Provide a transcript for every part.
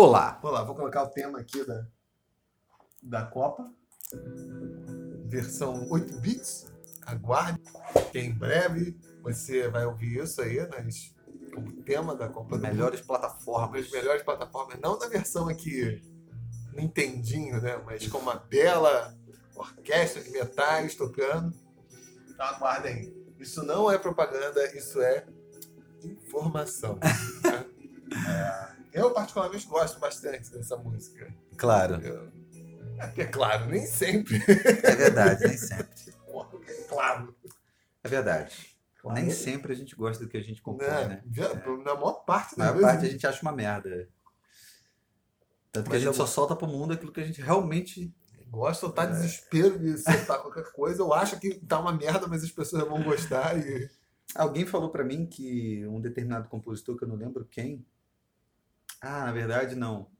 Olá! Olá, vou colocar o tema aqui da, da Copa. Versão 8 bits. Aguarde, que em breve você vai ouvir isso aí nas, como tema da Copa do Melhores Mundo. plataformas. As melhores plataformas, não na versão aqui Nintendinho, né? Mas com uma bela orquestra de metais tocando. Então aguardem. Isso não é propaganda, isso é informação. É, eu particularmente gosto bastante dessa música. Claro, Eu- É porque, claro, nem sempre. é verdade, nem sempre. Porra, claro. É verdade. claro. Nem sempre a gente gosta do que a gente compõe, Né? né? Já- Na maior parte Na das maior parte a gente acha uma merda. Tanto que Mas a gente eu- só solta pro mundo aquilo que a gente realmente. Gosto ou tá É. desespero de soltar qualquer coisa. Eu acho que tá uma merda, mas as pessoas vão gostar. E... Alguém falou pra mim que um determinado compositor, que eu não lembro quem. Ah, na verdade, não.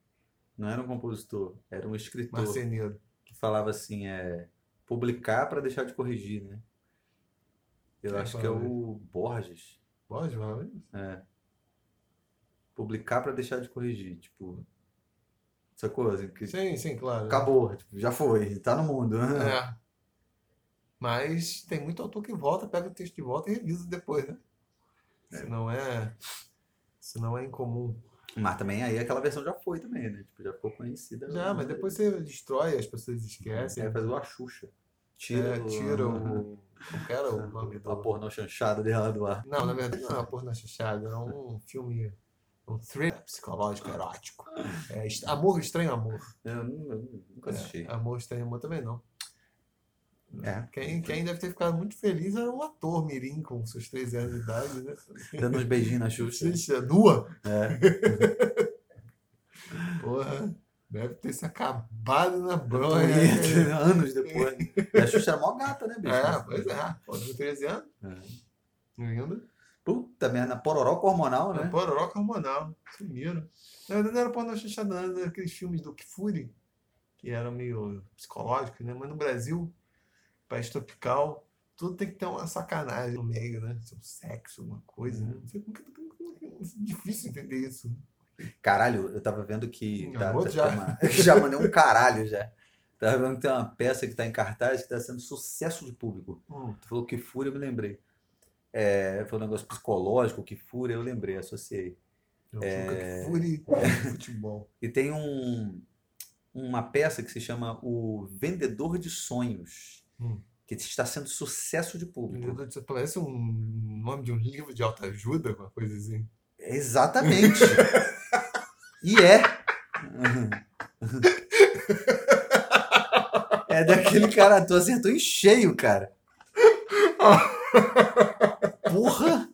Não era um compositor, era um escritor Marceneiro. que falava assim: é publicar pra deixar de corrigir, né? Eu Quem acho que é o Borges. Vai. É. Publicar pra deixar de corrigir, tipo. Sacou? Assim, que Sim, sim, claro. acabou, tipo, já foi, tá no mundo. É. Mas tem muito autor que volta, pega o texto de volta e revisa depois, né? É. Se não é. Se não é incomum. Mas também aí aquela versão já foi também, né? Tipo, já ficou conhecida. Já, mas depois você destrói, as pessoas esquecem. É fazer o Xuxa. Tira, É, o- tira o. Como que era o nome do. a pornô chanchada dela do ar. Não, na verdade não é uma porra chachada, é um filme. Um thriller psicológico erótico. É, amor, estranho amor. Eu, eu nunca assisti. É, amor, estranho amor também não. É. Quem, quem deve ter ficado muito feliz era o ator Mirim, com seus 13 anos de idade, né? Dando uns beijinhos na Xuxa. Xuxa, nua. É. Porra, deve ter se acabado na bronha. Bonito, Anos depois. A Xuxa era mó gata, né, bicho? É, pois é. Pô, com 13 anos, É. ainda. Puta merda, pororoca hormonal, É. né? Pororoca hormonal. Sumiram. Na verdade, era pornô chanchada, não, era aqueles filmes do Kifuri, que eram meio psicológicos, né? Mas no Brasil, país tropical, tudo tem que ter uma sacanagem no meio, né? Um sexo, alguma coisa, né? Não sei como que, que- é difícil entender isso. Caralho, eu tava vendo que. Tá- tá- já. uma- já mandei um caralho já. Tava vendo que tem uma peça que tá em cartaz que tá sendo sucesso de público. Hum. Tu falou que fúria, eu me lembrei. É, foi um negócio psicológico, que fúria, eu lembrei, associei. Eu É. Kifuri futebol. E tem um, uma peça que se chama O Vendedor de Sonhos, Hum. que está sendo sucesso de público. Parece um nome de um livro de autoajuda, uma coisa assim. Exatamente. e é. É daquele cara, tu acertou em cheio, cara. Porra!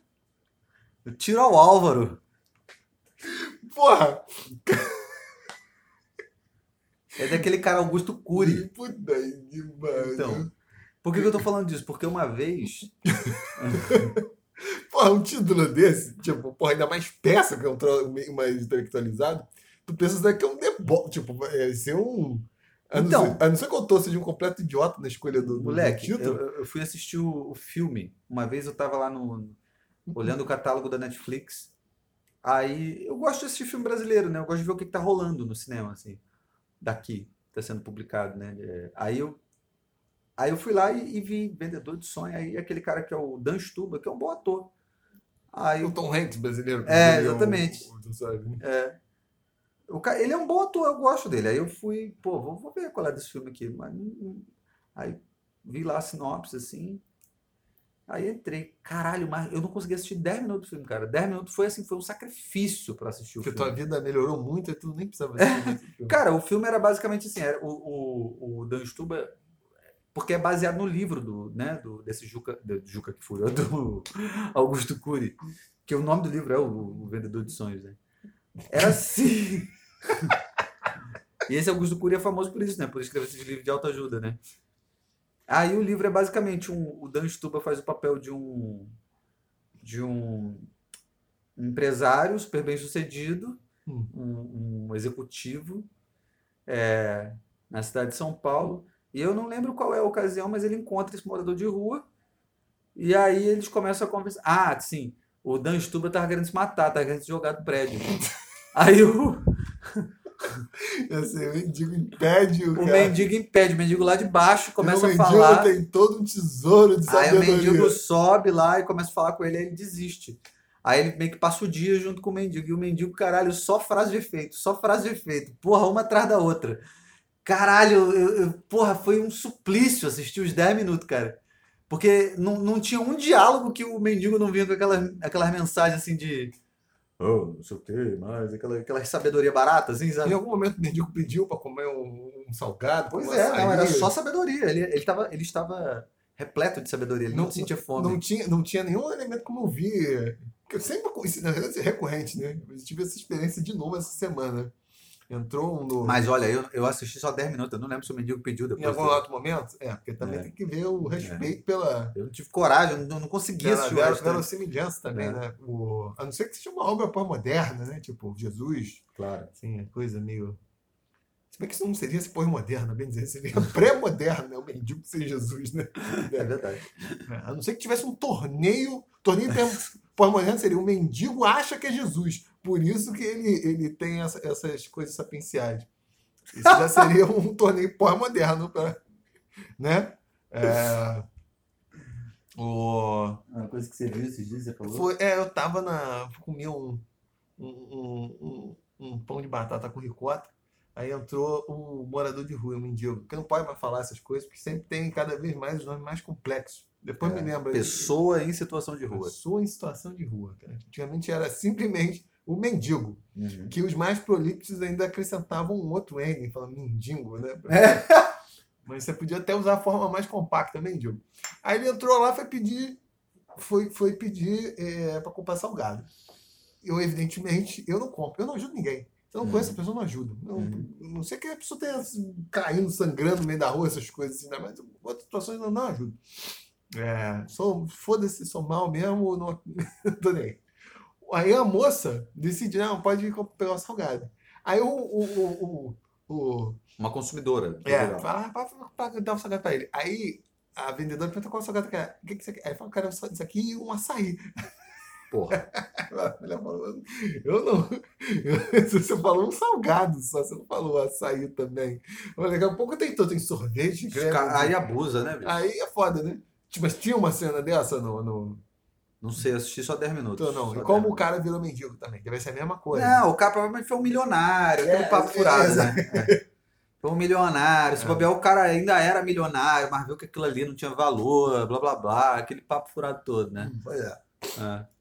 Tiro ao Álvaro. Porra! É daquele cara Augusto Cury. Puta que. Então, por que, que eu tô falando disso? Porque uma vez. Porra, um título desse, tipo, porra, ainda mais peça, que é um mais intelectualizado, tu pensa isso daqui é um deboche, tipo, é ser um... A não, Então. ser, a não ser que o autor seja um completo idiota na escolha do, do- Moleque, do título. eu, eu fui assistir o, o filme. Uma vez eu tava lá no. olhando o catálogo da Netflix. Aí eu gosto de assistir filme brasileiro, né? Eu gosto de ver o que, que tá rolando no cinema, assim. Daqui, tá sendo publicado, né? É, Aí eu. Aí eu fui lá e, e vi Vendedor de Sonho, aí aquele cara que é o Dan Stuba, que é um bom ator. Aí O eu, Tom Hanks brasileiro. É, o- exatamente. o- tu sabe, né? é, o ca- ele é um bom ator, eu gosto dele. Aí eu fui, pô, vou, vou ver qual é desse filme aqui. Mas, aí vi lá a sinopse, assim. Aí entrei. Caralho, mas eu não consegui assistir 10 minutos do filme, cara. 10 minutos foi assim, foi um sacrifício pra assistir o Porque filme. tua vida melhorou muito e tu nem precisava assistir esse filme. Cara, o filme era basicamente assim, era o, o, o Dan Stuba, porque é baseado no livro do, né, do, desse Juca, do Juca que furou, do Augusto Cury, que o nome do livro é o, o Vendedor de Sonhos, né? Era assim. e esse Augusto Cury é famoso por isso, né? Por escrever esses livros de autoajuda, né? Aí o livro é basicamente um, o Dan Stuba faz o papel de um de um empresário super bem sucedido, Hum. um, um executivo é, na cidade de São Paulo. E eu não lembro qual é a ocasião, mas ele encontra esse morador de rua. E aí eles começam a conversar. Ah, sim, o Dan Stuba tava querendo se matar, tava querendo se jogar do prédio. aí o, Assim, o mendigo impede o, O cara. mendigo impede, o mendigo lá de baixo começa o a mendigo falar. tem todo um tesouro de Aí o sabedoria. mendigo sobe lá e começa a falar com ele, aí ele desiste. Aí ele meio que passa o dia junto com o mendigo. E o mendigo, caralho, só frase de efeito, só frase de efeito. Porra, uma atrás da outra. Caralho, eu, eu- porra, foi um suplício assistir os 10 minutos, cara. Porque não, não tinha um diálogo que o mendigo não vinha com aquelas, aquelas mensagens assim de. Oh, não sei o que, mas aquela, aquela sabedoria barata, assim, Em sabe? algum momento o mendigo pediu pra comer um, um salgado. Pois é, não, era só sabedoria. Ele, ele, tava, ele estava repleto de sabedoria, ele não, Não- sentia fome. Não tinha, não tinha nenhum elemento como eu vi. Que eu sempre, isso na verdade é recorrente, né? Eu tive essa experiência de novo essa semana. Entrou um no. Mas olha, eu, eu assisti só 10 minutos, eu não lembro se o mendigo pediu Em depois. algum outro momento? É, porque também É. tem que ver o respeito pela, Eu não tive coragem, eu não, não conseguia pela, assistir pela, verossimilhança também, É. né? O, a não ser que seja uma obra pós-moderna, né? Tipo, Jesus, Claro. assim, é coisa meio. Se bem que isso não seria esse pós-moderna, bem dizer, seria pré-moderna, né? O mendigo ser Jesus, né? É verdade. É, A não ser que tivesse um torneio. Torneio pós-moderno seria o mendigo acha que é Jesus. Por isso que ele, ele tem essa- essas coisas sapenciais. Isso já seria um torneio pós-moderno, né? É, o, Uma coisa que você viu esses dias, você falou? foi, é, eu tava na. Comi um, um, um, um- um pão de batata com ricota. Aí entrou o morador de rua, o mendigo, que não pode mais falar essas coisas, porque sempre tem cada vez mais os nomes mais complexos. Depois É, me lembra. Pessoa em situação de rua. Pessoa em situação de rua, cara. Antigamente era simplesmente o mendigo, Uhum. que os mais prolixos ainda acrescentavam um outro N, falando mendigo, né? É. Mas você podia até usar a forma mais compacta, mendigo. Aí ele entrou lá, foi pedir, foi, foi pedir é, para comprar salgado. Eu, evidentemente, eu não compro, eu não ajudo ninguém. Eu não conheço a pessoa, não ajudo. Eu, Uhum. eu não sei que a pessoa tenha assim, caindo, sangrando no meio da rua, essas coisas assim, né? mas outras situações eu não ajudo. É, sou, foda-se, sou mal mesmo, não tô nem aí. A moça decidiu, não, pode pegar o salgado. Aí o, o, o, o, Uma consumidora. é, Legal. fala, ah, pra dar o salgado pra ele. Aí a vendedora pergunta qual salgado que é. O que, que você quer? Aí fala, cara, isso aqui e um açaí. Porra. Eu não. eu- você falou um salgado só, você não falou açaí também. Mas daqui a pouco tem todo, tem sorvete, creme. ca- Aí abusa, né, bicho? Aí é foda, né? Tipo, Mas tinha uma cena dessa no. no... Não sei, assisti só 10 minutos. Então, não. E 10 como o cara virou mendigo também, deve ser a mesma coisa. Não, o cara provavelmente foi um milionário, É, papo é, furado, né? É. Foi um milionário. Se É. bobear, o cara ainda era milionário, mas viu que aquilo ali não tinha valor, blá blá blá, aquele papo furado todo, né? Pois é. É.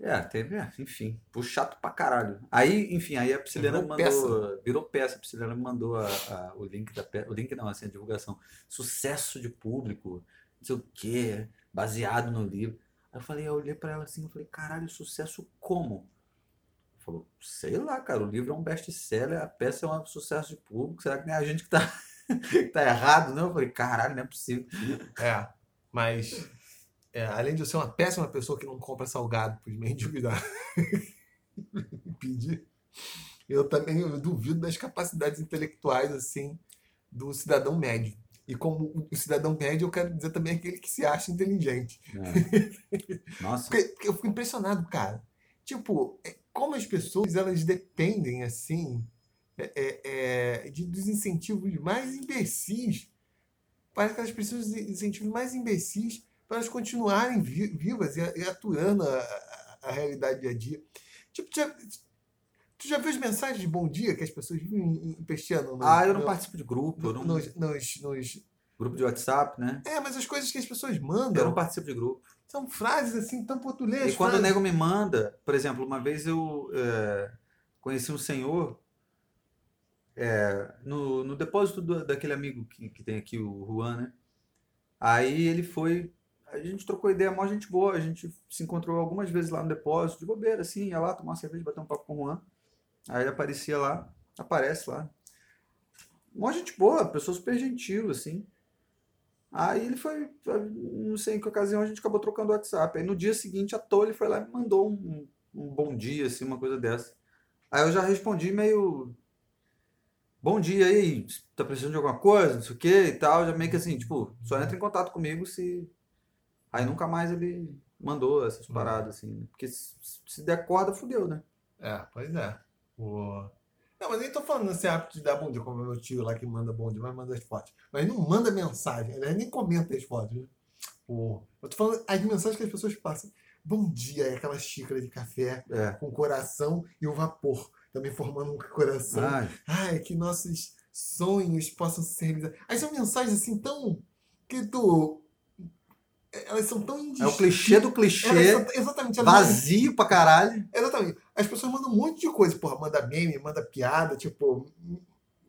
É, teve, é, enfim, pô, chato pra caralho. Aí, enfim, aí a Prisciliana Virou mandou, virou peça, a Prisciliana me mandou a- a- o link da peça, o link não, assim, a divulgação. Sucesso de público, não sei o quê, baseado no livro. Aí eu falei, eu olhei pra ela assim, eu falei, caralho, sucesso como? Falou, sei lá, cara, o livro é um best-seller, a peça é um sucesso de público, será que nem a gente que tá, que tá errado, não? Eu falei, caralho, não é possível. É, mas é, além de eu ser uma péssima pessoa que não compra salgado para os mendigos dar pedir, eu também eu duvido das capacidades intelectuais assim do cidadão médio. E como o cidadão médio, eu quero dizer também aquele que se acha inteligente. É. Nossa, Porque, eu fico impressionado, cara. Tipo, é, como as pessoas elas dependem assim é, é, é, de, dos incentivos mais imbecis. Parece que elas precisam de incentivos mais imbecis para elas continuarem vi- vivas e, aturando a, a- a realidade dia a dia. Tipo, tu já, tu já viu as mensagens de bom dia que as pessoas vivem empesteando? no- Ah, eu não no- participo de grupo, no- não... nos, nos, nos- Grupo de WhatsApp, né? É, mas as coisas que as pessoas Eu não mandam participo de grupo. são frases assim, tão portuguesas. E quando o nego me manda, por exemplo, uma vez eu é, conheci um senhor é, no, no depósito do- daquele amigo que, que tem aqui, o Juan, né? Aí ele foi, a gente trocou ideia, mó gente boa, a gente se encontrou algumas vezes lá no depósito, de bobeira, assim, ia lá tomar uma cerveja, bater um papo com o Juan. Aí ele aparecia lá, aparece lá. Mó gente boa, pessoa super gentil, assim. Aí ele foi, não sei em que ocasião, a gente acabou trocando WhatsApp. Aí no dia seguinte, toa, ele foi lá e me mandou um, um bom dia, assim, uma coisa dessa. Aí eu já respondi meio. Bom dia aí, tá precisando de alguma coisa, não sei o que e tal. Já meio que assim, tipo, só entra em contato comigo se. Aí nunca mais ele mandou essas paradas, assim. né? Porque se, se der corda, fudeu, né? É, pois é. Pô. Não, mas nem tô falando nesse hábito de dar bom dia, como é meu tio lá que manda bom dia, mas manda as fotos. Mas não manda mensagem, ele nem comenta as fotos. Né? Pô. Eu tô falando as mensagens que as pessoas passam. Bom dia, é aquela xícara de café É. com coração e o vapor também formando um coração. Ai, Ai, que nossos sonhos possam se realizar. Aí são mensagens assim tão. que tu. Elas são tão é o clichê do clichê, Elas exatamente. elas- vazio pra caralho. Exatamente. As pessoas mandam um monte de coisa. Porra, manda meme, manda piada, tipo.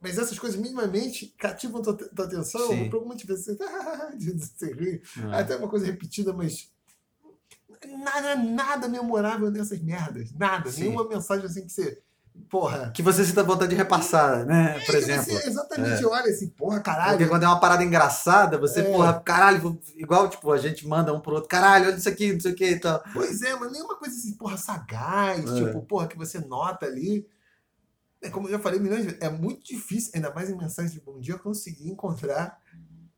Mas essas coisas minimamente cativam tua, tua atenção Sim. por alguma de você. É. Até uma coisa repetida, mas. Nada, nada memorável nessas merdas. Nada. Sim. Nenhuma mensagem assim que você. Porra. Que você sinta vontade de repassar, né? Por que exemplo. você exatamente olha assim, porra, caralho. Porque quando é uma parada engraçada, você, É. porra, caralho, igual, tipo, a gente manda um pro outro, caralho, olha isso aqui, não sei o que e tal. Pois é, mas nenhuma coisa assim, porra, sagaz, É. tipo, porra, que você nota ali. É, como eu já falei milhões de vezes, é muito difícil, ainda mais em mensagens de bom dia, conseguir encontrar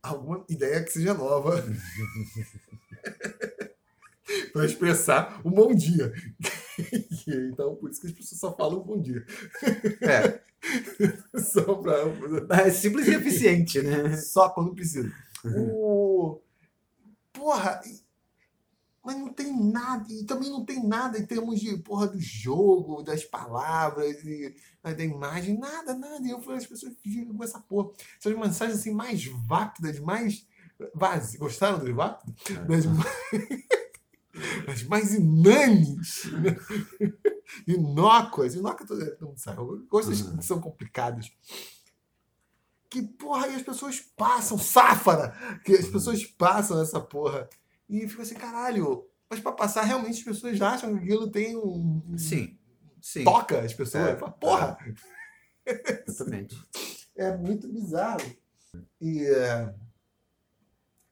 alguma ideia que seja nova. para expressar um bom dia. então, por isso que as pessoas só falam bom dia. É, Só pra. é simples e eficiente, né? Só quando precisa. O... Porra, mas não tem nada, e também não tem nada em termos de porra do jogo, das palavras, e, ah, da imagem, nada, nada. E eu falei, as pessoas ficam com essa porra. Essas mensagens assim mais vápidas, mais vazias. Gostaram do vápido? Das, ma- as mais inanes, né? inócuas. Inócua todo todo mundo sabe. Gosto das Uhum. que são complicadas que porra aí as pessoas passam, sáfara, que as pessoas passam essa porra e fica assim, caralho, mas pra passar realmente as pessoas acham que aquilo tem um Sim, sim, toca as pessoas, É, Fala, porra, exatamente. é muito bizarro. E é,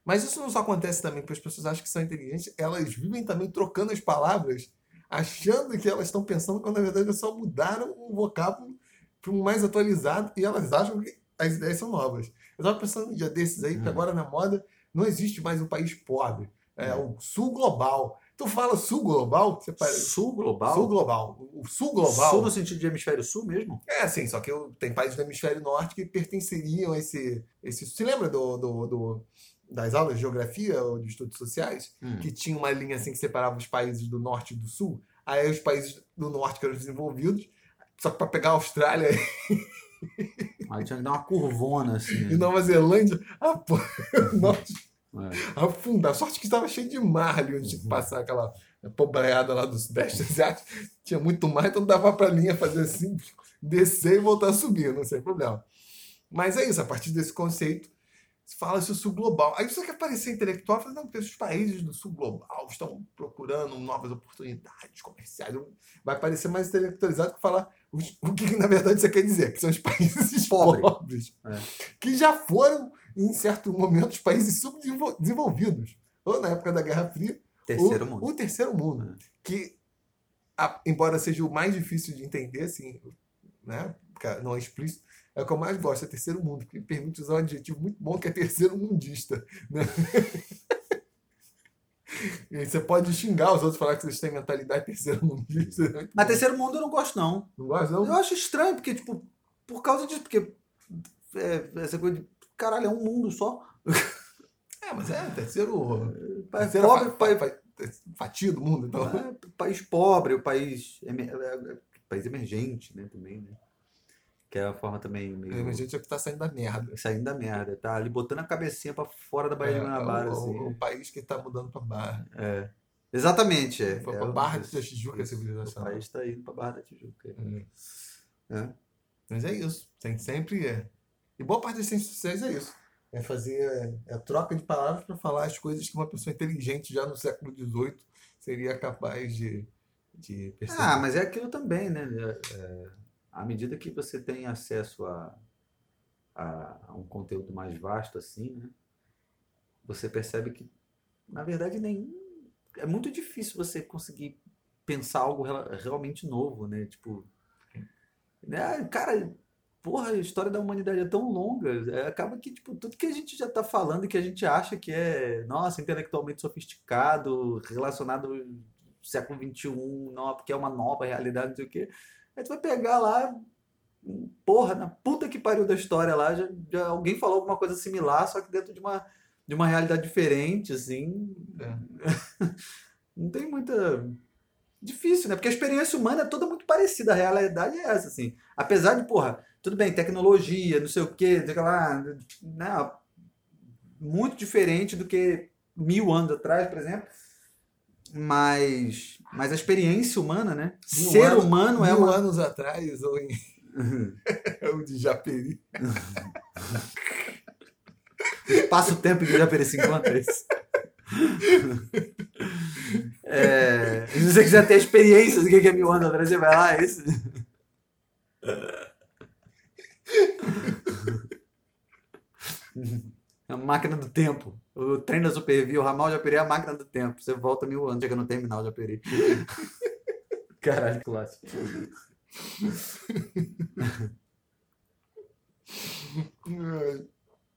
mas isso não só acontece também porque as pessoas acham que são inteligentes, elas vivem também trocando as palavras, achando que elas estão pensando quando na verdade elas só mudaram o vocábulo para um mais atualizado e elas acham que as ideias são novas. Eu estava pensando um dia desses aí, que Hum. agora na moda não existe mais um país pobre. É Hum. o sul global. Tu fala sul global, você parece. Sul global? Sul global. O sul global. Sul no sentido de hemisfério sul mesmo? É, sim, só que tem países do hemisfério norte que pertenceriam a esse. esse você lembra do, do, do- das aulas de geografia ou de estudos sociais? Hum. Que tinha uma linha assim que separava os países do norte e do sul? Aí os países do norte que eram desenvolvidos, só que para pegar a Austrália Aí tinha que dar uma curvona, assim. e Nova Zelândia, a o norte É. afundar. Sorte que estava cheio de mar ali onde tinha que passar aquela pobraiada lá do Sudeste Asiático. Tinha muito mar, então dava para a linha fazer assim, descer e voltar a subir, não sem problema. Mas é isso, a partir desse conceito, fala-se o sul global. Aí você quer parecer intelectual, fala, não, porque os países do sul global estão procurando novas oportunidades comerciais. Vai parecer mais intelectualizado que falar o que na verdade você quer dizer, que são os países Pobre. pobres, É. que já foram, em certo momento, os países subdesenvolvidos. Ou na época da Guerra Fria, Terceiro o, mundo. o terceiro mundo. Que, a- embora seja o mais difícil de entender, assim, né? Não é explícito, é o que eu mais gosto, é terceiro mundo, que permite usar um adjetivo muito bom que é terceiro mundista. Né? E aí você pode xingar os outros, falar que vocês têm mentalidade terceiro mundista. é Mas terceiro mundo eu não gosto, não. Não gosta, não? Eu acho estranho, porque, tipo, por causa disso, porque é, essa coisa de. Caralho, é um mundo só. É, mas é terceiro. País terceira pobre, país, fa- fatia do mundo, então. é, país pobre, o país, é, é, país emergente, né, também, né? Que é a forma também meio... A gente é que tá saindo da merda. Saindo da merda, tá ali botando a cabecinha pra fora da Baía É, de Guanabara, o, assim. o- país que tá mudando pra barra. É. Exatamente, é. Foi é, pra o- Barra da Tijuca a isso, civilização. O país tá indo pra Barra da Tijuca. É. É. Mas é isso. Tem sempre. É. E boa parte das ciências sociais é isso. É fazer é a troca de palavras para falar as coisas que uma pessoa inteligente já no século XVIII seria capaz de, de perceber. Ah, mas é aquilo também, né? É, é, à medida que você tem acesso a, a, a um conteúdo mais vasto assim, né? Você percebe que, na verdade, nenhum. É muito difícil você conseguir pensar algo realmente novo, né? Tipo. Né? Cara, porra, a história da humanidade é tão longa. é, acaba que, tipo, tudo que a gente já tá falando e que a gente acha que é, nossa, intelectualmente sofisticado, relacionado ao século XXI, não, porque é uma nova realidade, não sei o quê. Aí tu vai pegar lá, porra, na puta que pariu da história lá, já, já alguém falou alguma coisa similar, só que dentro de uma, de uma realidade diferente, assim. É. Não tem muita. Difícil, né? Porque a experiência humana é toda muito parecida. A realidade é essa, assim. Apesar de, porra, tudo bem, tecnologia, não sei o quê, sei lá, né? muito diferente do que mil anos atrás, por exemplo. Mas, mas a experiência humana, né? Mil Ser anos- humano é Mil uma. anos atrás, ou em. é o de Japeri. Espaço-tempo que já pereci enquanto é isso. É, se você quiser ter experiências do que é mil anos atrás, você vai lá, é isso. É a máquina do tempo. O trem da Supervia, o ramal Japeri é a máquina do tempo. Você volta mil anos, chega no terminal Japeri. Caralho, clássico.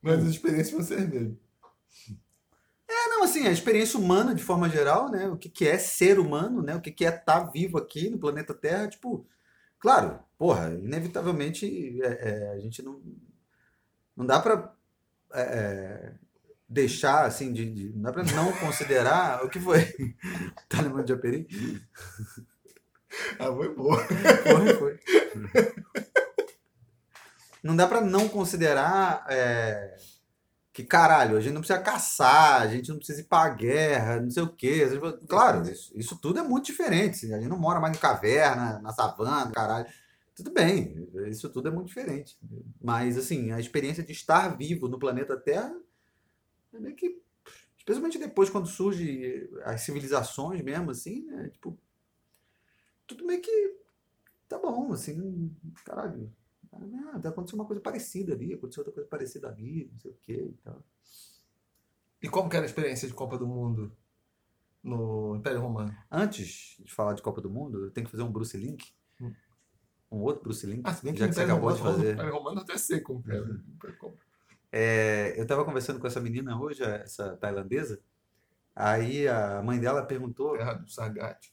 Mas as experiências vão ser mesmo. É, não, assim, a experiência humana, de forma geral, né? O que, que é ser humano, né? O que, que é estar vivo aqui no planeta Terra, tipo, claro, porra, inevitavelmente é, é, a gente não, não dá pra é, é, deixar, assim, de, de- não dá pra não considerar o que foi. Tá lembrando de Aperi? Ah, foi boa. Foi, foi. Não dá pra não considerar é, que, caralho, a gente não precisa caçar, a gente não precisa ir pra guerra, não sei o quê. Claro, isso, isso tudo é muito diferente. A gente não mora mais em caverna, na savana, caralho. Tudo bem, isso tudo é muito diferente. Mas, assim, a experiência de estar vivo no planeta Terra é meio que. Especialmente depois, quando surgem as civilizações mesmo, assim, né? Tipo, tudo meio que tá bom, assim, caralho. Ah, aconteceu uma coisa parecida ali, aconteceu outra coisa parecida ali, não sei o que e tal. E como que era a experiência de Copa do Mundo no Império Romano? Antes de falar de Copa do Mundo, eu tenho que fazer um Bruce Link. Hum. Um outro Bruce Link, Ah, que já o que você acabou de Romano, o fazer. Império Romano até que era. É, eu tava conversando com essa menina hoje, essa tailandesa. Aí a mãe dela perguntou. Terra do Sagat.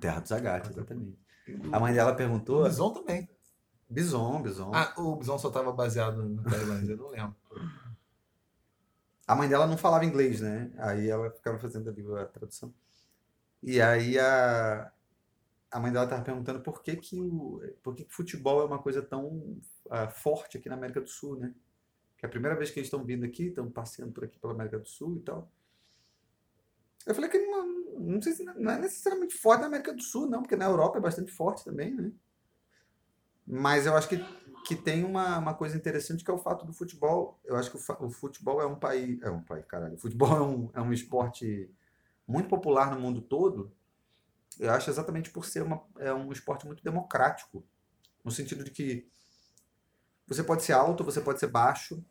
Terra do Zagat, exatamente. Do- A mãe dela O perguntou. Bison também. Bison, bison. Ah, o Bison só estava baseado na Tailândia, eu não lembro. A mãe dela não falava inglês, né? Aí ela ficava fazendo ali a tradução. E aí a, a mãe dela estava perguntando por que que o por que que futebol é uma coisa tão ah, forte aqui na América do Sul, né? Que é a primeira vez que eles estão vindo aqui, estão passeando por aqui pela América do Sul e tal. Eu falei que não, não sei se não é necessariamente forte na América do Sul, não, porque na Europa é bastante forte também, né? Mas eu acho que, que tem uma, uma coisa interessante que é o fato do futebol. Eu acho que o, o futebol é um país. É um país, caralho. O futebol é um, é um esporte muito popular no mundo todo. Eu acho exatamente por ser uma, é um esporte muito democrático. No sentido de que você pode ser alto, você pode ser baixo.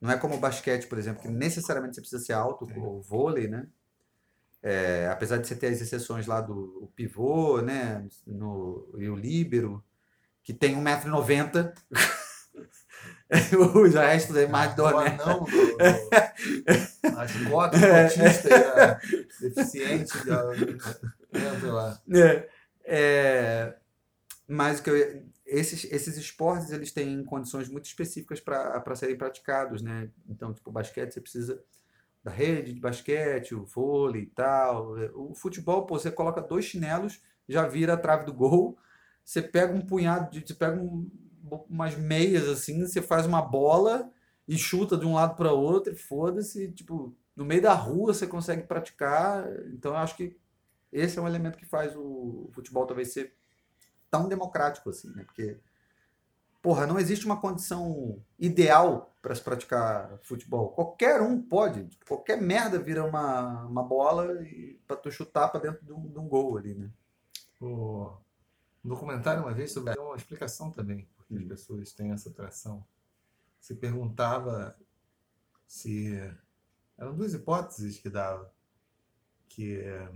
Não é como o basquete, por exemplo, que necessariamente você precisa ser alto, ou o vôlei, né? É, apesar de você ter as exceções lá do pivô, né? No, e o líbero, que tem 1,90m. o resto é mais o do né? anão do, do, as cotas do autista e a deficiente da, entra lá. É, é, mas o que eu- esses, esses esportes eles têm condições muito específicas para serem praticados, né? Então, tipo, basquete você precisa da rede de basquete, o vôlei e tal. O futebol, pô, você coloca dois chinelos, já vira a trave do gol. Você pega um punhado de, você pega um- umas meias assim, você faz uma bola e chuta de um lado para outro, e foda-se, tipo, no meio da rua você consegue praticar. Então, eu acho que esse é um elemento que faz o futebol talvez ser tão democrático assim, né? Porque, porra, não existe uma condição ideal para se praticar futebol. Qualquer um pode, qualquer merda vira uma, uma bola e para tu chutar para dentro de um, de um gol ali, né? O um documentário uma vez sobre uma explicação também porque as Hum. pessoas têm essa atração. Se perguntava se eram duas hipóteses que dava que eh,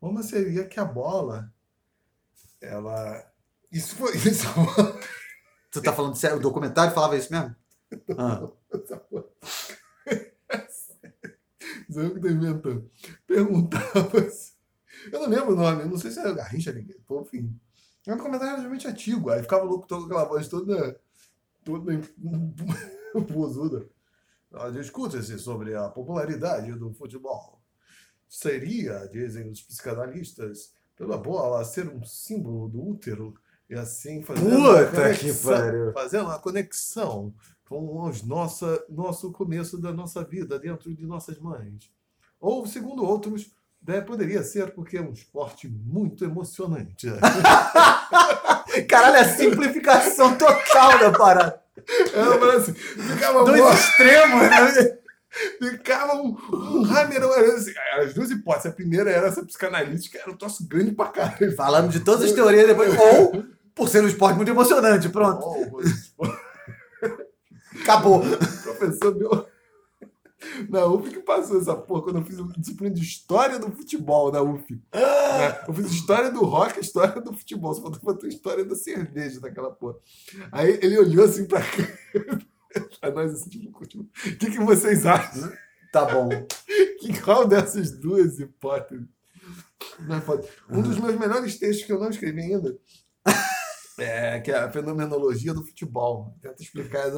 uma seria que a bola ela isso foi isso Tu tá falando sério? O documentário falava isso mesmo? Ah, eu que tô inventando. Perguntava se- Eu não lembro o nome, eu não sei se era Garrincha, enfim. É um comentário relativamente antigo. Aí ficava louco com aquela voz toda. toda posuda. Discute-se sobre a popularidade do futebol. Seria, dizem os psicanalistas, pela bola ser um símbolo do útero e assim fazendo Puta uma conexão, fazendo uma conexão com os nossa, nosso começo da nossa vida dentro de nossas mães. Ou, segundo outros, né, poderia ser porque é um esporte muito emocionante. Caralho, é a simplificação total da parada. Ela falou assim, ficava Dois mó- extremos, né? Ficava um, um hammer. assim, As duas hipóteses. A primeira era essa psicanalítica, era um troço grande pra caralho. Falando de todas as teorias depois. Ou por ser um esporte muito emocionante. Pronto. Oh, Acabou. professor meu. Na UF que passou essa porra quando eu fiz disciplina de história do futebol na UF. Eu fiz história do rock, história do futebol. Só faltou história da cerveja naquela porra. Aí ele olhou assim pra, pra nós assim, tipo, continua. o que, que vocês acham? Tá bom. Que qual dessas duas hipóteses? Não é. Um dos meus melhores textos que eu não escrevi ainda é que é a fenomenologia do futebol. Tenta explicar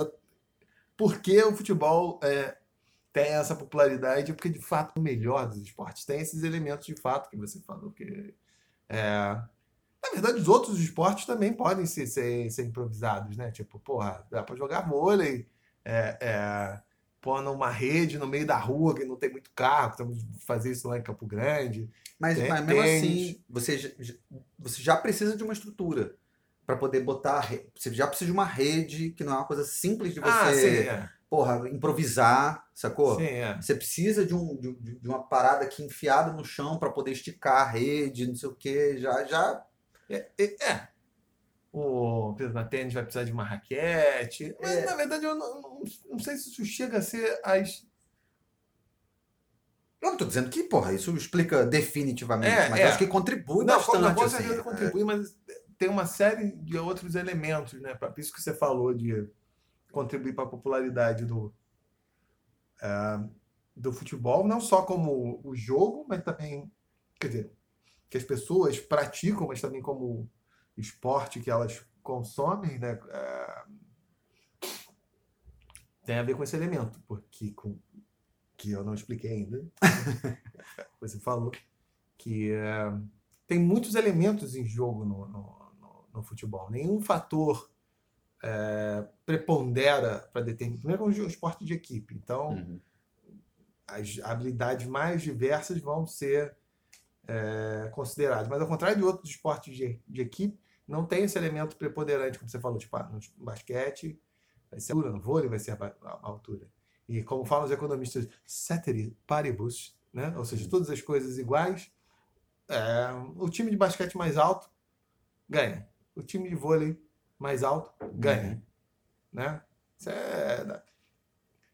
por que o futebol é, tem essa popularidade, porque de fato é o melhor dos esportes. Tem esses elementos de fato que você falou. Que, é, na verdade, os outros esportes também podem ser, ser, ser improvisados, né? Tipo, porra, dá pra jogar vôlei, é, é, pôr numa rede no meio da rua que não tem muito carro, estamos fazer isso lá em Campo Grande. Mas, Tem- mas mesmo tênis. assim, você, já- você já precisa de uma estrutura para poder botar. Você já precisa de uma rede, que não é uma coisa simples de você, Ah, sim, é. porra, improvisar, sacou? Sim, é. Você precisa de, um, de, de uma parada aqui enfiada no chão para poder esticar a rede, não sei o quê. Já, já. É, é, é. O tênis vai precisar de uma raquete. Mas, É. na verdade, eu não, não, não sei se isso chega a ser as. Eu não tô dizendo que, porra, isso explica definitivamente, É, mas é. acho que contribui não, bastante. não, com assim. certeza contribui, mas tem uma série de outros elementos, né? Pra- Isso que você falou de contribuir para a popularidade do, ah, do futebol, não só como o jogo, mas também, quer dizer, que as pessoas praticam, mas também como esporte que elas consomem, né? Ah, tem a ver com esse elemento, porque com, que eu não expliquei ainda, você falou, que eh, tem muitos elementos em jogo no, no, no- no futebol. Nenhum fator eh, prepondera para determinar. Primeiro, é um esporte de equipe, então Uhum. as habilidades mais diversas vão ser é, consideradas. Mas ao contrário de outros esportes de, de equipe, não tem esse elemento preponderante, como você falou, tipo, ah, no basquete vai ser a altura, no vôlei vai ser a, ba- a altura. E como falam os economistas, ceteri paribus, né? ou seja, todas as coisas iguais, é, o time de basquete mais alto ganha. O time de vôlei mais alto ganha. Uhum. Né? Isso é,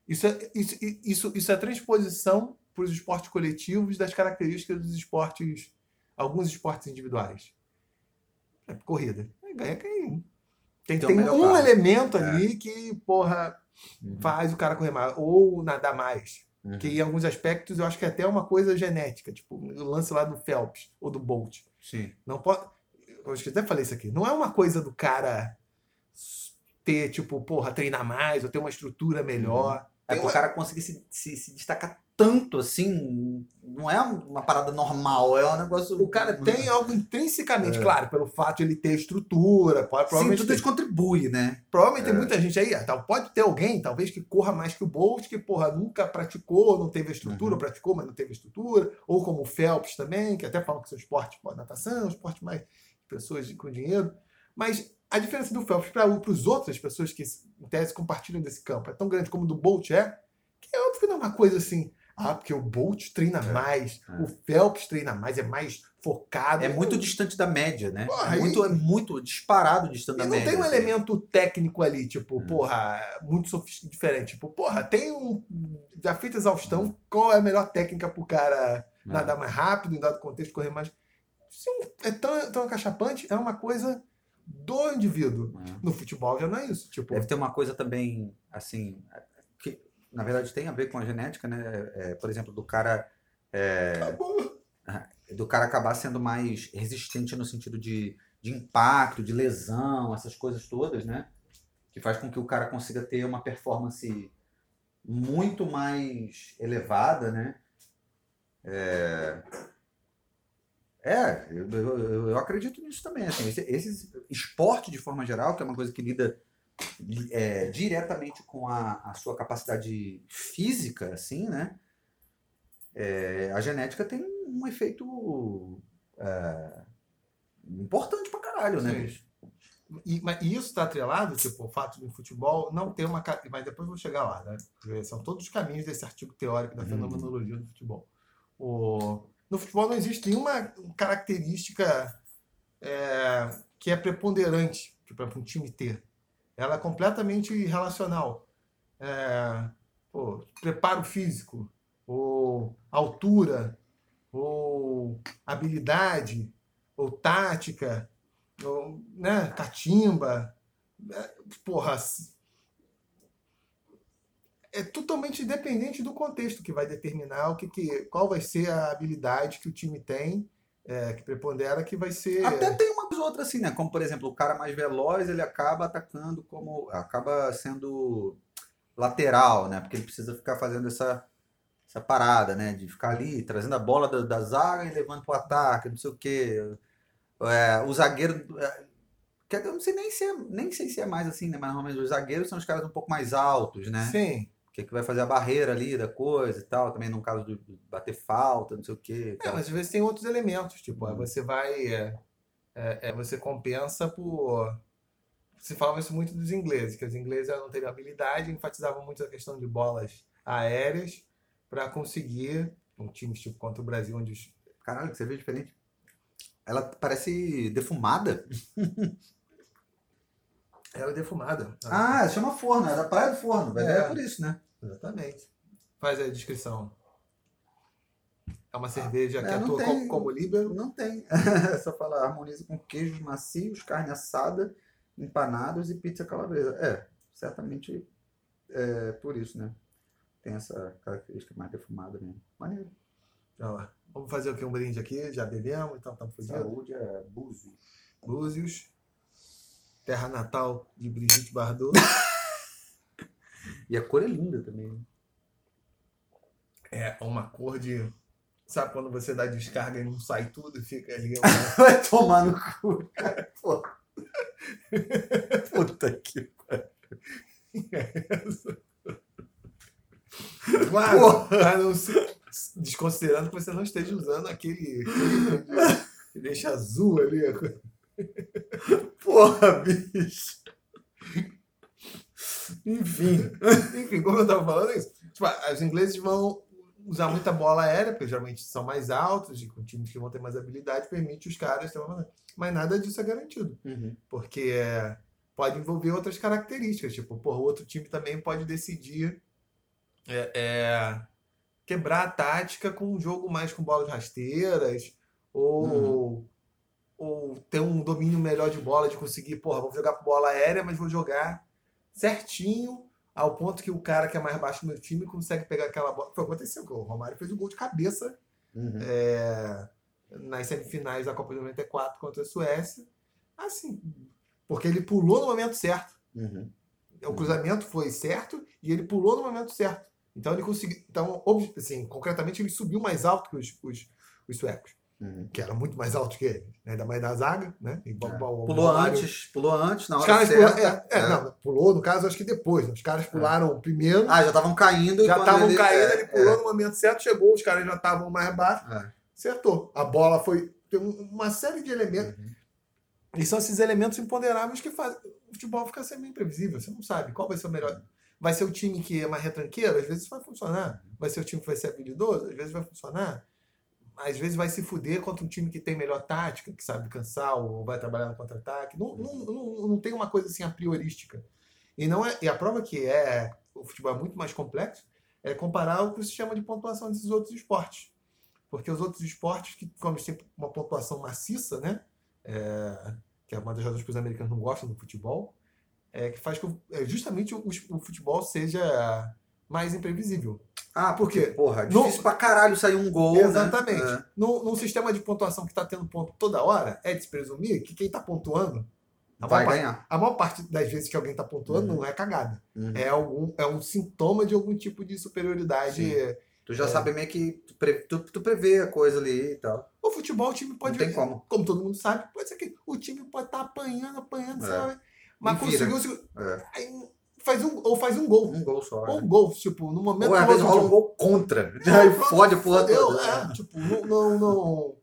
isso é, isso, isso, isso é transposição para os esportes coletivos das características dos esportes, alguns esportes individuais. É corrida. Aí Ganha quem tem, Tem um carro. elemento É. ali que, porra, Uhum. faz o cara correr mais. Ou nadar mais. Uhum. Que em alguns aspectos eu acho que é até uma coisa genética. Tipo, o lance lá do Phelps ou do Bolt. Sim. Não pode. Eu acho que até falei isso aqui. Não é uma coisa do cara ter, tipo, porra, treinar mais ou ter uma estrutura melhor. É pro uma- cara conseguir se, se, se destacar tanto assim, não é uma parada normal, é um negócio. O cara tem algo intrinsecamente, É. claro, pelo fato de ele ter estrutura, pode, Sim, provavelmente, tudo tem, isso contribui, né? provavelmente tem muita gente aí, ah, tal, pode ter alguém, talvez, que corra mais que o Bolt, que, porra, nunca praticou, não teve estrutura, Uhum. praticou, mas não teve estrutura, ou como o Phelps também, que até falam que seu esporte, pô, natação, é um esporte mais de pessoas com dinheiro, mas a diferença do Phelps para os outras pessoas que, em tese, compartilham desse campo é tão grande como o do Bolt é, que é óbvio que não é uma coisa assim, ah, porque o Bolt treina É, mais, é. o Phelps treina mais, é mais focado. É muito distante da média, né? Porra, é, muito, e- é muito disparado distante E da não média. tem um assim. elemento técnico ali, tipo, Hum. porra, muito sofisticado, diferente. Tipo, porra, tem um. Já feita exaustão, qual é a melhor técnica pro cara Hum. nadar mais rápido, em dado contexto, correr mais. Isso é tão, tão acachapante, é uma coisa do indivíduo. É. No futebol já não é isso. Tipo, Deve ter uma coisa também, assim, que na verdade tem a ver com a genética, né? É, por exemplo, do cara. é, acabou. do cara acabar sendo mais resistente no sentido de, de impacto, de lesão, essas coisas todas, né? Que faz com que o cara consiga ter uma performance muito mais elevada, né? É, é eu, eu, eu acredito nisso também. Assim, esse, esse, esporte, de forma geral, que é uma coisa que lida é, diretamente com a, a, sua capacidade física, assim, né? É, a genética tem um efeito é, importante pra caralho, né, bicho? E, mas, isso está atrelado, tipo, o fato do futebol não ter uma. Mas depois vou chegar lá, né? São todos os caminhos desse artigo teórico da uhum. fenomenologia do futebol. O, no futebol não existe nenhuma característica é, que é preponderante para um time ter. Ela é completamente relacional. É, pô, preparo físico, ou altura, ou habilidade, ou tática, ou, né, catimba. É, porra, é totalmente independente do contexto que vai determinar o que, que qual vai ser a habilidade que o time tem, é, que prepondera, que vai ser. Até tem uma coisa outra assim, né? Como por exemplo, o cara mais veloz ele acaba atacando como. acaba sendo lateral, né? Porque ele precisa ficar fazendo essa, essa parada, né? De ficar ali, trazendo a bola da, da zaga e levando para o ataque, não sei o quê. É, o zagueiro. É, eu não sei nem se é, nem sei se é mais assim, né? Mas normalmente os zagueiros são os caras um pouco mais altos, né? Sim que, é que vai fazer a barreira ali da coisa e tal, também no caso de bater falta, não sei o quê. É, mas às vezes tem outros elementos, tipo, uhum. você vai. É, é, é, você compensa por. Se falava isso muito dos ingleses, que os ingleses não teriam habilidade, enfatizavam muito a questão de bolas aéreas para conseguir um time tipo contra o Brasil, onde os. Caralho, que você vê diferente. Ela parece defumada. Ela é defumada. Ah, chama forno, era praia do forno, é. é por isso, né? Exatamente. Faz a descrição. É uma cerveja ah, que é, atua tem, como, líbero? Não tem. É só falar, harmoniza com queijos macios, carne assada, empanados e pizza calabresa. É, certamente é por isso, né? Tem essa característica mais defumada mesmo. Maneiro. Então, vamos fazer aqui um brinde aqui, já bebemos, então estamos fazendo. Saúde é Búzios. Búzios terra natal de Brigitte Bardot. e a cor é linda também. É uma cor de. Sabe quando você dá descarga e não sai tudo e fica ali? Vai tomar no cu, cara. Pô. Puta que pariu. Claro, a não ser, desconsiderando que você não esteja usando aquele, aquele que deixa azul ali. Porra, bicho. Enfim. Enfim, como eu tava falando, é isso. Tipo, os ingleses vão usar muita bola aérea, porque geralmente são mais altos e com times que vão ter mais habilidade, permite os caras ter uma... Mas nada disso é garantido. Uhum. Porque é, pode envolver outras características. Tipo, o outro time também pode decidir é, é, quebrar a tática com um jogo mais com bolas rasteiras ou uhum ou ter um domínio melhor de bola, de conseguir, porra, vou jogar bola aérea, mas vou jogar certinho ao ponto que o cara que é mais baixo no meu time consegue pegar aquela bola. Foi aconteceu, o Romário fez um gol de cabeça uhum. é, nas semifinais da Copa de 94 contra a Suécia. Assim, porque ele pulou no momento certo. Uhum. O cruzamento foi certo e ele pulou no momento certo. Então ele conseguiu. Então, assim, concretamente, ele subiu mais alto que os, os, os suecos uhum. que era muito mais alto que ele, né? ainda mais da zaga, né? E, é. pulou antes, pulou antes, na hora caras certa. Pulou, é, é, Não, pulou, no caso, acho que depois. Né? Os caras pularam primeiro. Ah, já estavam caindo. Já estavam caindo, é, ele pulou no momento certo, chegou, os caras já estavam mais baixo, acertou. A bola foi... Tem uma série de elementos. Uhum. E são esses elementos imponderáveis que fazem o futebol ficar sempre imprevisível. Você não sabe qual vai ser o melhor. Vai ser o time que é mais retranqueiro? Às vezes vai funcionar. Vai ser o time que vai ser habilidoso? Às vezes vai funcionar às vezes vai se fuder contra um time que tem melhor tática, que sabe cansar ou vai trabalhar no contra-ataque. Não, não, não, não, tem uma coisa assim a priorística. E, não é, e a prova que é o futebol é muito mais complexo é comparar o que se chama de pontuação desses outros esportes. Porque os outros esportes, que como tem uma pontuação maciça, né? É, que é uma das razões que os americanos não gostam do futebol, é que faz que é justamente o, o futebol seja mais imprevisível. Ah, Por porque, quê? porra, No- difícil pra caralho sair um gol. Exatamente. Né? É. Num, num sistema de pontuação que está tendo ponto toda hora, é de se presumir que quem está pontuando, a Vai maior, parte, ganhar. a maior parte das vezes que alguém está pontuando Uhum. não é cagada. Uhum. É, algum, é um sintoma de algum tipo de superioridade. Sim. Tu já É. sabe meio que tu, pre, tu, tu prevê a coisa ali e tal. O futebol, o time pode. Não tem como. Como todo mundo sabe, pode ser que o time pode estar apanhando, apanhando, É. sabe? Mas conseguiu. se- É. aí faz um, ou faz um gol. Um gol só. Ou né? um gol, tipo, no momento Ou às vezes rola um gol contra. Aí fode a porra toda. é, tipo, não, não,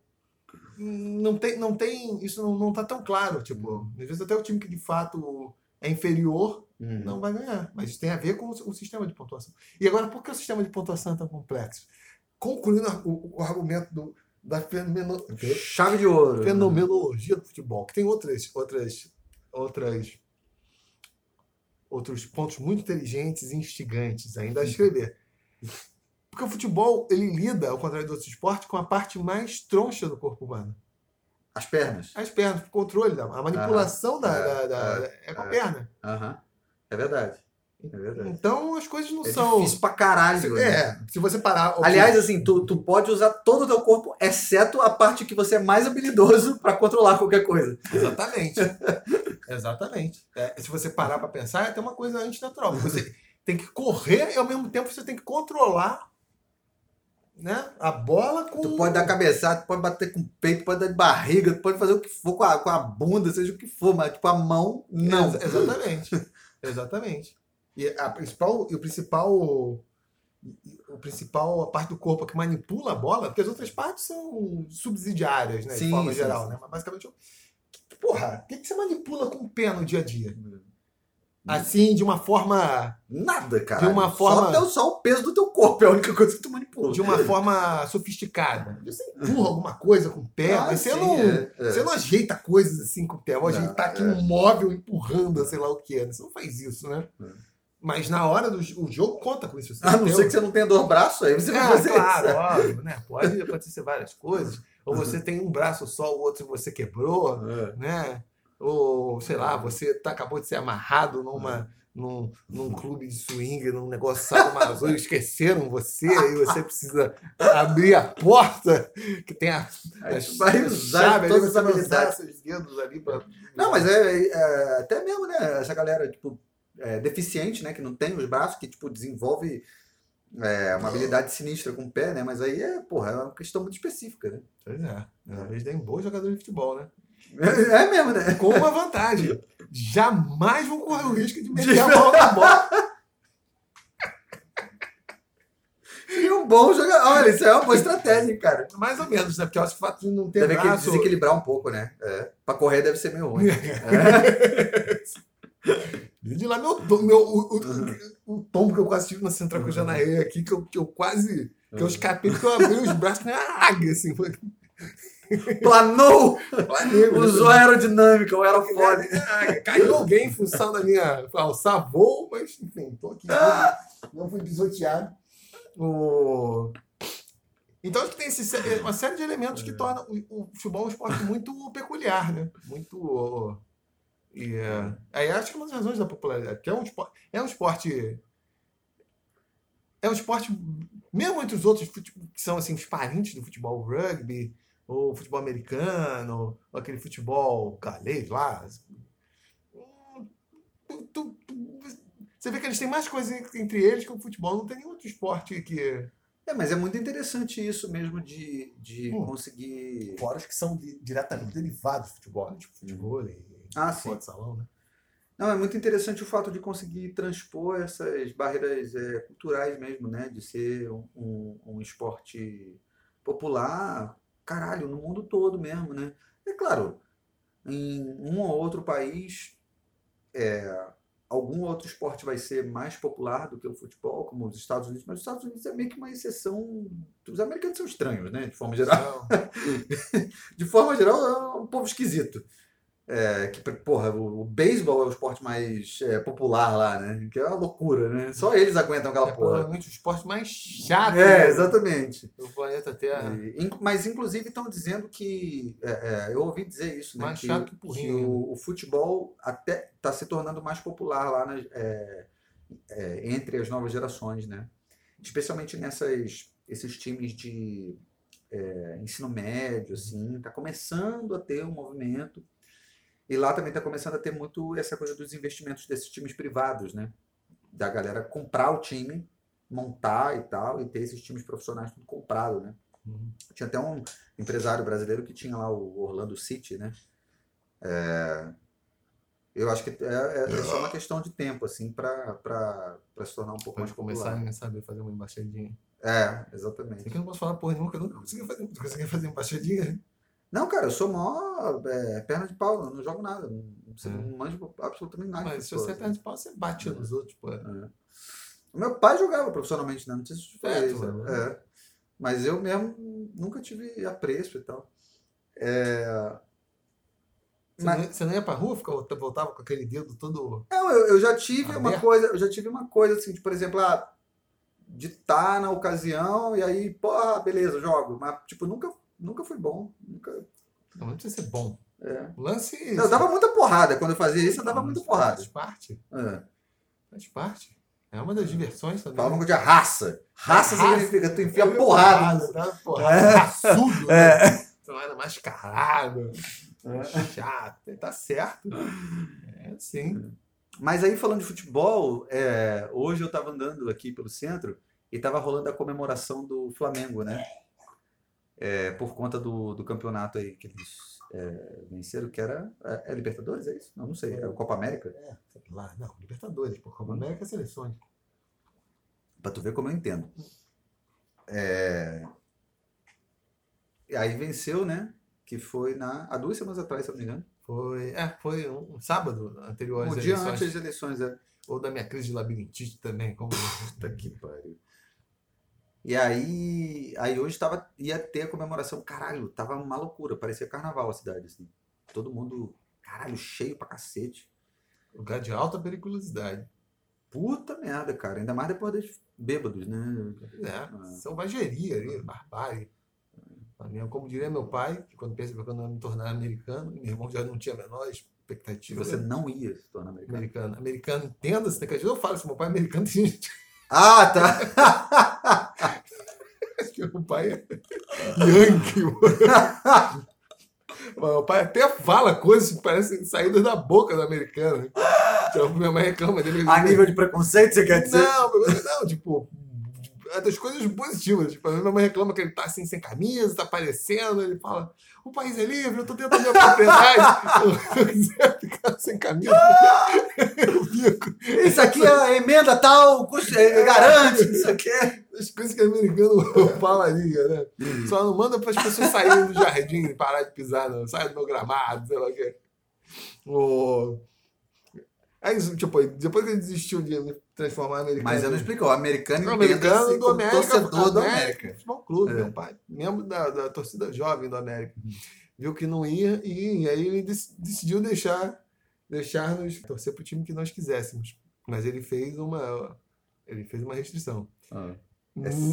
não, tem, não tem, isso não, não tá tão claro, tipo, às vezes até o time que de fato é inferior Hum. não vai ganhar, mas isso tem a ver com o, sistema de pontuação. E agora, por que o sistema de pontuação é tão complexo? Concluindo o, o argumento do, da fenomeno, Chave de ouro. fenomenologia do futebol, que tem outras, outras, outras, outros pontos muito inteligentes e instigantes ainda a escrever. Porque o futebol, ele lida, ao contrário de outros esportes, com a parte mais troncha do corpo humano. As pernas. As pernas, o controle, da- a manipulação da, é, da- da- é com a é. perna. Aham. É verdade. É verdade. Então as coisas não É são. difícil pra caralho. né? É, se você parar. Aliás, assim, tu, tu pode usar todo o teu corpo, exceto a parte que você é mais habilidoso pra controlar qualquer coisa. Exatamente. Exatamente. É, se você parar para pensar, é até uma coisa antinatural. Você tem que correr e ao mesmo tempo você tem que controlar né, a bola com. Tu pode dar cabeçada, tu pode bater com o peito, pode dar de barriga, tu pode fazer o que for com a, com a bunda, seja o que for, mas tipo a mão, não. Ex- exatamente. Exatamente. E a principal, e o principal. O principal, a parte do corpo que manipula a bola, porque as outras partes são subsidiárias, né? Sim, de forma sim, geral, sim. né? Mas basicamente. Porra, o que, que você manipula com o pé no dia a dia? Assim, de uma forma. Nada, cara. De uma forma- Só, teu- só o peso do teu corpo é a única coisa que tu manipula. de uma forma sofisticada. Você empurra alguma coisa com o pé, Ah, mas você sim, não. é, é. Você não ajeita coisas assim com o pé. Vou Não, ajeitar aqui é. um móvel empurrando, sei lá o que. Você não faz isso, né? É. Mas na hora do o jogo conta com isso. Você A não ser que você não tenha dois braços, aí você É, vai fazer claro, isso. óbvio, né? Pode acontecer várias coisas. Ou você tem um braço só, o outro você quebrou, É. né? Ou, sei lá, você tá, acabou de ser amarrado numa, num, num clube de swing, num negócio sadomaso, esqueceram você, e você precisa abrir a porta que tem a, vai usar chave ali, você vai usar seus dedos ali pra... Não, mas é, é, até mesmo, né? Essa galera, tipo, é, deficiente, né? Que não tem os braços, que, tipo, desenvolve é, uma habilidade sinistra com o pé, né? Mas aí é, porra, é uma questão muito específica, né? Pois é, eles têm bons jogadores de futebol, né? É, é mesmo, né? Com uma vantagem, jamais vão correr o risco de meter a mão na bola. E um bom jogador. Olha, isso é uma boa estratégia, cara. Mais ou menos, né? Porque eu acho que o fato de não ter Deve que braço... desequilibrar um pouco, né? É. Pra correr deve ser meio ruim. É. De lá, meu, meu, o, o, o tombo que eu quase tive na Central com o Janaí aqui, que eu, que eu quase. Que eu escapei porque eu abri os braços na águia, assim. Foi, Planou! Usou aerodinâmica, ou era foda. águia. Caiu alguém em função da minha alçar voo, mas enfim, tô aqui. Não fui pisoteado. O... Então acho que tem esse, uma série de elementos que tornam o, o futebol um esporte muito peculiar, né? Muito. E, é, aí acho que é uma das razões da popularidade, porque é um esporte. É um esporte. É um esporte, mesmo entre os outros que são assim, os parentes do futebol rugby, ou futebol americano, ou aquele futebol galês lá. hum, Você vê que eles têm mais coisas entre eles que o futebol. Não tem nenhum outro esporte que. É, mas é muito interessante isso mesmo de, de Hum. conseguir. Fora os que são di- diretamente derivados do futebol, né? tipo futebol e Ah, sim. de salão, né? Não, é muito interessante o fato de conseguir transpor essas barreiras é, culturais mesmo, né? De ser um, um, um esporte popular, caralho, no mundo todo mesmo, né? É claro, em um ou outro país, é, algum outro esporte vai ser mais popular do que o futebol, como os Estados Unidos, mas os Estados Unidos é meio que uma exceção. Os americanos são estranhos, né? De forma geral. De forma geral, é um povo esquisito. É, que, porra, o, o beisebol é o esporte mais é, popular lá, né? Que é uma loucura, né? Só eles aguentam aquela é porra. provavelmente o esporte mais chato É, do- exatamente. do planeta Terra. E, in- mas, inclusive, estão dizendo que. é, é, eu ouvi dizer isso, né? Mais que, chato que que porrinho, o, o futebol até está se tornando mais popular lá nas, é, é, entre as novas gerações, né? Especialmente nessas esses times de é, ensino médio, assim, está começando a ter um movimento. E lá também está começando a ter muito essa coisa dos investimentos desses times privados, né? Da galera comprar o time, montar e tal, e ter esses times profissionais tudo comprado, né? Uhum. Tinha até um empresário brasileiro que tinha lá o Orlando City, né? É, eu acho que é, é, é, só uma questão de tempo, assim, para se tornar um pouco Pode mais começar a saber fazer uma embaixadinha. É, exatamente. Isso que eu não posso falar porra nenhuma, que eu nunca consegui fazer, consegui fazer embaixadinha. Não, cara, eu sou mó é, perna de pau, eu não jogo nada. Não, é. não manjo absolutamente nada. Mas se você é perna de pau, você bate nos outros, pô. É. O meu pai jogava profissionalmente, né? Não sei se falei isso. É. Mas eu mesmo nunca tive apreço e tal. É... Você, Mas... não, você não ia pra rua, ficava, voltava com aquele dedo todo. Não, eu, eu já tive aberto. uma coisa, eu já tive uma coisa assim, de, por exemplo, ah, de estar tá na ocasião e aí, porra, beleza, jogo. Mas, tipo, nunca, nunca foi bom. Nunca... Não, não precisa ser bom. É. Lance. Eu dava muita porrada. Quando eu fazia isso, eu dava muita porrada. Faz parte. É. Faz parte. É uma das diversões também. Fala de raça. Raça, raça significa tu enfia porrada. porrada tá? Porrada, é. raçudo. É. Né? Tu era mascarado. É. Chato. Tá certo. É sim. Mas aí, falando de futebol, é, hoje eu estava andando aqui pelo centro e estava rolando a comemoração do Flamengo, né? É, por conta do, do campeonato aí que eles é, venceram, que era. É, é, Libertadores, é isso? Não, não sei. É o Copa América? É, lá. Não, Libertadores, Copa América é seleções. Pra tu ver como eu entendo. É... E aí venceu, né? Que foi na, há duas semanas atrás, se eu não me engano. Foi, é, foi um, um sábado anterior às um eleições. Um dia antes das eleições, é. Ou da minha crise de labirintite também. Como... Puta que pariu. E aí, aí hoje tava, ia ter a comemoração. Caralho, tava uma loucura. Parecia carnaval a cidade, assim. Todo mundo, caralho, cheio pra cacete. Lugar de alta periculosidade. Puta merda, cara. Ainda mais depois dos bêbados, né? É, ah. selvageria ali, barbárie. Como diria meu pai, que quando pensa que eu me tornar americano, meu irmão já não tinha a menor expectativa. Você não ia se tornar americano? Americano, americano entenda-se, né? Que eu falo, se meu pai é americano, tem gente. Ah, tá! Que meu pai é Yankee. meu pai até fala coisas que parecem saídas da boca do americano. Então, minha mãe reclama dele. A nível de preconceito, você quer dizer? Não, não, tipo, das coisas positivas. Tipo, a minha mãe reclama que ele tá assim sem camisa, tá aparecendo, ele fala, o país é livre, eu tô dentro da minha propriedade. eu quiser ficar sem camisa, eu fico. Isso aqui é a emenda tal, é, garante, isso aqui é. As coisas que o americano falaria, né? Uhum. Só não manda para as pessoas saírem do jardim e parar de pisar, não. Sai do meu gramado, sei lá o quê. Oh. Aí, tipo, depois que ele desistiu de transformar americano. Mas eu não explico, o americano o americano do América, torcedor do América. Futebol Clube, é. meu pai, membro da, da torcida jovem do América. Viu que não ia e aí ele decidiu deixar deixar-nos torcer para o time que nós quiséssemos. Mas ele fez uma ele fez uma restrição. Ah.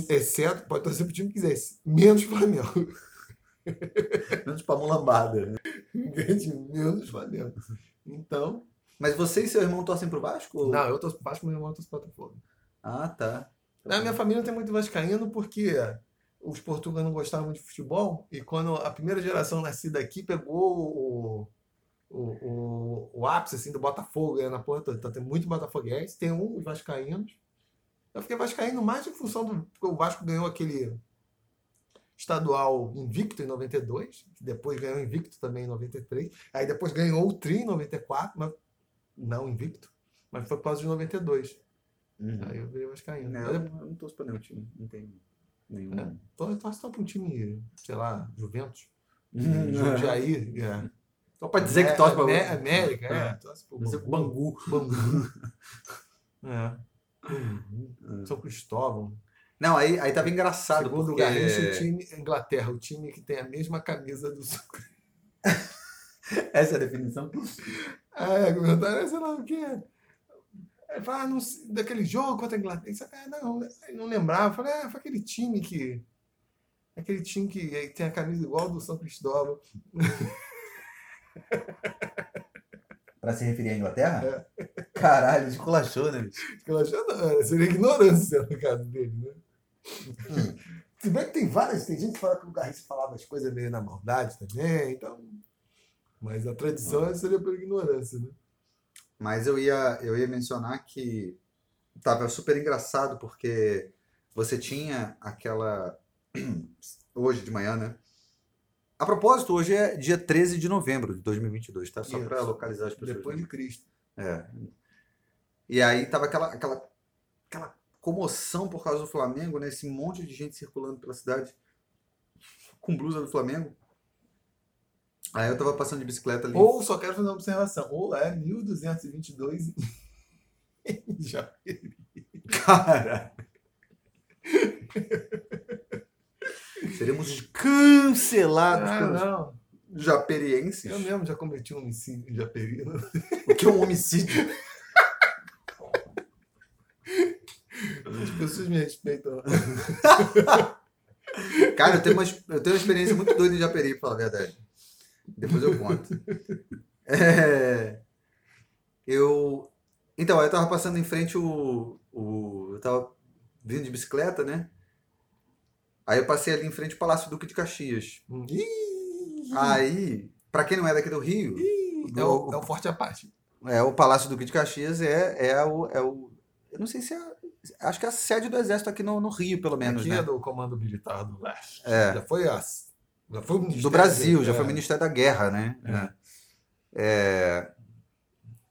Exceto, pode torcer para o time que quisesse, menos Flamengo. menos para mulambada. menos Flamengo. Então, mas você e seu irmão torcem pro Vasco? Não, eu torço pro Vasco, meu irmão torce pro Botafogo. Ah, tá. Na minha família tem muito vascaíno porque os portugueses não gostavam de futebol e quando a primeira geração nascida aqui pegou o, o, o, o ápice assim, do Botafogo né, na porra toda. Então tem muito botafoguense, tem um, os vascaínos. Eu fiquei vascaíno mais em função do porque o Vasco ganhou aquele estadual invicto em 92, depois ganhou invicto também em 93, aí depois ganhou o tri em 94, mas não invicto, mas foi por causa de 92. Uhum. Aí eu virei vascaíno. Não, eu, eu não torço pra nenhum time, não tem nenhum. É, torço só pra um time, sei lá, Juventus, uhum. Jundiaí, é. Só pra dizer é, que torce pra é, América, é. é. Torce pro Bangu. Bangu. é. Uhum. São Cristóvão. Não, aí, aí tava engraçado. Segundo porque... Garrincha, o time, Inglaterra, o time que tem a mesma camisa do Essa é a definição? É, comentário é sei lá o que. Fala, ah, não, daquele jogo contra a Inglaterra. Ah, não, não lembrava. Falei, ah, foi aquele time que. Aquele time que tem a camisa igual do São Cristóvão. Para se referir à Inglaterra? É. Caralho, esculachou, né, bicho? Esculachou não, seria ignorância no caso dele, né? Hum. Se bem que tem várias, tem gente que fala que o Garriça falava as coisas meio na maldade também, então. Mas a tradição seria por ignorância, né? Mas eu ia, eu ia mencionar que tava super engraçado porque você tinha aquela. Hoje de manhã, né? A propósito, hoje é dia 13 de novembro de 2022, tá? Só para localizar as pessoas. Depois de Cristo. É. E aí tava aquela, aquela, aquela comoção por causa do Flamengo, né? Esse monte de gente circulando pela cidade com blusa do Flamengo. Aí eu tava passando de bicicleta ali. Ou só quero fazer uma observação. Ou é 1222 em Japeri. Cara. Seremos cancelados Ah, pelos não. japerienses. Eu mesmo já cometi um homicídio em Japeri. O que é um homicídio? As pessoas me respeitam. Cara, eu tenho, uma, eu tenho uma experiência muito doida em Japeri, pra falar a verdade. Depois eu conto. É, eu. Então, eu tava passando em frente o, o. Eu tava vindo de bicicleta, né? Aí eu passei ali em frente ao Palácio Duque de Caxias. Ih, Aí, pra quem não é daqui do Rio, ih, é, o, é o Forte Apache. é, o Palácio Duque de Caxias é, é, o, é o. Eu não sei se é. Acho que é a sede do Exército aqui no, no Rio, pelo menos, Aqui né? é do Comando Militar do Leste. É. Já foi a, já foi o Ministério do Brasil, já é. foi o Ministério da Guerra, né? É. É,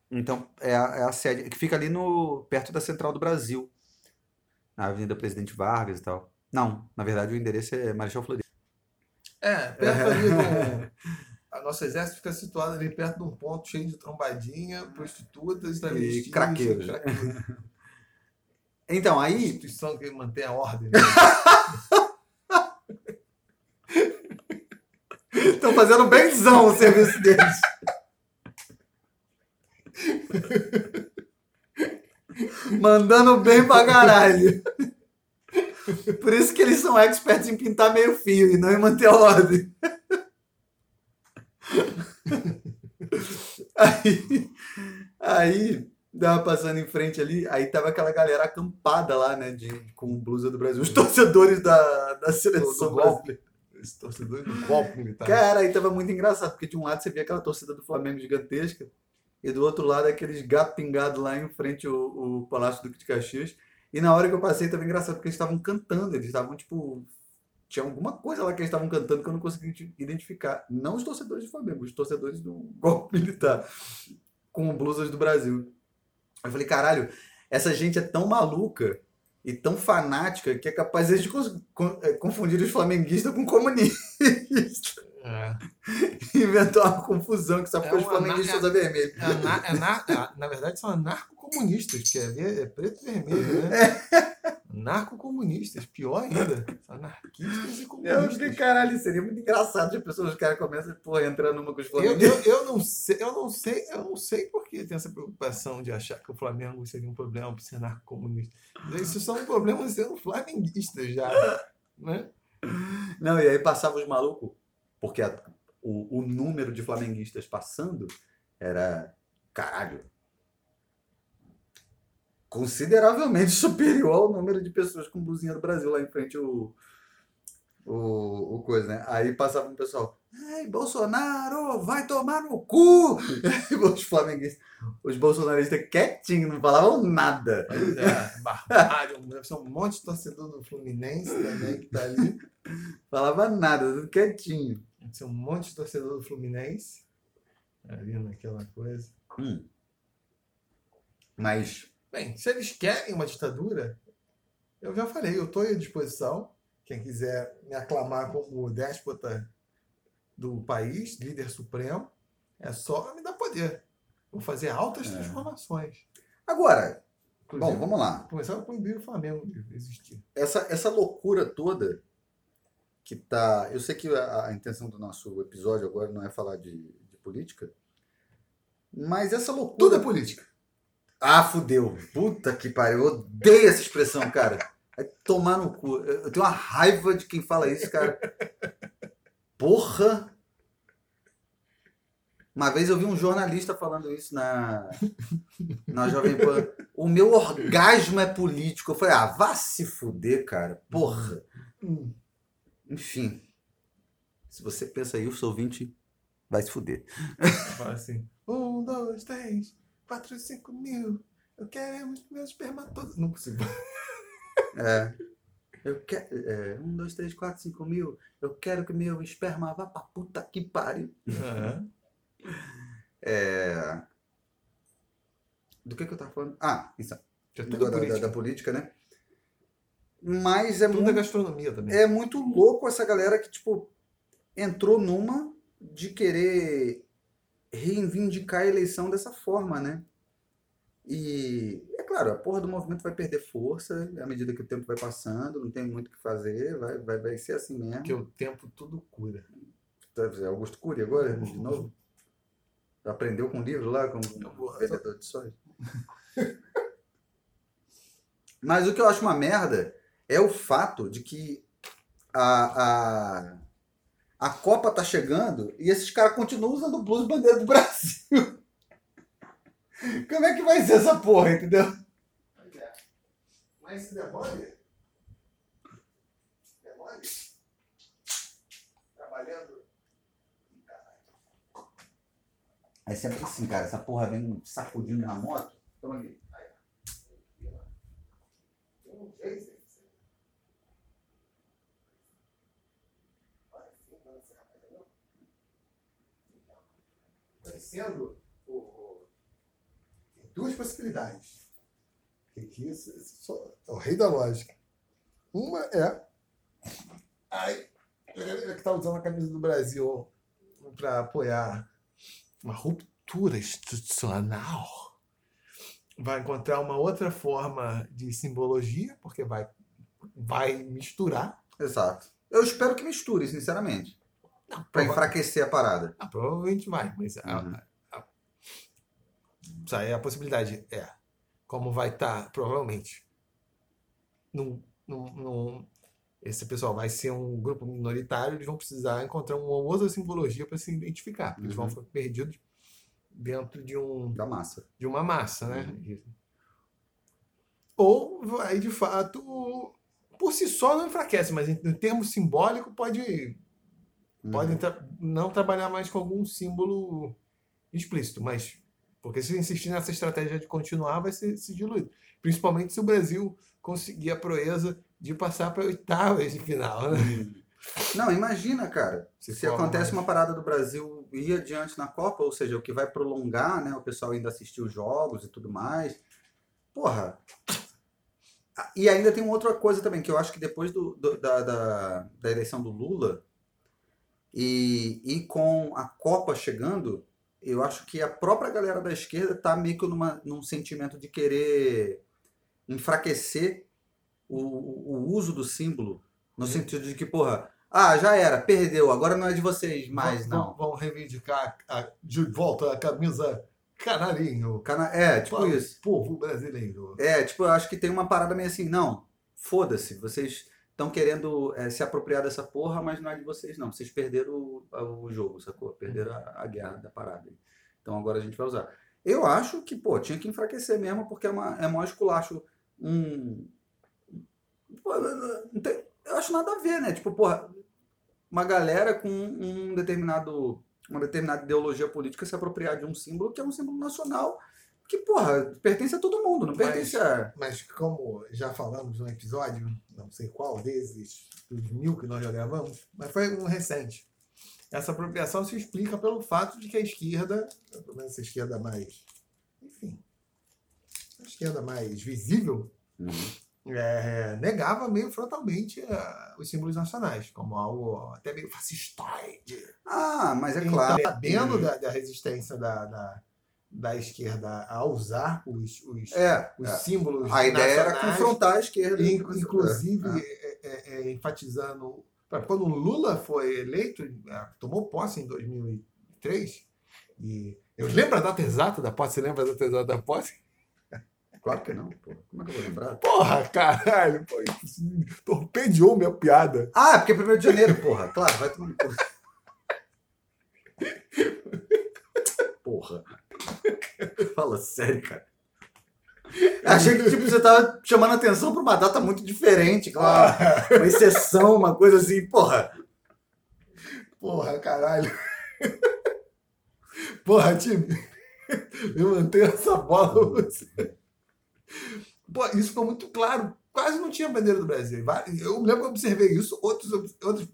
Então, é a, é a sede que fica ali no, perto da Central do Brasil, na Avenida Presidente Vargas e tal. Não, na verdade o endereço é Marechal Floriano. É, perto ali do. A nosso exército fica situado ali perto de um ponto cheio de trombadinha, prostitutas, travestis, craqueiros. craqueiros. Então, aí, Instituição que mantém a ordem. né? estão fazendo benzão o serviço deles. Mandando bem pra caralho. Por isso que eles são experts em pintar meio fio e não em manter a ordem. Aí, aí tava passando em frente ali, aí tava aquela galera acampada lá, né, de, com blusa do Brasil, os torcedores da, da seleção brasileira. Esse torcedor do golpe militar. Cara, aí tava muito engraçado, porque de um lado você via aquela torcida do Flamengo gigantesca, e do outro lado aqueles gatos pingados lá em frente ao, ao Palácio Duque de Caxias. E na hora que eu passei tava engraçado, porque eles estavam cantando, eles estavam tipo. Tinha alguma coisa lá que eles estavam cantando que eu não consegui identi- identificar. Não os torcedores do Flamengo, os torcedores do golpe militar, com blusas do Brasil. Eu falei, caralho, essa gente é tão maluca e tão fanática que é capaz de eh, confundir os flamenguistas com comunistas. É. Inventou uma confusão que só porque É os flamenguistas usam vermelho. É ana- é na, é- na verdade, são anarcocomunistas, que é, é preto e vermelho, né? Narcocomunistas, pior ainda. Anarquistas e Eu comunistas. falei, caralho, seria muito engraçado se as pessoas, os caras começam, porra, entrando numa com os Eu, flamenguistas. eu, eu não sei, eu não sei, eu não sei por que tem essa preocupação de achar que o Flamengo seria um problema por ser narcocomunista. Isso são problemas sendo flamenguistas já, né? Não, e aí passava os malucos, porque a- o, o número de flamenguistas passando era, caralho, consideravelmente superior ao número de pessoas com blusinha do Brasil lá em frente o, o, o coisa, né? Aí passava um pessoal, ai, Bolsonaro, vai tomar no cu! Os flamenguistas, os bolsonaristas quietinhos, não falavam nada. Pois é, barbárie, deve ser um monte de torcedor do Fluminense também que tá ali. Falava nada, tudo quietinho. Deve ser um monte de torcedor do Fluminense ali naquela coisa. Mas Bem, se eles querem uma ditadura, eu já falei, eu estou à disposição. Quem quiser me aclamar como o déspota do país, líder supremo, é só me dar poder. Vou fazer altas É. transformações. agora, Inclusive, bom, vamos lá. começar a proibir o Flamengo de existir. essa, essa loucura toda que tá. Eu sei que a, a intenção do nosso episódio agora não é falar de, de política, mas essa loucura. Tudo é política. Ah, fudeu. Puta que pariu. Eu odeio essa expressão, cara. Vai tomar no cu. Eu tenho uma raiva de quem fala isso, cara. Porra! Uma vez eu vi um jornalista falando isso na, na Jovem Pan. O meu orgasmo é político. Eu falei, ah, vá se fuder, cara. Porra. Enfim. Se você pensa aí, o seu ouvinte vai se fuder. Fala assim: um, dois, três, quatro, cinco mil. Eu quero meus espermatozoides. Não consigo. É. Eu quero. É, um, dois, três, quatro, cinco mil. Eu quero que meu esperma vá pra puta que pariu. Aham. É... Do que, que eu tava falando? Ah, isso. Do tudo negócio da, da, política. da política, né? Mas é Tudo da muito, gastronomia também. é muito louco essa galera que, tipo, entrou numa de querer reivindicar a eleição dessa forma, né? E é claro, a porra do movimento vai perder força à medida que o tempo vai passando, não tem muito o que fazer, vai, vai, vai ser assim mesmo. Porque o tempo tudo cura. É Augusto Cury agora, de novo? Aprendeu com o livro lá, com Eu vou- o vendedor de sonhos. Mas o que eu acho uma merda é o fato de que a, a, a Copa tá chegando e esses caras continuam usando blues bandeira do Brasil. Como é que vai ser essa porra, entendeu? Mas se demore. Demore. Trabalhando. É sempre assim, cara. Essa porra vem sacudindo na moto. Toma aqui. Parecendo o, duas possibilidades. Que isso, isso é o rei da lógica. Uma é. Ai, galera que está usando a camisa do Brasil para apoiar uma ruptura institucional vai encontrar uma outra forma de simbologia, porque vai, vai misturar. Exato. Eu espero que misture, sinceramente. Prova- enfraquecer a parada. Ah, provavelmente vai, mas a, Uhum. a- a- isso aí é a possibilidade. É. Como vai estar, provavelmente. Num, num, num- esse pessoal vai ser um grupo minoritário, eles vão precisar encontrar uma outra simbologia para se identificar, porque eles vão Uhum. ficar perdidos dentro de um, Da massa. de uma massa, né? Uhum. Ou vai, de fato, por si só não enfraquece, mas em, em termos simbólico pode, Uhum. Podem tra- não trabalhar mais com algum símbolo explícito, mas porque se insistir nessa estratégia de continuar, vai se, se diluir. Principalmente se o Brasil conseguir a proeza de passar para oitavas de final, né? Não, imagina, cara. Se Se, acontece mais- uma parada do Brasil ir adiante na Copa, ou seja, o que vai prolongar, né? O pessoal ainda assistir os jogos e tudo mais. Porra. E ainda tem uma outra coisa também, que eu acho que depois do, do- da, da, da eleição do Lula e, e com a Copa chegando, eu acho que a própria galera da esquerda tá meio que numa, num sentimento de querer enfraquecer o, o, uso do símbolo, no sentido de que, porra, ah, já era, perdeu, agora não é de vocês mais, Vão- não. Vão, vão reivindicar a- de volta a camisa canarinho. Cana- É, tipo para isso. Povo brasileiro. É, tipo, eu acho que tem uma parada meio assim, não, foda-se, vocês estão querendo é, se apropriar dessa porra, mas não é de vocês, não. Vocês perderam o, o jogo, sacou? Perderam a, a guerra da parada. Então agora a gente vai usar. Eu acho que, pô, tinha que enfraquecer mesmo, porque é, uma, é maior esculacho. Um. Eu acho nada a ver, né? Tipo, porra, uma galera com um determinado. Uma determinada ideologia política se apropriar de um símbolo que é um símbolo nacional que, porra, pertence a todo mundo, não Mas- pertence a. Mas como já falamos no episódio, não sei qual desses, dos mil que nós já gravamos, mas foi um recente. Essa apropriação se explica pelo fato de que a esquerda, pelo menos a esquerda mais, enfim, a esquerda mais visível, é, negava meio frontalmente eh, os símbolos nacionais, como algo até meio fascistoide. Ah, mas é claro. sabendo da, da resistência da, da, da esquerda a usar os, os, É, os é. símbolos a ideia era confrontar a esquerda. In- Inclusive, É. é, é, é, enfatizando. Quando o Lula foi eleito, tomou posse em 2003, e eu lembro a data exata da posse, você lembra a data exata da posse? Claro que não, pô. Como é que eu vou lembrar? Porra, caralho, pô, torpedeou minha piada. Ah, porque é 1 de janeiro, porra. Claro, vai tomar no cu. Fala sério, cara. Achei que tipo, você tava chamando atenção para uma data muito diferente, claro. Uma exceção, uma coisa assim, porra. Porra, caralho. Porra, time. Eu mantenho essa bola você. Pô, isso ficou muito claro. Quase não tinha bandeira do Brasil. Eu lembro que eu observei isso. Outros, outros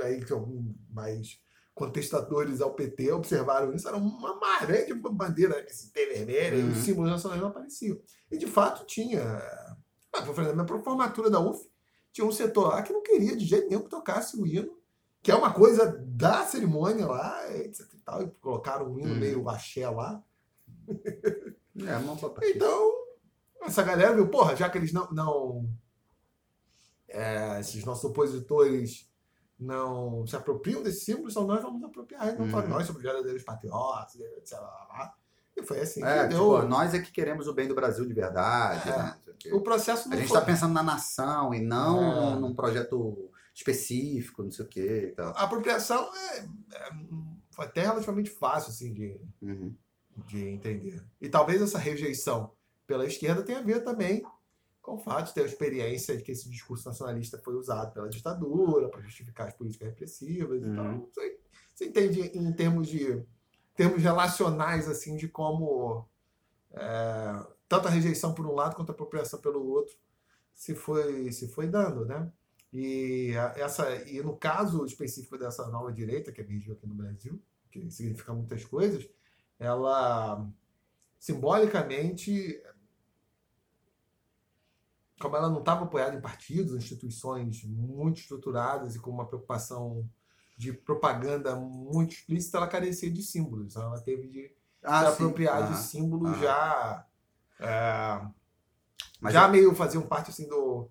aí, que são mais contestadores ao PT observaram isso. Era uma maré de bandeira de T vermelha uhum. e os símbolos nacionais não apareciam. E de fato tinha. Ah, vou falar, na formatura da UF, tinha um setor lá que não queria de jeito nenhum que tocasse o hino, que é uma coisa da cerimônia lá, etc e tal, e colocaram um hino uhum. meio axé lá. É, uma então, essa galera viu, porra, já que eles não. não é, esses nossos opositores não se apropriam desses símbolos, então nós vamos apropriar. Então, uhum. nós somos verdadeiros patriotas, etc. E foi assim é, tipo, nós é que queremos o bem do Brasil de verdade. É, né? O processo A gente está pensando na nação e não é. num projeto específico, não sei o quê. A apropriação é, é, até relativamente fácil assim, de, uhum. de entender. E talvez essa rejeição pela esquerda tenha a ver também com o fato de ter a experiência de que esse discurso nacionalista foi usado pela ditadura para justificar as políticas repressivas. Uhum. Então, você, você entende em termos de termos relacionais assim de como é, tanto a rejeição por um lado quanto a apropriação pelo outro se foi se foi dando, né? E essa e no caso específico dessa nova direita que emergiu aqui no Brasil, que significa muitas coisas, ela simbolicamente como ela não estava apoiada em partidos, instituições muito estruturadas e com uma preocupação de propaganda muito explícita, ela carecia de símbolos. Ela teve de ah, se apropriar ah, de símbolos ah. já. É, já meio faziam parte assim do,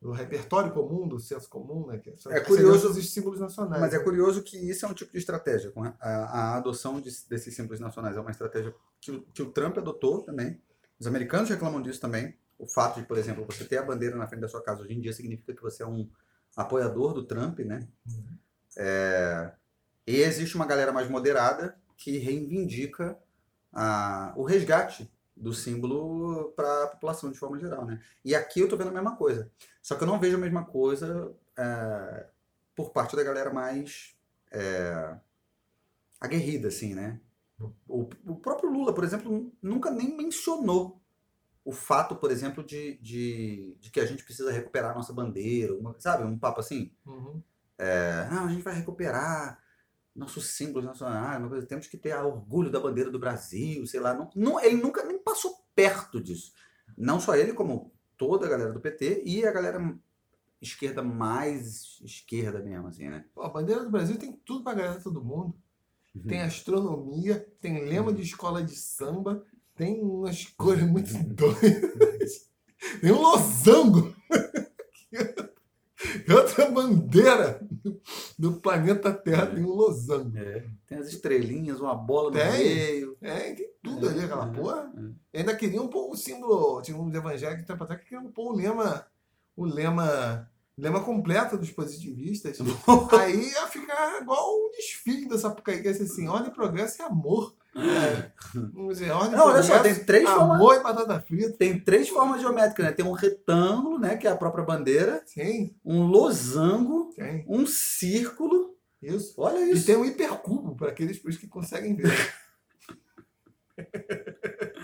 do repertório comum, do senso comum, né? Que é curioso os símbolos nacionais. Mas é curioso que isso é um tipo de estratégia. A, a adoção de, desses símbolos nacionais é uma estratégia que, que o Trump adotou também. Os americanos reclamam disso também. O fato de, por exemplo, você ter a bandeira na frente da sua casa hoje em dia significa que você é um apoiador do Trump, né? Uhum. É, e existe uma galera mais moderada que reivindica a, o resgate do símbolo para a população de forma geral, né? E aqui eu tô vendo a mesma coisa. Só que eu não vejo a mesma coisa é, por parte da galera mais é, aguerrida, assim, né? O, o, próprio Lula, por exemplo, nunca nem mencionou o fato, por exemplo, de, de, de que a gente precisa recuperar a nossa bandeira, uma, sabe? Um papo assim. Uhum. É, não, a gente vai recuperar nossos símbolos nacionais, coisa, temos que ter orgulho da bandeira do Brasil, sei lá. Não, não, ele nunca nem passou perto disso. Não só ele, como toda a galera do PT e a galera esquerda mais esquerda mesmo, assim, né? Pô, a bandeira do Brasil tem tudo para agradar todo mundo. Uhum. Tem astronomia, tem lema uhum. de escola de samba, tem umas cores muito doidas. Tem um losango. outra bandeira do planeta Terra tem um losango. É. Tem as estrelinhas, uma bola no tem, meio. É, tem tudo é, ali, aquela é, porra. É. Ainda queriam pôr o símbolo, tinha uns evangélicos tempo atrás que queriam pôr o lema, o lema, lema completo dos positivistas. Aí ia ficar igual um desfile dessa que é assim, ordem, progresso e amor. É. Vamos dizer, ordem, não, olha só, tem três formas. e batata frita. Tem três formas geométricas, né? Tem um retângulo, né? Que é a própria bandeira. Sim. Um losango. Sim. Um círculo. Isso. Olha isso. E tem um hipercubo para aqueles que conseguem ver.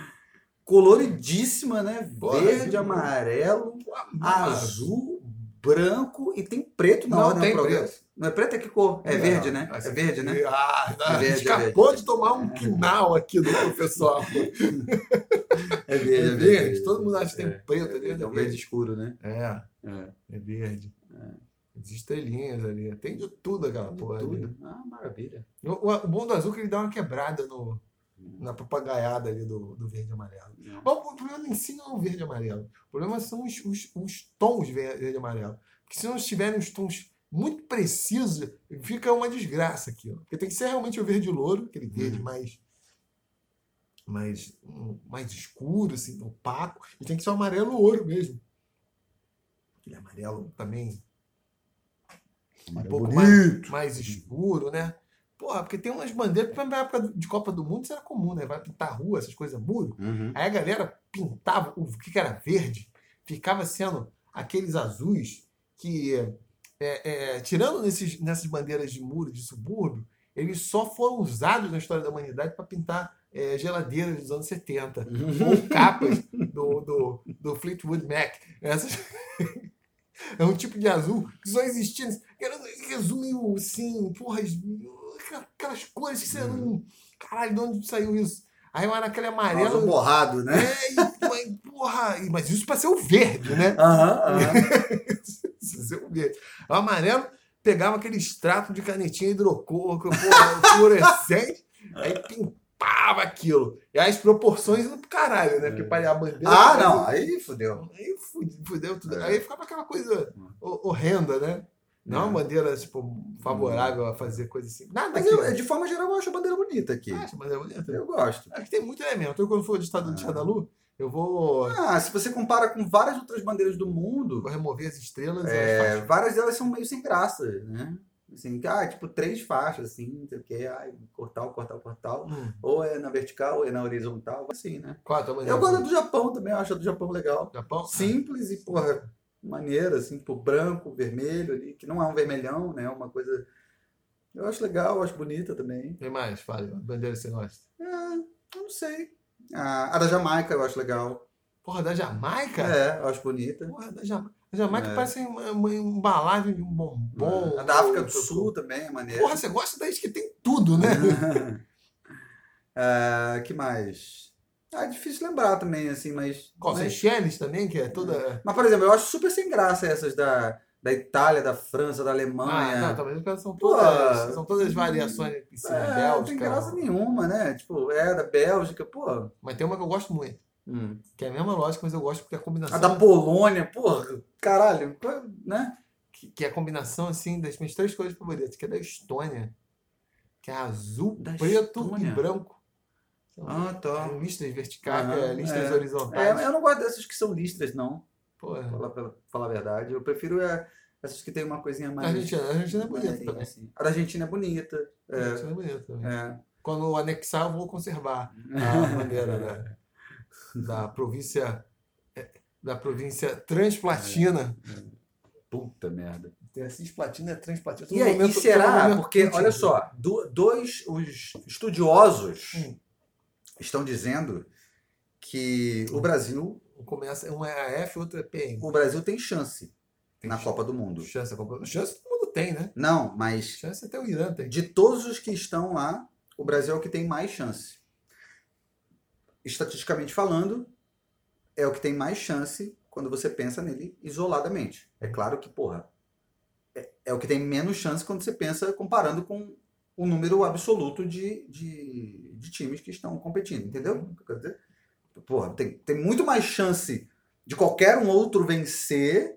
Coloridíssima, né? Verde, amarelo, azul, branco e tem preto na Não, hora. Não, tem preto. Não é preto, é que cor? É não, verde, né? É verde, né? Ah, é verde, escapou é verde. de tomar um quinal aqui do professor. é verde, é, é verde. Todo mundo acha que tem é, preto. É, verde, é um verde escuro, né? É, é, é verde. É. As estrelinhas ali. Tem de tudo aquela porra. Tudo. Ali. Ah, maravilha. O, o, o bom do azul é que ele dá uma quebrada no. Na papagaiada ali do, do verde e amarelo. Bom, o problema em si não é o verde e amarelo. O problema são os, os, os tons verde e amarelo. Porque se não estiverem os tons muito preciso, fica uma desgraça aqui. Ó. Porque tem que ser realmente o verde louro, aquele verde uhum. mais, mais, mais escuro, assim, opaco, e tem que ser o amarelo ouro mesmo. Aquele amarelo também amarelo um pouco mais, mais, escuro, né? Porra, porque tem umas bandeiras, porque na época de Copa do Mundo isso era comum, né? Vai pintar rua, essas coisas, muro. Uhum. Aí a galera pintava o que, era verde, ficava sendo aqueles azuis que, é, é, tirando nesses, nessas bandeiras de muro, de subúrbio, eles só foram usados na história da humanidade para pintar é, geladeiras dos anos 70, ou capas do, do, do Fleetwood Mac. Essas... é um tipo de azul que só existia. Um meio assim, porra, aquelas cores que você não. Caralho, de onde saiu isso? Aí era aquele amarelo. Borrado, né? É, e, mas, porra, mas isso para ser o verde, né? Aham, aham. Isso é o verde. O amarelo pegava aquele extrato de canetinha hidrocor, porra, fluorescente, aí pintava aquilo. E aí as proporções indo pro caralho, né? Porque para a bandeira. Ah, não, aí fodeu. Aí fu- fudeu tudo. É. Aí ficava aquela coisa ho- horrenda, né? Não É. uma bandeira, tipo, favorável a fazer coisa assim. Nada Mas eu, de forma geral, eu acho a bandeira bonita aqui. Acho, mas é bonito. Eu gosto. Acho que tem muito elemento. Eu, quando for de Estado de Ah. Xadalu, eu vou, Ah, se você compara com várias outras bandeiras do mundo, vou remover as estrelas e as é, faixas. várias delas são meio sem graça, né? Assim, ah, tipo, três faixas, assim, não sei o quê, ai, cortal, cortal, cortal. Hum. Ou é na vertical, ou é na horizontal, assim, né? Qual a tua bandeira? Eu gosto do Japão também, eu acho a do Japão legal. Japão? Simples e, porra, maneira, assim, tipo, branco, vermelho ali, que não é um vermelhão, né? Uma coisa. Eu acho legal, eu acho bonita também. Tem mais? Fale. Bandeira você gosta. Ah, eu não sei. Ah, a da Jamaica eu acho legal. Porra, da Jamaica? É, eu acho bonita. Porra, da Jamaica. A Jamaica É. parece uma, uma embalagem de um bombom. a da África do Sul também é maneira. Porra, você gosta daí que tem tudo, né? Ah, que mais? Ah, é difícil lembrar também, assim, mas. Qual, mas, Seychelles também, que é toda... mas, por exemplo, eu acho super sem graça essas da, da Itália, da França, da Ah, Alemanha. não, talvez porque são Pô, todas, são todas variações em cima, É, Bélgica. não tem graça nenhuma, né? Tipo, é da Bélgica, pô. Mas tem uma que eu gosto muito, Hum. que é a mesma lógica, mas eu gosto porque a combinação... A da Polônia, porra, caralho, né? que, que é a combinação, assim, das minhas três cores favoritas, que é da Estônia, que é azul, Da preto Estônia? e branco. São Ah, tá. Tem listras verticais, Aham, é, listras é. horizontais. É, eu não gosto dessas que são listras, não. Pô, Pra falar, pra falar a verdade. Eu prefiro é, essas que tem uma coisinha a mais. Argentina, a Argentina é bonita também. assim. A da Argentina é bonita. A É, Argentina é bonita também. é. Quando anexar, eu vou conservar a bandeira da, da província é, da província Transplatina. Puta merda. Tem a Cisplatina e a Transplatina. E aí, momento- todo será? Porque, olha só, do- dois os estudiosos Hum. Estão dizendo que o Brasil, Começa, um é a F, outro é PM. o Brasil tem chance Tem na chance. Copa do Mundo. Chance, chance todo mundo tem, né? Não, mas Chance até o Irã tem. de todos os que estão lá, o Brasil é o que tem mais chance. Estatisticamente falando, é o que tem mais chance quando você pensa nele isoladamente. É claro que, porra, é, é o que tem menos chance quando você pensa comparando com o número absoluto de, de, de times que estão competindo, entendeu? dizer? Porra, tem, tem muito mais chance de qualquer um outro vencer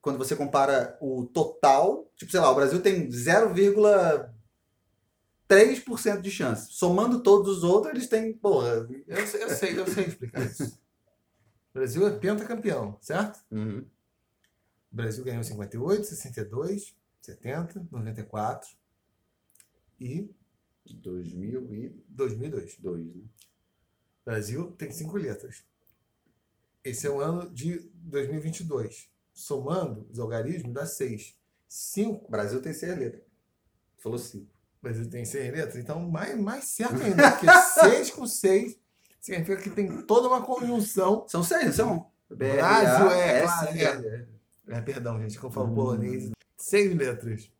quando você compara o total. Tipo, sei lá, o Brasil tem 0,3% de chance. Somando todos os outros, eles têm, porra. Eu, sei- eu sei, eu sei explicar isso. O Brasil é pentacampeão, certo? Uhum. O Brasil ganhou 58, 62, 70, 94 e 2002, 2002. né? O Brasil tem cinco letras. Esse é o ano de 2022. Somando os algarismos, dá seis. Cinco. Brasil tem seis letras. Tu falou cinco. Brasil tem seis letras, então mais, mais certo ainda, porque seis com seis significa que tem toda uma conjunção. São seis, são? Brasil, é, claro, é. É, perdão, gente, que eu falo Hum. polonês. Seis letras.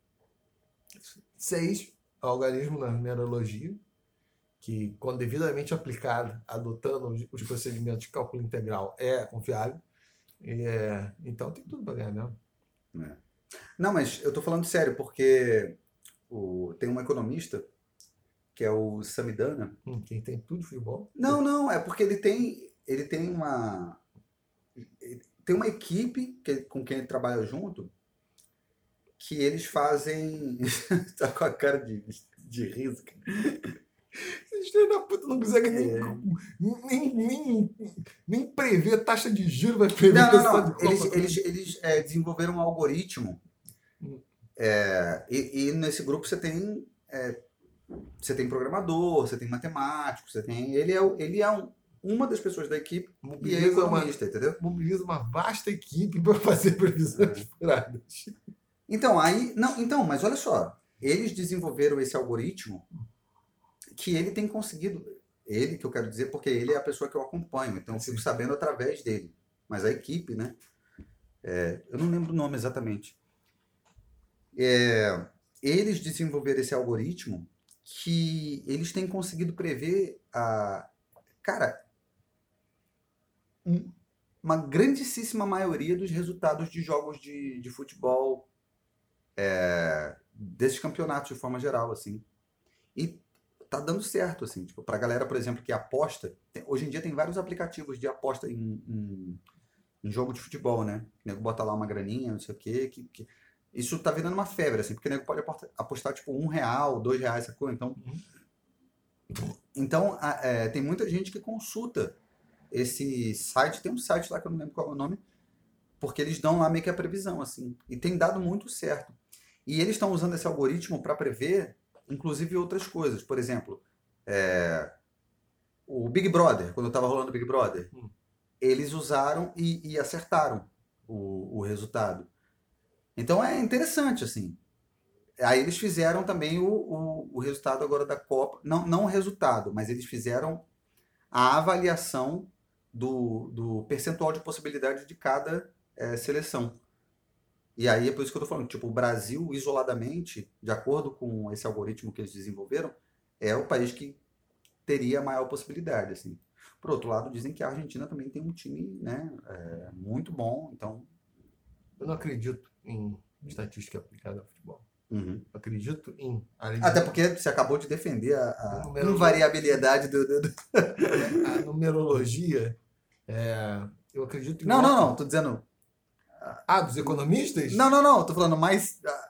Seis, algarismo na numerologia, que, quando devidamente aplicado, adotando os- os procedimentos de cálculo integral, é confiável. E, é, então tem tudo para ganhar mesmo. Não, mas eu tô falando sério, porque o, tem um economista, que é o Samidana. Hum, quem tem tudo de futebol. Não, não, é porque ele tem, ele tem uma. ele tem uma equipe que, com quem ele trabalha junto que eles fazem. tá com a cara de, de riso. cara. Esses filhos da puta não conseguem nem, É. nem, nem, nem prever taxa de juros, vai prever Não, não, não. Eles, eles, eles é, desenvolveram um algoritmo. Hum. É, e, e nesse grupo você tem é, você tem programador, você tem matemático, você tem. Ele é, ele é um- uma das pessoas da equipe e é Mobiliza uma, economista, entendeu? mobiliza uma vasta equipe para fazer previsões furadas. Então, aí. Não, então, mas olha só. Eles desenvolveram esse algoritmo que ele tem conseguido. Ele, que eu quero dizer, porque ele é a pessoa que eu acompanho, então eu fico sabendo através dele. Mas a equipe, né? é, eu não lembro o nome exatamente. É, eles desenvolveram esse algoritmo que eles têm conseguido prever a. Cara, um- uma grandíssima maioria dos resultados de jogos de, de futebol é, desses campeonatos de forma geral, assim. E tá dando certo, assim. Tipo, pra galera, por exemplo, que aposta. tem- hoje em dia tem vários aplicativos de aposta em, em, em jogo de futebol, né? O nego bota lá uma graninha, não sei o quê. Que, que- isso tá virando uma febre, assim, porque o nego pode apostar, apostar, tipo, um real, dois reais, sacou? Então, então a- é, tem muita gente que consulta esse site. Tem um site lá que eu não lembro qual é o nome, porque eles dão lá meio que a previsão, assim. E tem dado muito certo. E eles estão usando esse algoritmo para prever, inclusive, outras coisas. Por exemplo, é, o Big Brother, quando estava rolando o Big Brother, Hum. eles usaram e, e acertaram o, o resultado. Então é interessante, assim. Aí eles fizeram também o, o, o resultado agora da Copa. Não, não o resultado, mas eles fizeram a avaliação do, do percentual de possibilidade de cada eh, seleção. E aí é por isso que eu tô falando, tipo, o Brasil, isoladamente, de acordo com esse algoritmo que eles desenvolveram, é o país que teria a maior possibilidade, assim. Por outro lado, dizem que a Argentina também tem um time, né, eh, muito bom, então... Eu não acredito em estatística aplicada ao futebol. uhum. Acredito em. além de- Até porque você acabou de defender a, a Número- invariabilidade do... do- do- a numerologia. é, eu acredito em. Não, não, não, tô dizendo... Ah, dos economistas? Não, não, não, tô falando mais... ah,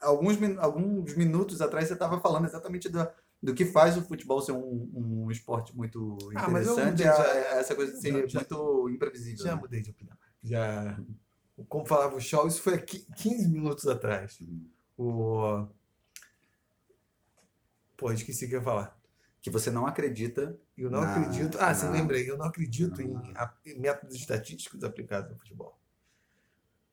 Alguns, alguns minutos atrás você estava falando exatamente do, do que faz o futebol ser um, um esporte muito Ah, mas eu interessante, é- já. é essa coisa de ser Já- muito imprevisível. Já né? mudei de opinião. Já. Como falava o Shaw, isso foi há qui- 15 minutos atrás. O. Pô, esqueci o que eu ia falar. Que você não acredita. Eu não Na- acredito. Ah, sim, na- lembrei. Eu não acredito na- em métodos estatísticos aplicados no futebol.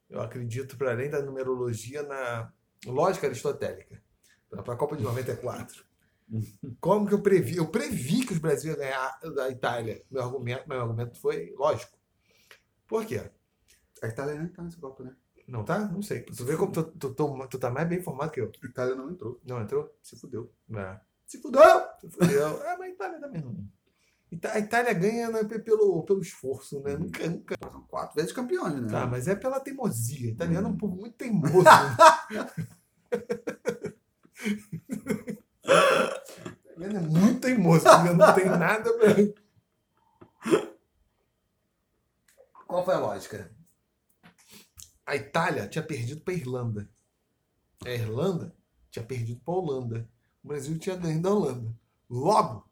Eu acredito, para além da numerologia, na lógica aristotélica. Para a Copa de 94. Como que eu previ? Eu previ que os Brasil ia ganhar da Itália. Meu argumento, meu argumento foi lógico. Por quê? A Itália nem tá nessa Copa, né? Não tá? Não sei. Tu vê como tu, tu, tu, tu tá mais bem informado que eu. A Itália não entrou. Não entrou? Se fudeu. Não. Se fudeu! Tu fudeu. Ah, mas a Itália também não. A Itália ganha né, pelo, pelo esforço, né? Nunca, nunca. São quatro vezes campeões, né? Tá, mas é pela teimosia. Italiano é um povo muito teimoso. Italiano é muito teimoso. Não tem nada pra. Qual foi a lógica? A Itália tinha perdido para a Irlanda. A Irlanda tinha perdido para a Holanda. O Brasil tinha ganho da Holanda. Logo,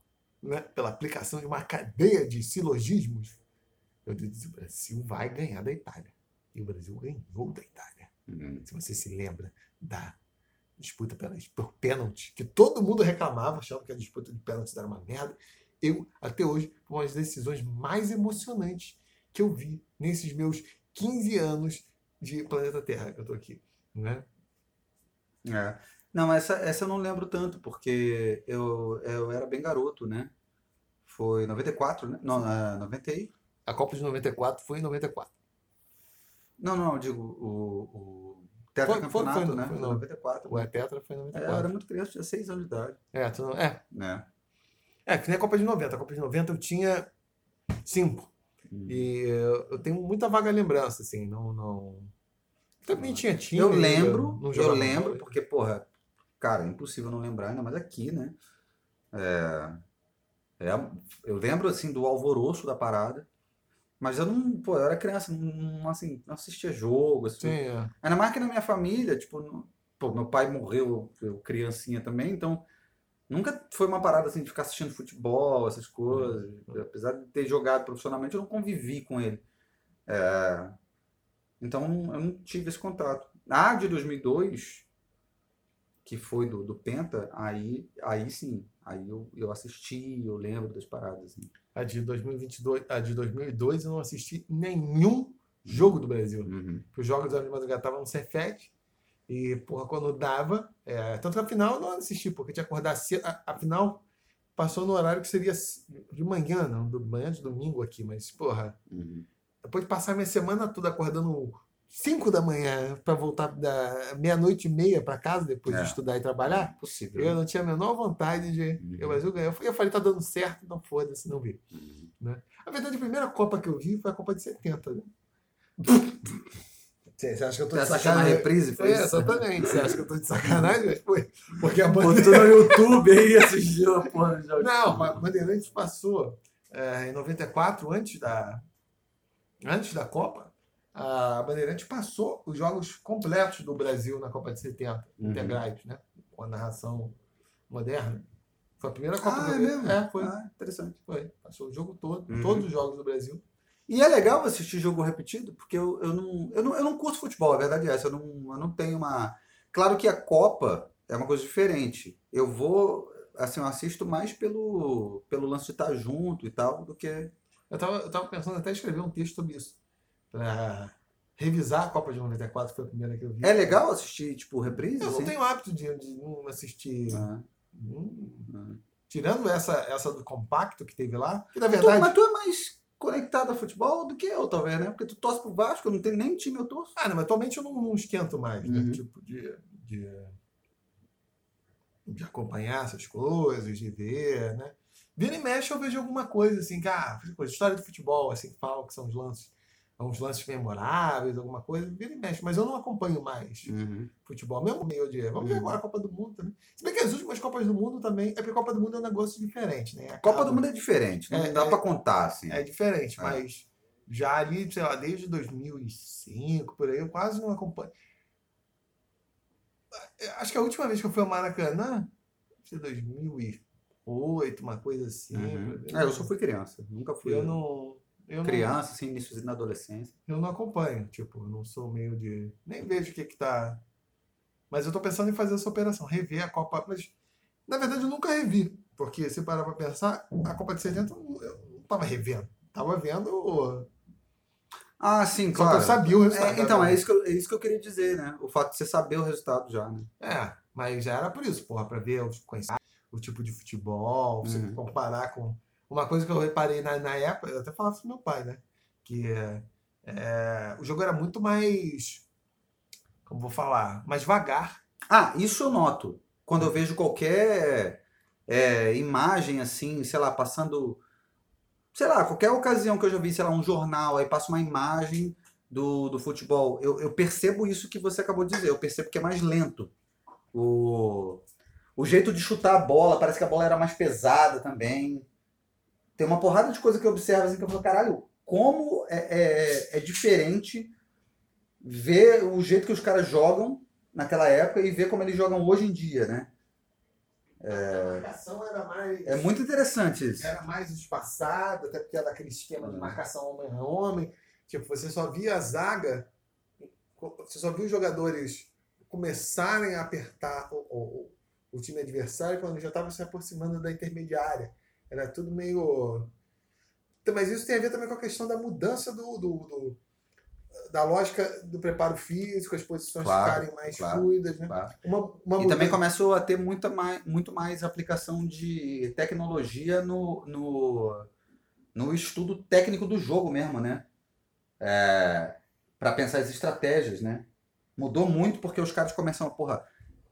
né, pela aplicação de uma cadeia de silogismos, eu disse: o Brasil vai ganhar da Itália. E o Brasil ganhou da Itália. Se você se lembra da disputa por pênalti, que todo mundo reclamava, achava que a disputa de pênalti era uma merda. Eu, até hoje, foi uma das decisões mais emocionantes que eu vi nesses meus 15 anos de planeta Terra que eu tô aqui. Né? É. Não, essa, essa eu não lembro tanto, porque eu, eu era bem garoto, né? Foi 94, né? Não, é, 90 e... A Copa de 94 foi em 94. Não, não, eu digo o, o Foi- foi- tetracampeonato, foi- né? foi Foi no- 94. O Tetra foi em É, eu 94. era muito criança, tinha 6 anos de idade, É, tu não- é, né? é, que nem a Copa de 90. A Copa de 90 eu tinha 5. Hum. E eu, eu tenho muita vaga lembrança, assim, não. não... Também tinha time. Eu né, lembro, eu jogava lembro, porque, porra, cara, é impossível não lembrar, ainda mais aqui, né? É, é, eu lembro, assim, do alvoroço da parada, mas eu não, pô, eu era criança, não, assim, não assistia jogo, assim, Sim, é. Ainda mais que na minha família, tipo, não- pô, meu pai morreu, eu criancinha também, então nunca foi uma parada assim de ficar assistindo futebol, essas coisas. Apesar de ter jogado profissionalmente, eu não convivi com ele. É, então eu não tive esse contato. A de 2002, que foi do, do Penta, aí, aí sim, aí eu, eu assisti, eu lembro das paradas. Assim. A de 2022, a de 2002 eu não assisti nenhum jogo do Brasil. Uhum. Os jogos da madrugada estavam no Cefet. E, porra, quando dava. É, tanto que a final eu não assisti, porque tinha que acordar cedo. A, a final passou no horário que seria de manhã, não, do manhã de domingo aqui, mas, porra, Uhum. depois de passar minha semana toda acordando 5 da manhã para voltar da meia-noite e meia para casa depois É. de estudar e trabalhar, Possível. eu não tinha a menor vontade de. Uhum. Eu, mas eu ganhei. Eu falei, tá dando certo, então foda-se, não vi. Uhum. A verdade, a primeira Copa que eu vi foi a Copa de 70, né? Você acha que eu tô de na sacanagem? reprise? Foi É, exatamente. Você acha que eu tô de sacanagem? Mas foi. Porque a Botou bandeira... no YouTube aí assistiu a porra do jogo. Não, a Bandeirantes passou é, em 94, antes da, antes da Copa. A Bandeirantes passou os jogos completos do Brasil na Copa de 70, Uhum. integrais, né? Com a narração moderna. Foi a primeira Copa Ah, do é Brasil. mesmo? É, foi. Ah, interessante. foi. Passou o jogo todo, Uhum. todos os jogos do Brasil. E é legal assistir jogo repetido, porque eu, eu, não, eu, não, eu não curto futebol, a verdade é essa. Eu não, eu não tenho uma. Claro que a Copa é uma coisa diferente. Eu vou. Assim, eu assisto mais pelo, pelo lance de estar junto e tal, do que. Eu tava, eu tava pensando até em escrever um texto sobre isso. Pra revisar a Copa de 94, que foi a primeira que eu vi. É legal assistir, tipo, reprise? Eu não assim? tenho hábito de, de não assistir. Ah, Hum, ah. Tirando essa, essa do compacto que teve lá, que na Tu- verdade. mas tu é mais conectado a futebol do que eu, talvez, né? Porque tu torce pro Vasco, eu não tenho nem time, eu torço. Ah, não, mas atualmente eu não, não esquento mais, né? Uhum. Tipo, de, de, de acompanhar essas coisas, de ver, né? Vira e mexe eu vejo alguma coisa, assim, ah, coisa, história do futebol, assim, que falam que são os lances, uns lances memoráveis, alguma coisa, vira e mexe. Mas eu não acompanho mais futebol, mesmo meio de. Vamos ver Uhum. agora a Copa do Mundo também. Se bem que as últimas Copas do Mundo também. É porque a Copa do Mundo é um negócio diferente, né? A Copa do Mundo é diferente, não É, dá é- pra contar, assim. É diferente, É. mas já ali, sei lá, desde 2005, por aí, eu quase não acompanho. Eu Acho que a última vez que eu fui ao Maracanã foi 2008, uma coisa assim. Uhum. É, eu só fui criança, nunca fui Eu não. Eu não, criança, assim, início na adolescência. eu não acompanho, tipo, não sou meio de. Nem vejo o que que tá. Mas eu tô pensando em fazer essa operação, rever a Copa. Mas, na verdade, eu nunca revi. Porque se parar pra pensar, a Copa de 70 eu não- não tava revendo. Tava vendo. Ah, sim, Só que claro. eu sabia o resultado. É, então, é isso, que eu, é isso que eu queria dizer, né? O fato de você saber o resultado já, né? É, mas já era por isso, porra, pra ver conhecer o tipo de futebol, você Uhum. comparar com. Uma coisa que eu reparei na, na época, eu até falava com meu pai, né? Que é, é, o jogo era muito mais. Como vou falar? Mais vagar. Ah, isso eu noto. Quando eu vejo qualquer é, imagem, assim, sei lá, passando. Sei lá, qualquer ocasião que eu já vi, sei lá, um jornal, aí passa uma imagem do, do futebol. Eu, eu percebo isso que você acabou de dizer. Eu percebo que é mais lento. O, o jeito de chutar a bola, parece que a bola era mais pesada também. Tem uma porrada de coisa que eu observo assim que eu falo, caralho, como é, é, é diferente ver o jeito que os caras jogam naquela época e ver como eles jogam hoje em dia, né? A marcação era mais. É muito interessante isso. Era mais espaçada, até porque era aquele esquema de Uhum. marcação homem a homem. Tipo, você só via a zaga, você só via os jogadores começarem a apertar o, o, o time adversário quando já estava se aproximando da intermediária. Era tudo meio. Então, Mas isso tem a ver também com a questão da mudança do, do- do- da lógica do preparo físico, as posições Claro, ficarem mais claro, fluidas. Né? Claro. Uma, uma E também começou a ter muita mais, muito mais aplicação de tecnologia no, no, no estudo técnico do jogo mesmo, né? É, para pensar as estratégias, né? Mudou muito porque os caras começam a, porra,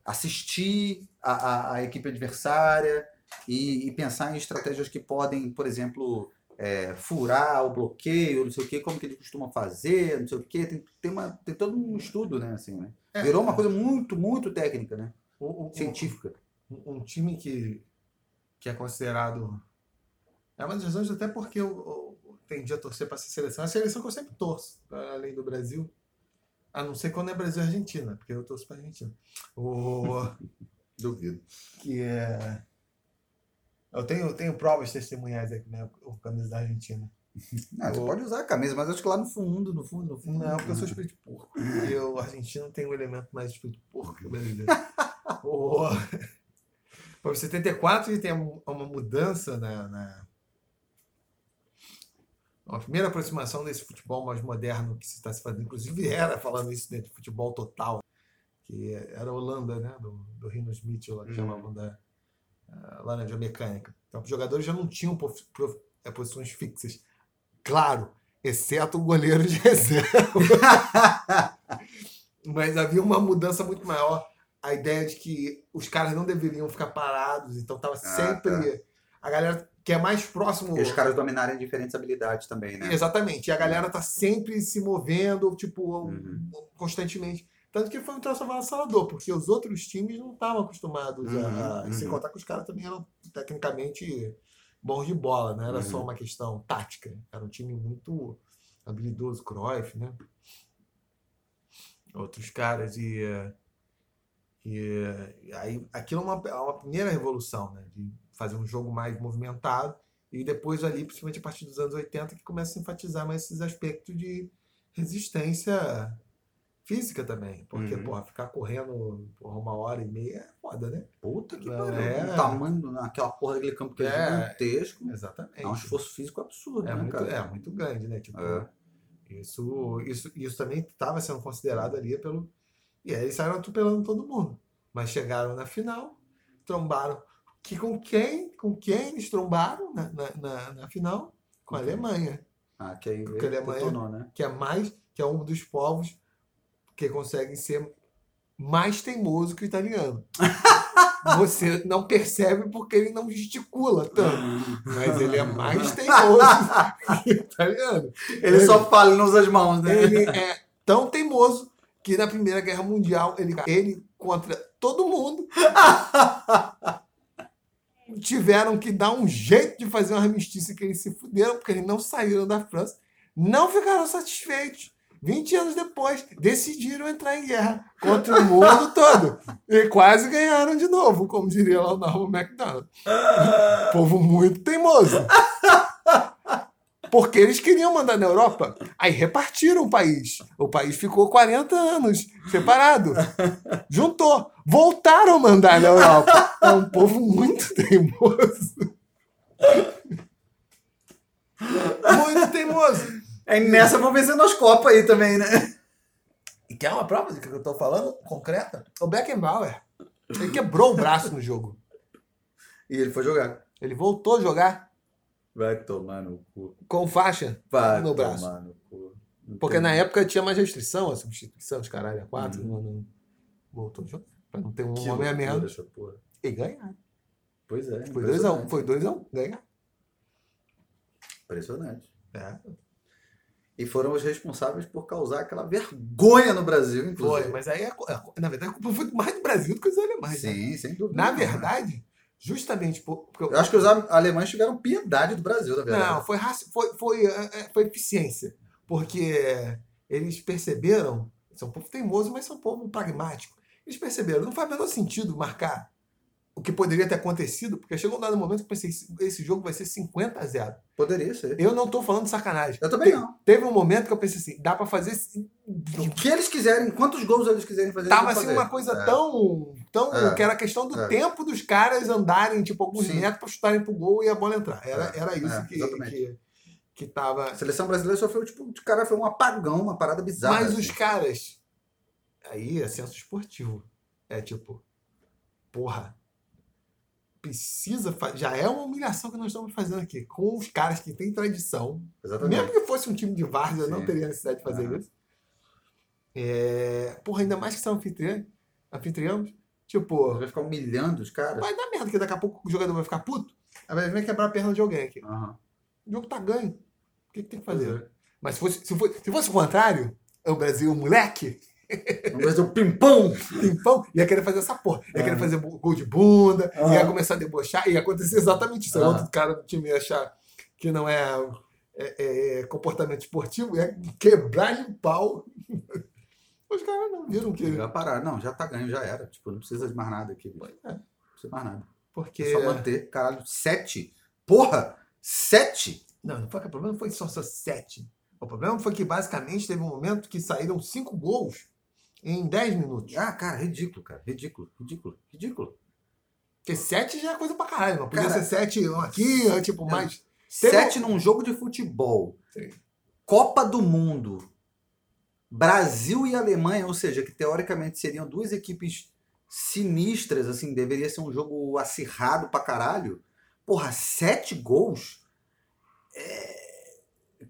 assistir a, a, a equipe adversária e, e pensar em estratégias que podem, por exemplo, é, furar o bloqueio, não sei o que, como que eles costumam fazer, não sei o que. Tem, tem, uma, tem todo um estudo, né? Assim, né? É. Virou uma coisa muito, muito técnica, né? o- o- Científica. um, um time que, que é considerado. É uma das razões até porque eu, eu tendi a torcer para essa seleção. É a seleção que eu sempre torço, além do Brasil. A não ser quando é Brasil e Argentina, porque eu torço para Argentina. O, Duvido. que é. Eu tenho, eu tenho provas testemunhais aqui, né? O camisa da Argentina. Não, você O- pode usar a camisa, mas acho que lá no fundo, no fundo, no fundo. Não, porque eu sou espírito de porco. E o argentino tem um elemento mais espírito de porco que o brasileiro. Para 74 tem uma mudança na, na... A primeira aproximação desse futebol mais moderno que se está se fazendo, inclusive era falando isso dentro de futebol total, que era a Holanda, né? Do, do Rino Smith, lá, que Uhum. chamavam da lá na biomecânica. Então, os jogadores já não tinham eh, posições fixas. Claro, exceto o goleiro de reserva. Mas havia uma mudança muito maior. A ideia de que os caras não deveriam ficar parados, então tava sempre. A galera que é mais próximo. E os caras dominarem diferentes habilidades também, né? Exatamente. E a galera tá sempre se movendo, tipo, Uhum. constantemente. Tanto que foi um troço avassalador, porque os outros times não estavam acostumados a. Uhum, Sem uhum. contar que os caras também eram tecnicamente bons de bola, não era só Uhum. uma questão tática. Era um time muito habilidoso, Cruyff, né? Outros caras e. eh, E, eh, aí aquilo é uma, é uma primeira revolução, né? De fazer um jogo mais movimentado. E depois ali, principalmente a partir dos anos 80, que começa a enfatizar mais esses aspectos de resistência física também. Porque, Uhum. porra, ficar correndo porra, uma hora e meia é foda, né? Puta que pariu. é. O tamanho naquela porra daquele campo que é, É. gigantesco. Exatamente. É um esforço físico absurdo, É né, muito, cara? é muito grande, né? Tipo, É. isso, isso, isso também estava sendo considerado ali pelo. E aí eles saíram atropelando todo mundo. Mas chegaram na final, trombaram. Que com quem? Com quem eles trombaram na, na, na, na final? Com a? Alemanha. Ah, que aí Porque a Alemanha- detonou, né? que é mais que é um dos povos que conseguem ser mais teimoso que o italiano. Você não percebe porque ele não gesticula tanto, mas ele é mais teimoso que o italiano. Ele só fala e não usa as mãos, né? Ele é tão teimoso que na Primeira Guerra Mundial ele, ele contra todo mundo tiveram que dar um jeito de fazer um armistício que eles se fuderam porque eles não saíram da França, não ficaram satisfeitos. 20 anos depois, decidiram entrar em guerra contra o mundo todo. E quase ganharam de novo, como diria lá o Norman MacDonald. Povo muito teimoso. Porque eles queriam mandar na Europa. Aí repartiram o país. O país ficou 40 anos separado. Juntou. Voltaram a mandar na Europa. É um povo muito teimoso. Muito teimoso. É nessa vão vencendo as Copas aí também, né? E quer uma prova do que eu tô falando? Concreta? O Beckenbauer. Ele quebrou o braço no jogo. E ele foi jogar. Ele voltou a jogar Vai tomar no cu. com faixa Vai no tomar braço. no Porque na época tinha mais restrição, a substituição de caralho a quatro. Uhum. Não, não voltou a jogar. Pra não ter um Que homem a menos. essa porra. E ganhar. Pois é. Foi 2x1. Foi 2x1. Ganhar. Impressionante. É. E foram os responsáveis por causar aquela vergonha no Brasil, inclusive. Foi, mas aí, a cu- na verdade, a culpa foi mais do Brasil do que dos alemães. né? Sim, sem dúvida. Na verdade, justamente por, porque Eu acho que os alemães tiveram piedade do Brasil, na verdade. Não, foi, foi, foi, é, é, foi eficiência. Porque eles perceberam, são um povo teimoso, mas são um povo pragmático. Eles perceberam, não faz o menor sentido marcar o que poderia ter acontecido, porque chegou um dado momento que eu pensei, esse- jogo vai ser 50 a 0. Poderia ser. Eu não tô falando de sacanagem. Eu também Te- não. Teve um momento que eu pensei assim, dá pra fazer. O que eles quiserem, quantos gols eles quiserem fazer. Tava assim fazer. uma coisa É. tão. tão É. que era questão do É. tempo dos caras andarem, tipo, alguns Sim. metros pra chutarem pro gol e a bola entrar. Era, É. era isso É, que, que, que tava. A seleção brasileira sofreu, tipo, de cara, foi um apagão, uma parada bizarra. Mas assim. os caras. Aí é senso esportivo. É tipo, porra. Precisa. Já é uma humilhação que nós estamos fazendo aqui. Com os caras que têm tradição. Exatamente. Mesmo que fosse um time de várzea, eu não teria necessidade de fazer Aham. isso. É, porra, ainda mais que são anfitriões. Anfitriões. Tipo, Vai ficar humilhando os caras. vai dar merda, que daqui a pouco o jogador vai ficar puto. Aí vai vai quebrar a perna de alguém aqui. Aham. O jogo tá ganho. O que, que tem que fazer? é. Mas se fosse, se fosse, se fosse o contrário, o Brasil, moleque, No Brasil, pimpão! pimpão, ia querer fazer essa porra. Ia Ah. querer fazer bu- gol de bunda, Ah. ia começar a debochar, ia acontecer exatamente isso. Ah. Outro cara do time ia achar que não é, é- é comportamento esportivo, ia quebrar de pau. Os caras não viram que. Já pararam. Não, já tá ganho, já era. Tipo, não precisa de mais nada aqui. bicho. É, Não precisa de mais nada. Porque. É só manter. Caralho, sete. Porra! Sete? Não, não foi que o problema foi só, só sete. O problema foi que basicamente teve um momento que saíram cinco gols em 10 minutos. Ah, cara, ridículo, cara. Ridículo, ridículo, ridículo. Porque 7 já é coisa pra caralho, não. Podia Cara, ser 7 um aqui, um tipo, mais. Sete num jogo de futebol. Sim. Copa do Mundo. Brasil e Alemanha, ou seja, que teoricamente seriam duas equipes sinistras, assim, deveria ser um jogo acirrado pra caralho. Porra, sete gols?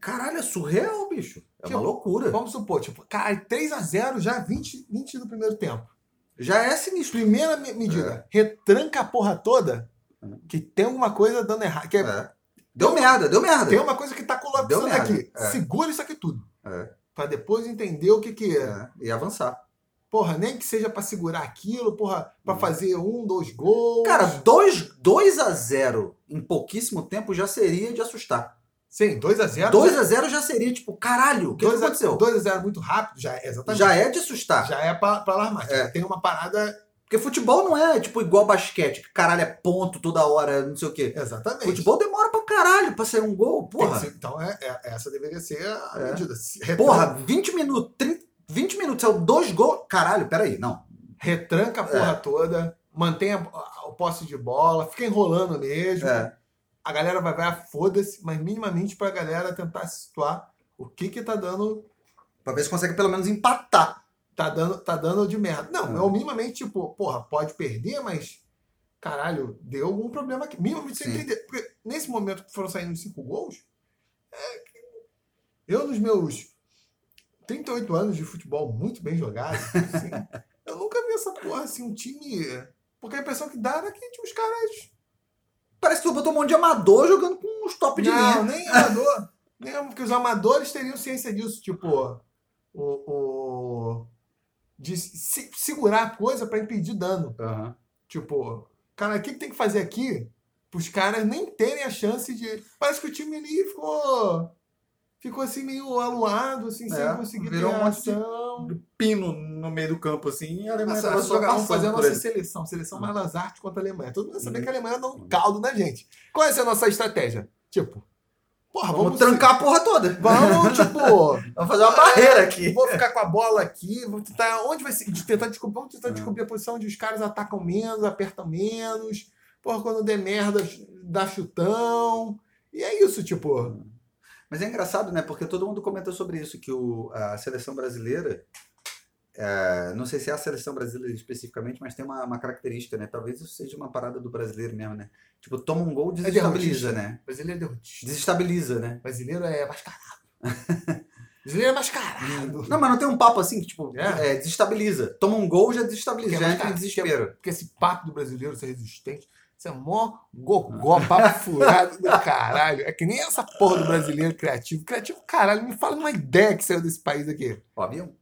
É... Caralho, é surreal, bicho. É Tipo, uma loucura. Vamos supor, tipo, cara, 3x0 já 20, 20 do primeiro tempo. Já é sinistro. Primeira me- medida, retranca a porra toda, que tem alguma coisa dando errado. Que é- É. Deu merda, deu merda. Tem uma coisa que tá colapsando aqui. é. Segura isso aqui tudo. É. Pra depois entender o que que é. É, E avançar. Porra, nem que seja pra segurar aquilo, porra, pra fazer um, dois gols. Cara, 2 dois a 0 em pouquíssimo tempo já seria de assustar. Sim, 2x0. 2 a 0 já seria tipo, caralho, o que, que aconteceu? 2x0 muito rápido, já é, exatamente. Já é de assustar. Já é pra, pra alarmar. É. Tem uma parada. Porque futebol não é tipo igual basquete, que caralho é ponto toda hora, não sei o quê. Exatamente. Futebol demora pra caralho pra sair um gol, porra. ser- então, é, é- essa deveria ser a É. medida. Porra, 20 minutos, 30, 20 minutos, saiu dois gols. Caralho, peraí, não. retranca a porra toda, mantenha a- o posse de bola, fica enrolando mesmo. É. A galera vai vai, foda-se, mas minimamente pra galera tentar se situar o que que tá dando, Pra ver se consegue pelo menos empatar. tá dando, tá dando de merda. Não, É. é o minimamente tipo, porra, pode perder, mas caralho, deu algum problema aqui. Minimamente você entender. Porque nesse momento que foram saindo cinco gols, é eu nos meus 38 anos de futebol muito bem jogado, assim, eu nunca vi essa porra assim, um time. Porque a impressão que dá era que tinha os caras Parece que tu botou um monte de amador jogando com os top de não, linha. nem amador. nem, porque os amadores teriam ciência disso. Tipo, o. o de se- segurar a coisa pra impedir dano. Aham. Tipo, cara, o que, que tem que fazer aqui pros caras nem terem a chance de. Parece que o time ali ficou. Ficou assim meio aluado, assim, É, sem conseguir virou ter um monte de- ação. Pino no meio do campo assim e a Alemanha Nossa, tava só vamos fazer a passando nossa ele. seleção. Seleção mais nas artes contra a Alemanha. Todo mundo sabe Uhum. que a Alemanha dá um caldo na gente. Qual é a nossa estratégia? Tipo, porra, Vamos, vamos, trancar a porra toda. Vamos, tipo, Vamos fazer uma barreira aqui. vou ficar com a bola aqui, vou tentar. Onde vai ser? Tentar descobrir, vamos tentar É. descobrir a posição onde os caras atacam menos, apertam menos. Porra, quando der merda, dá chutão. E é isso, tipo. Mas é engraçado, né? Porque todo mundo comentou sobre isso, que o, a seleção brasileira, é, não sei se é a seleção brasileira especificamente, mas tem uma, uma característica, né? Talvez isso seja uma parada do brasileiro mesmo, né? Tipo, toma um gol, desestabiliza, derrotista. né? Brasileiro é derrotista. Desestabiliza, né? Brasileiro é mascarado. Brasileiro é mascarado. Não, mas não tem um papo assim que, tipo, É. é, desestabiliza. Toma um gol, já desestabiliza, Porque é já entra em desespero. Porque esse papo do brasileiro ser resistente, isso é mó gogó, papo furado do caralho. É que nem essa porra do brasileiro criativo. Criativo, caralho, me fala uma ideia que saiu desse país aqui. Ó, avião.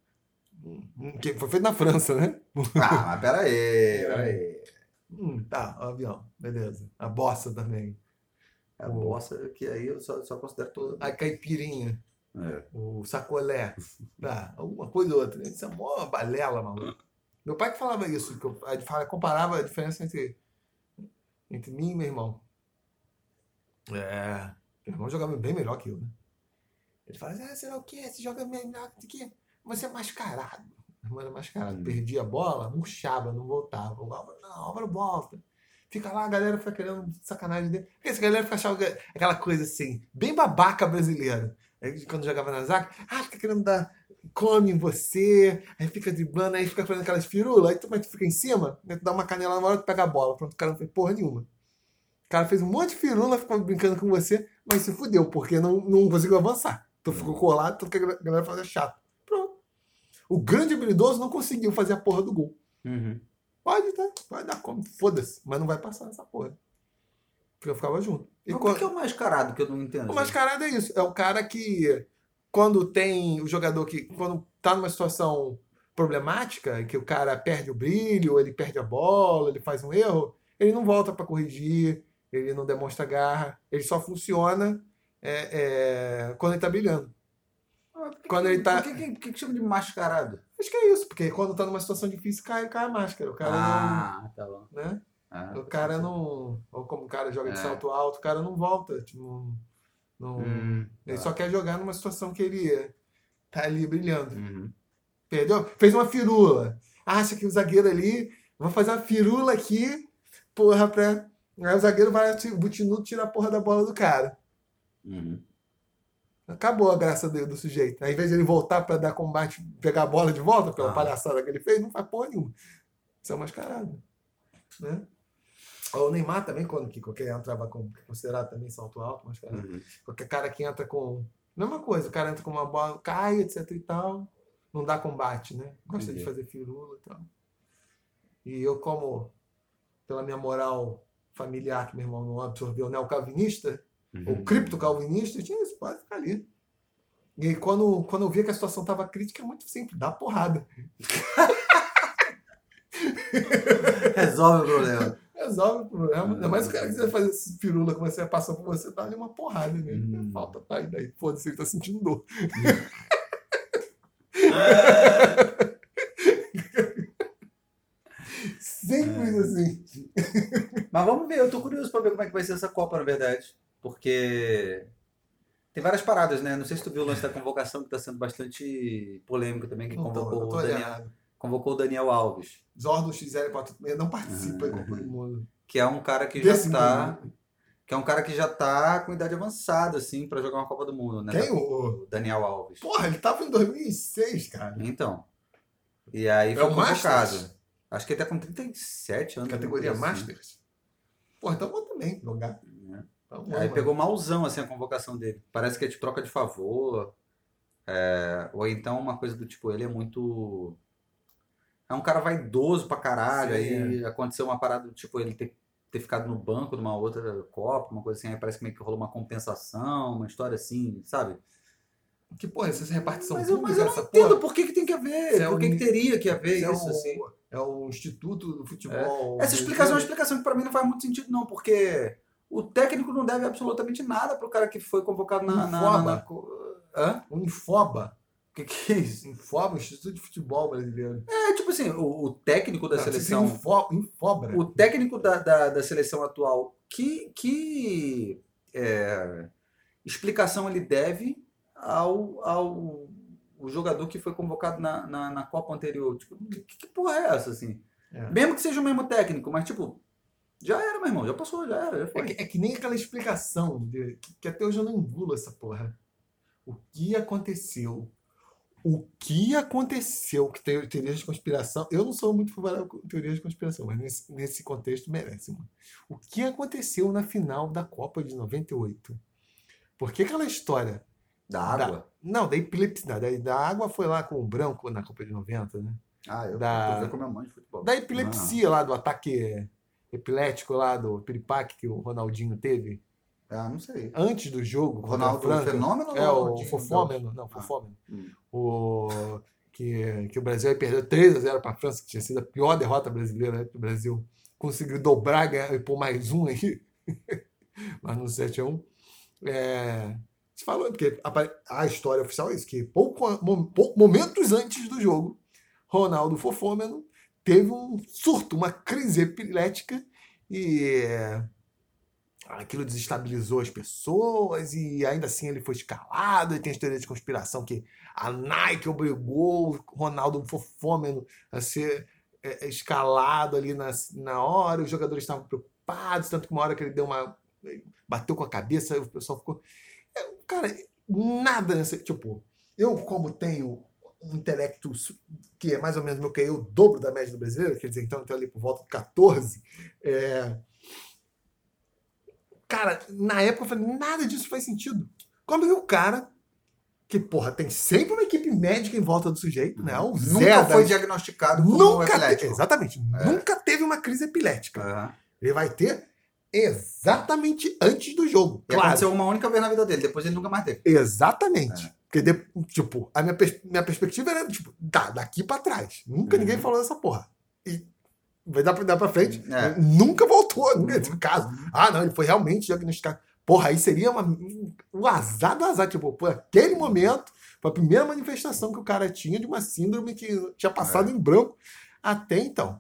Hum, Que foi feito na França, né? Ah, mas pera aí, pera aí. Hum, tá, o avião, beleza. A bossa também. A bossa que aí eu só, só considero toda. A caipirinha, É. o sacolé. Tá, alguma coisa ou outra. Isso é mó balela, maluco. Meu pai que falava isso, que eu, comparava a diferença entre, entre mim e meu irmão. É. Meu irmão jogava bem melhor que eu, né? Ele fala assim, ah, será o quê? Você joga melhor do que. Você é mascarado. Irmão era mascarado. Hum. Perdia a bola, murchava, não voltava. O Álvaro, não, o Álvaro volta. Fica lá, a galera fica querendo sacanagem dele. Porque essa galera fica achando que- aquela coisa assim, bem babaca brasileira. Aí, quando jogava na zaga, ah, fica querendo dar. Come em você, aí fica driblando, aí fica fazendo aquelas firulas, aí tu, mas tu fica em cima, né, tu dá uma canela na hora tu pega a bola. Pronto, o cara não fez porra nenhuma. O cara fez um monte de firula, ficou brincando com você, mas se fudeu, porque não, não conseguiu avançar. Tu ficou colado, tudo que a galera fazia chato. O grande habilidoso não conseguiu fazer a porra do gol. Uhum. Pode, tá? Pode dar como. Foda-se. Mas não vai passar essa porra. Porque eu ficava junto. E Mas quando- O que é o mascarado que eu não entendo? o mascarado é isso. É o cara que, quando tem o jogador que, quando tá numa situação problemática, que o cara perde o brilho, ele perde a bola, ele faz um erro, ele não volta pra corrigir, ele não demonstra garra, ele só funciona é, é, quando ele tá brilhando. Ah, que quando que- ele tá- Por que, que, que, que chama de mascarado? Acho que é isso, porque quando tá numa situação difícil, cai, cai a máscara. O cara Ah, tá bom. não. Né? Ah, O cara não. Ou como o cara joga de É. salto alto, o cara não volta. Tipo, não, Hum, ele tá. só quer jogar numa situação que ele tá ali brilhando. Uhum. Perdeu? Fez uma firula. Acha que o zagueiro ali, vou fazer uma firula aqui, porra, pra. Aí o zagueiro vai, o Butinuto tira a porra da bola do cara. Uhum. Acabou a graça do, do sujeito. Aí, ao invés de ele voltar para dar combate, pegar a bola de volta pela Ah. palhaçada que ele fez, não faz porra nenhuma. Isso é mascarado. Né? O Neymar também, quando que qualquer entrava com considerado também salto alto, mascarado. Uhum. Qualquer cara que entra com. Mesma coisa, o cara entra com uma bola, cai, etc e tal. Não dá combate, né? Gosta de Entendi. fazer firula e tal. E eu, como, pela minha moral familiar, que meu irmão não absorveu neocalvinista, Uhum. o cripto-calvinista, eu tinha isso, pode ficar ali. E quando, quando eu via que a situação estava crítica, é muito simples, dá porrada. Resolve o problema. Resolve o problema. Ainda mais o cara quiser fazer esse pirula que você passa por você, tá ali uma porrada nele. Hum. Falta, tá aí, daí, foda-se, ele tá sentindo dor. Simples assim. Mas vamos ver, eu tô curioso pra ver como é que vai ser essa Copa, na verdade. Porque tem várias paradas, né? Não sei se tu viu o lance da convocação, que tá sendo bastante polêmico também, que convocou, tô o Daniel, convocou o Daniel Alves. Zordo XL4 não participa em Copa do Mundo. Que é um cara que já Desse tá. mundo. Que é um cara que já tá com idade avançada, assim, pra jogar uma Copa do Mundo, né? Quem? O... O Daniel Alves. Porra, ele tava em 2006, cara. Então. E aí É foi o convocado. Masters? Acho que ele tá com 37 anos. Categoria assim. Masters. Porra, então vou também jogar. Então, Aí vamos, pegou malzão assim a convocação dele. Parece que é de troca de favor. é, ou então uma coisa do tipo, ele é muito. É um cara vaidoso pra caralho. Sim, é. aí aconteceu uma parada do tipo, ele ter, ter ficado no banco de uma outra Copa, uma coisa assim. Aí parece que meio que rolou uma compensação, uma história assim, sabe? Que porra, essa repartição Mas eu, mas pública, eu não essa entendo porra? por que, que tem que haver. É por que, um- que teria que haver Isso é, o, assim. é o Instituto do Futebol. Essa explicação é uma explicação que pra mim não faz muito sentido, não, porque o técnico não deve absolutamente nada pro cara que foi convocado na. na, na, Infoba. na Hã? O Infoba. O que, que é isso? Infoba, Instituto de Futebol Brasileiro. É tipo assim, o, o técnico da Não, seleção. Info, Infobra. O técnico da, da, da seleção atual, que, que é, explicação ele deve ao, ao o jogador que foi convocado na, na, na Copa anterior? Tipo, que, que porra é essa, assim? É. Mesmo que seja o mesmo técnico, mas tipo, já era, meu irmão, já passou, já era, já É foi. que, é que nem aquela explicação de- que, até hoje eu não engulo essa porra. O que aconteceu? O que aconteceu? Que tem teorias de conspiração. Eu não sou muito favorável com teorias de conspiração, mas nesse, nesse contexto merece, mano. O que aconteceu na final da Copa de 98? Por que aquela história? Da água? Não, da epilepsia. Da, da água foi lá com o branco na Copa de 90, né? Ah, eu Da- com minha mãe de futebol. Da epilepsia lá, do ataque epilético lá, do piripaque que o Ronaldinho teve. Ah, não sei. antes do jogo, O Ronaldo a Fenômeno é o Fofômeno, não, Ah. Fofômeno. Hum. O que, que o Brasil perdeu 3 a 0 para a França, que tinha sido a pior derrota brasileira, né? que o Brasil conseguiu dobrar ganhar, e pôr mais um aí, mas no 7 a 1. É, se falou, porque apare- a história oficial é isso, que pouco, mo- momentos antes do jogo, Ronaldo Fofômeno teve um surto, uma crise epilética e é, aquilo desestabilizou as pessoas e ainda assim ele foi escalado e tem as teorias de conspiração que a Nike obrigou o Ronaldo Fofômeno a ser é, é, escalado ali na, na hora, os jogadores estavam preocupados, tanto que uma hora que ele deu uma bateu com a cabeça, o pessoal ficou cara, nada nessa, tipo, eu como tenho um intelecto que é mais ou menos meu que é o dobro da média do brasileiro, quer dizer, então eu ali por volta de 14, é, Cara, na época eu falei, nada disso faz sentido. Como que o cara, que, porra, tem sempre uma equipe médica em volta do sujeito, né? O Zé Nunca foi da- diagnosticado como Nunca te- epilético. Exatamente. É. Nunca teve uma crise epilética. Ele vai ter exatamente antes do jogo. E claro. aconteceu uma única vez na vida dele, depois ele nunca mais teve. Exatamente. É. Porque, de- tipo, a minha, pers- minha perspectiva era, tipo, tá, daqui pra trás. Nunca Uhum. ninguém falou dessa porra. E vai dar pra, dar pra frente. É. Nunca voltou, nunca teve Uhum. caso. Ah, não, ele foi realmente diagnosticado. Porra, aí seria uma, um azar do azar. Tipo, por aquele momento, foi a primeira manifestação que o cara tinha de uma síndrome que tinha passado É. em branco até então.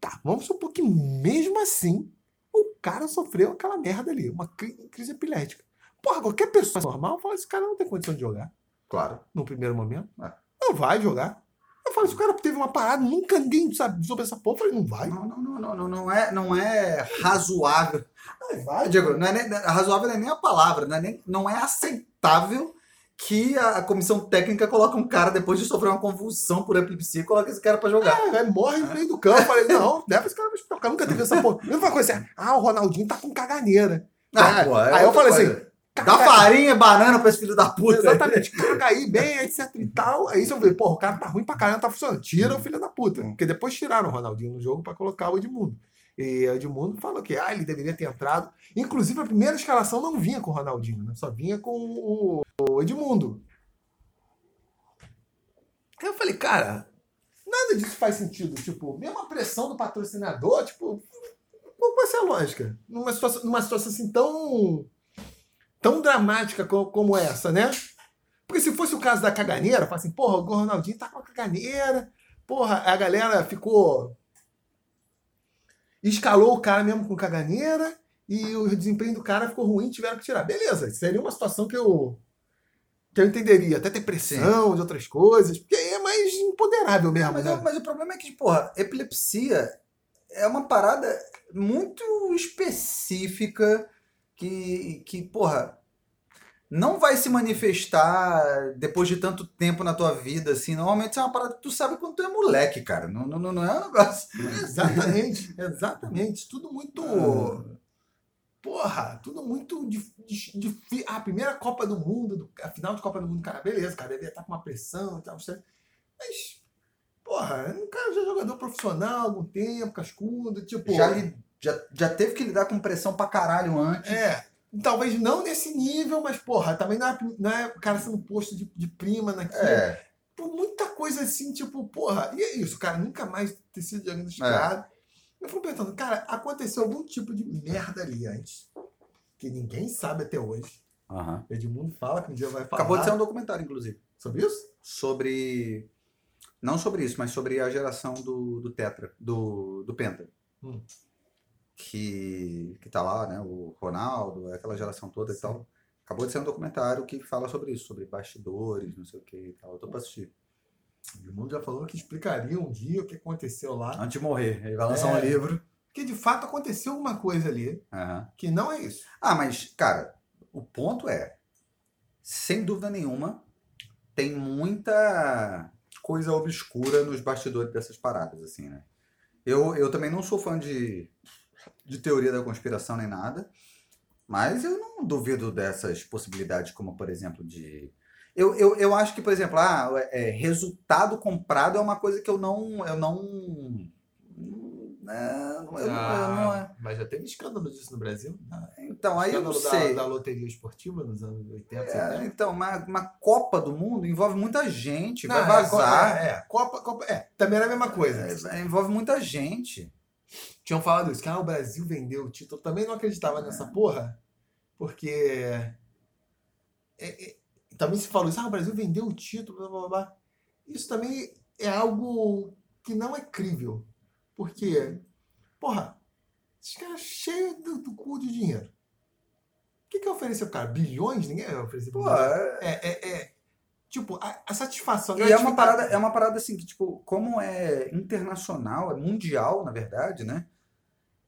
Tá, vamos supor que mesmo assim o cara sofreu aquela merda ali, uma cri- crise epilética. Porra, qualquer pessoa normal fala: esse cara não tem condição de jogar Claro. no primeiro momento. É. Não vai jogar. Eu falei, se o cara teve uma parada, nunca ninguém sabe sobre essa porra, eu falei, não vai. Não, não, não, não, não, não é, não é razoável. Não vai. Diego, não é nem, razoável não é nem a palavra, não é, nem, não é aceitável que a comissão técnica coloque um cara depois de sofrer uma convulsão por epilepsia coloque esse cara pra jogar. É, aí morre no meio do campo. Eu falei, não, leva esse cara pra hospital. Nunca teve essa porra. Não falei assim, ah, o Ronaldinho tá com caganeira. Ah, pô, é aí eu falei coisa. assim, Dá farinha, banana pra esse filho da puta. Exatamente, caga aí bem, etc e tal. Aí você vê, porra, o cara tá ruim pra caramba, tá funcionando. Tira o filho da puta. Porque depois tiraram o Ronaldinho no jogo pra colocar o Edmundo. E o Edmundo falou que ah, ele deveria ter entrado. Inclusive, a primeira escalação não vinha com o Ronaldinho, né? Só vinha com o, o Edmundo. Aí eu falei, cara, nada disso faz sentido. Tipo, mesmo a pressão do patrocinador, tipo, qual vai ser a lógica? Numa situação, numa situação assim tão tão dramática co- como essa, né? Porque se fosse o caso da caganeira, fala assim, porra, o Ronaldinho tá com a caganeira, porra, a galera ficou. Escalou o cara mesmo com caganeira e o desempenho do cara ficou ruim, tiveram que tirar. Beleza, seria uma situação que eu. que eu entenderia. Até ter pressão de outras coisas, porque aí é mais imponderável mesmo, Mas, né? o- mas o problema é que, porra, epilepsia é uma parada muito específica que, que, porra, não vai se manifestar depois de tanto tempo na tua vida, assim. Normalmente isso é uma parada que tu sabe quando tu é moleque, cara. Não, não, não é um negócio. Exatamente, exatamente. Tudo muito. Porra, tudo muito difícil. Dif, dif- a primeira Copa do Mundo, do- a final de Copa do Mundo, cara, beleza, cara, devia estar com uma pressão e tal. certo? Mas, porra, o cara já é jogador profissional há algum tempo, cascudo, tipo. Já, já, já teve que lidar com pressão pra caralho antes. É. Talvez não nesse nível, mas, porra, também não é, não é o cara sendo posto de, de prima naquilo. É. por muita coisa assim, tipo, porra, e é isso, cara, nunca mais ter sido diagnosticado. Eu fico pensando, cara, aconteceu algum tipo de merda ali antes, que ninguém sabe até hoje. O Edmundo fala que um dia vai falar. Acabou de ser um documentário, inclusive. sobre isso? sobre. Não sobre isso, mas sobre a geração do, do Tetra, do, do Penta. Hum. Que, que tá lá, né? O Ronaldo, aquela geração toda e tal. Acabou de ser um documentário que fala sobre isso, sobre bastidores, não sei o que e tal. Eu tô pra assistir. O Edmundo já falou que explicaria um dia o que aconteceu lá. Antes de morrer, ele vai lançar É. um livro. Porque de fato aconteceu alguma coisa ali Aham. que não é isso. Ah, mas, cara, o ponto é, sem dúvida nenhuma, tem muita coisa obscura nos bastidores dessas paradas, assim, né? Eu, eu também não sou fã de, de teoria da conspiração nem nada, mas eu não duvido dessas possibilidades, como, por exemplo, de... Eu, eu, eu acho que, por exemplo, ah, é, resultado comprado é uma coisa que eu não... Eu não... É, eu não- eu não- é. mas já teve escândalo disso no Brasil. Então, aí eu não sei. Da, da loteria esportiva nos anos 80, É, 70. então, uma, uma Copa do Mundo envolve muita gente, Não, vai é, vazar. É, é, Copa, Copa, é, também era a mesma coisa. É, envolve muita gente. Tinham falado isso, que ah, o Brasil vendeu o título. Também não acreditava nessa porra, porque. é, é, também se falou isso, ah, o Brasil vendeu o título, blá blá blá. Isso também é algo que não é crível. Porque, porra, esses caras cheios do, do cu de dinheiro. O que, que ofereceu, cara? Bilhões? Ninguém vai oferecer Pô, bilhões. é- É, é, é. Tipo, a, a satisfação. e é uma, parada, é uma parada assim que, tipo, como é internacional, é mundial, na verdade, né?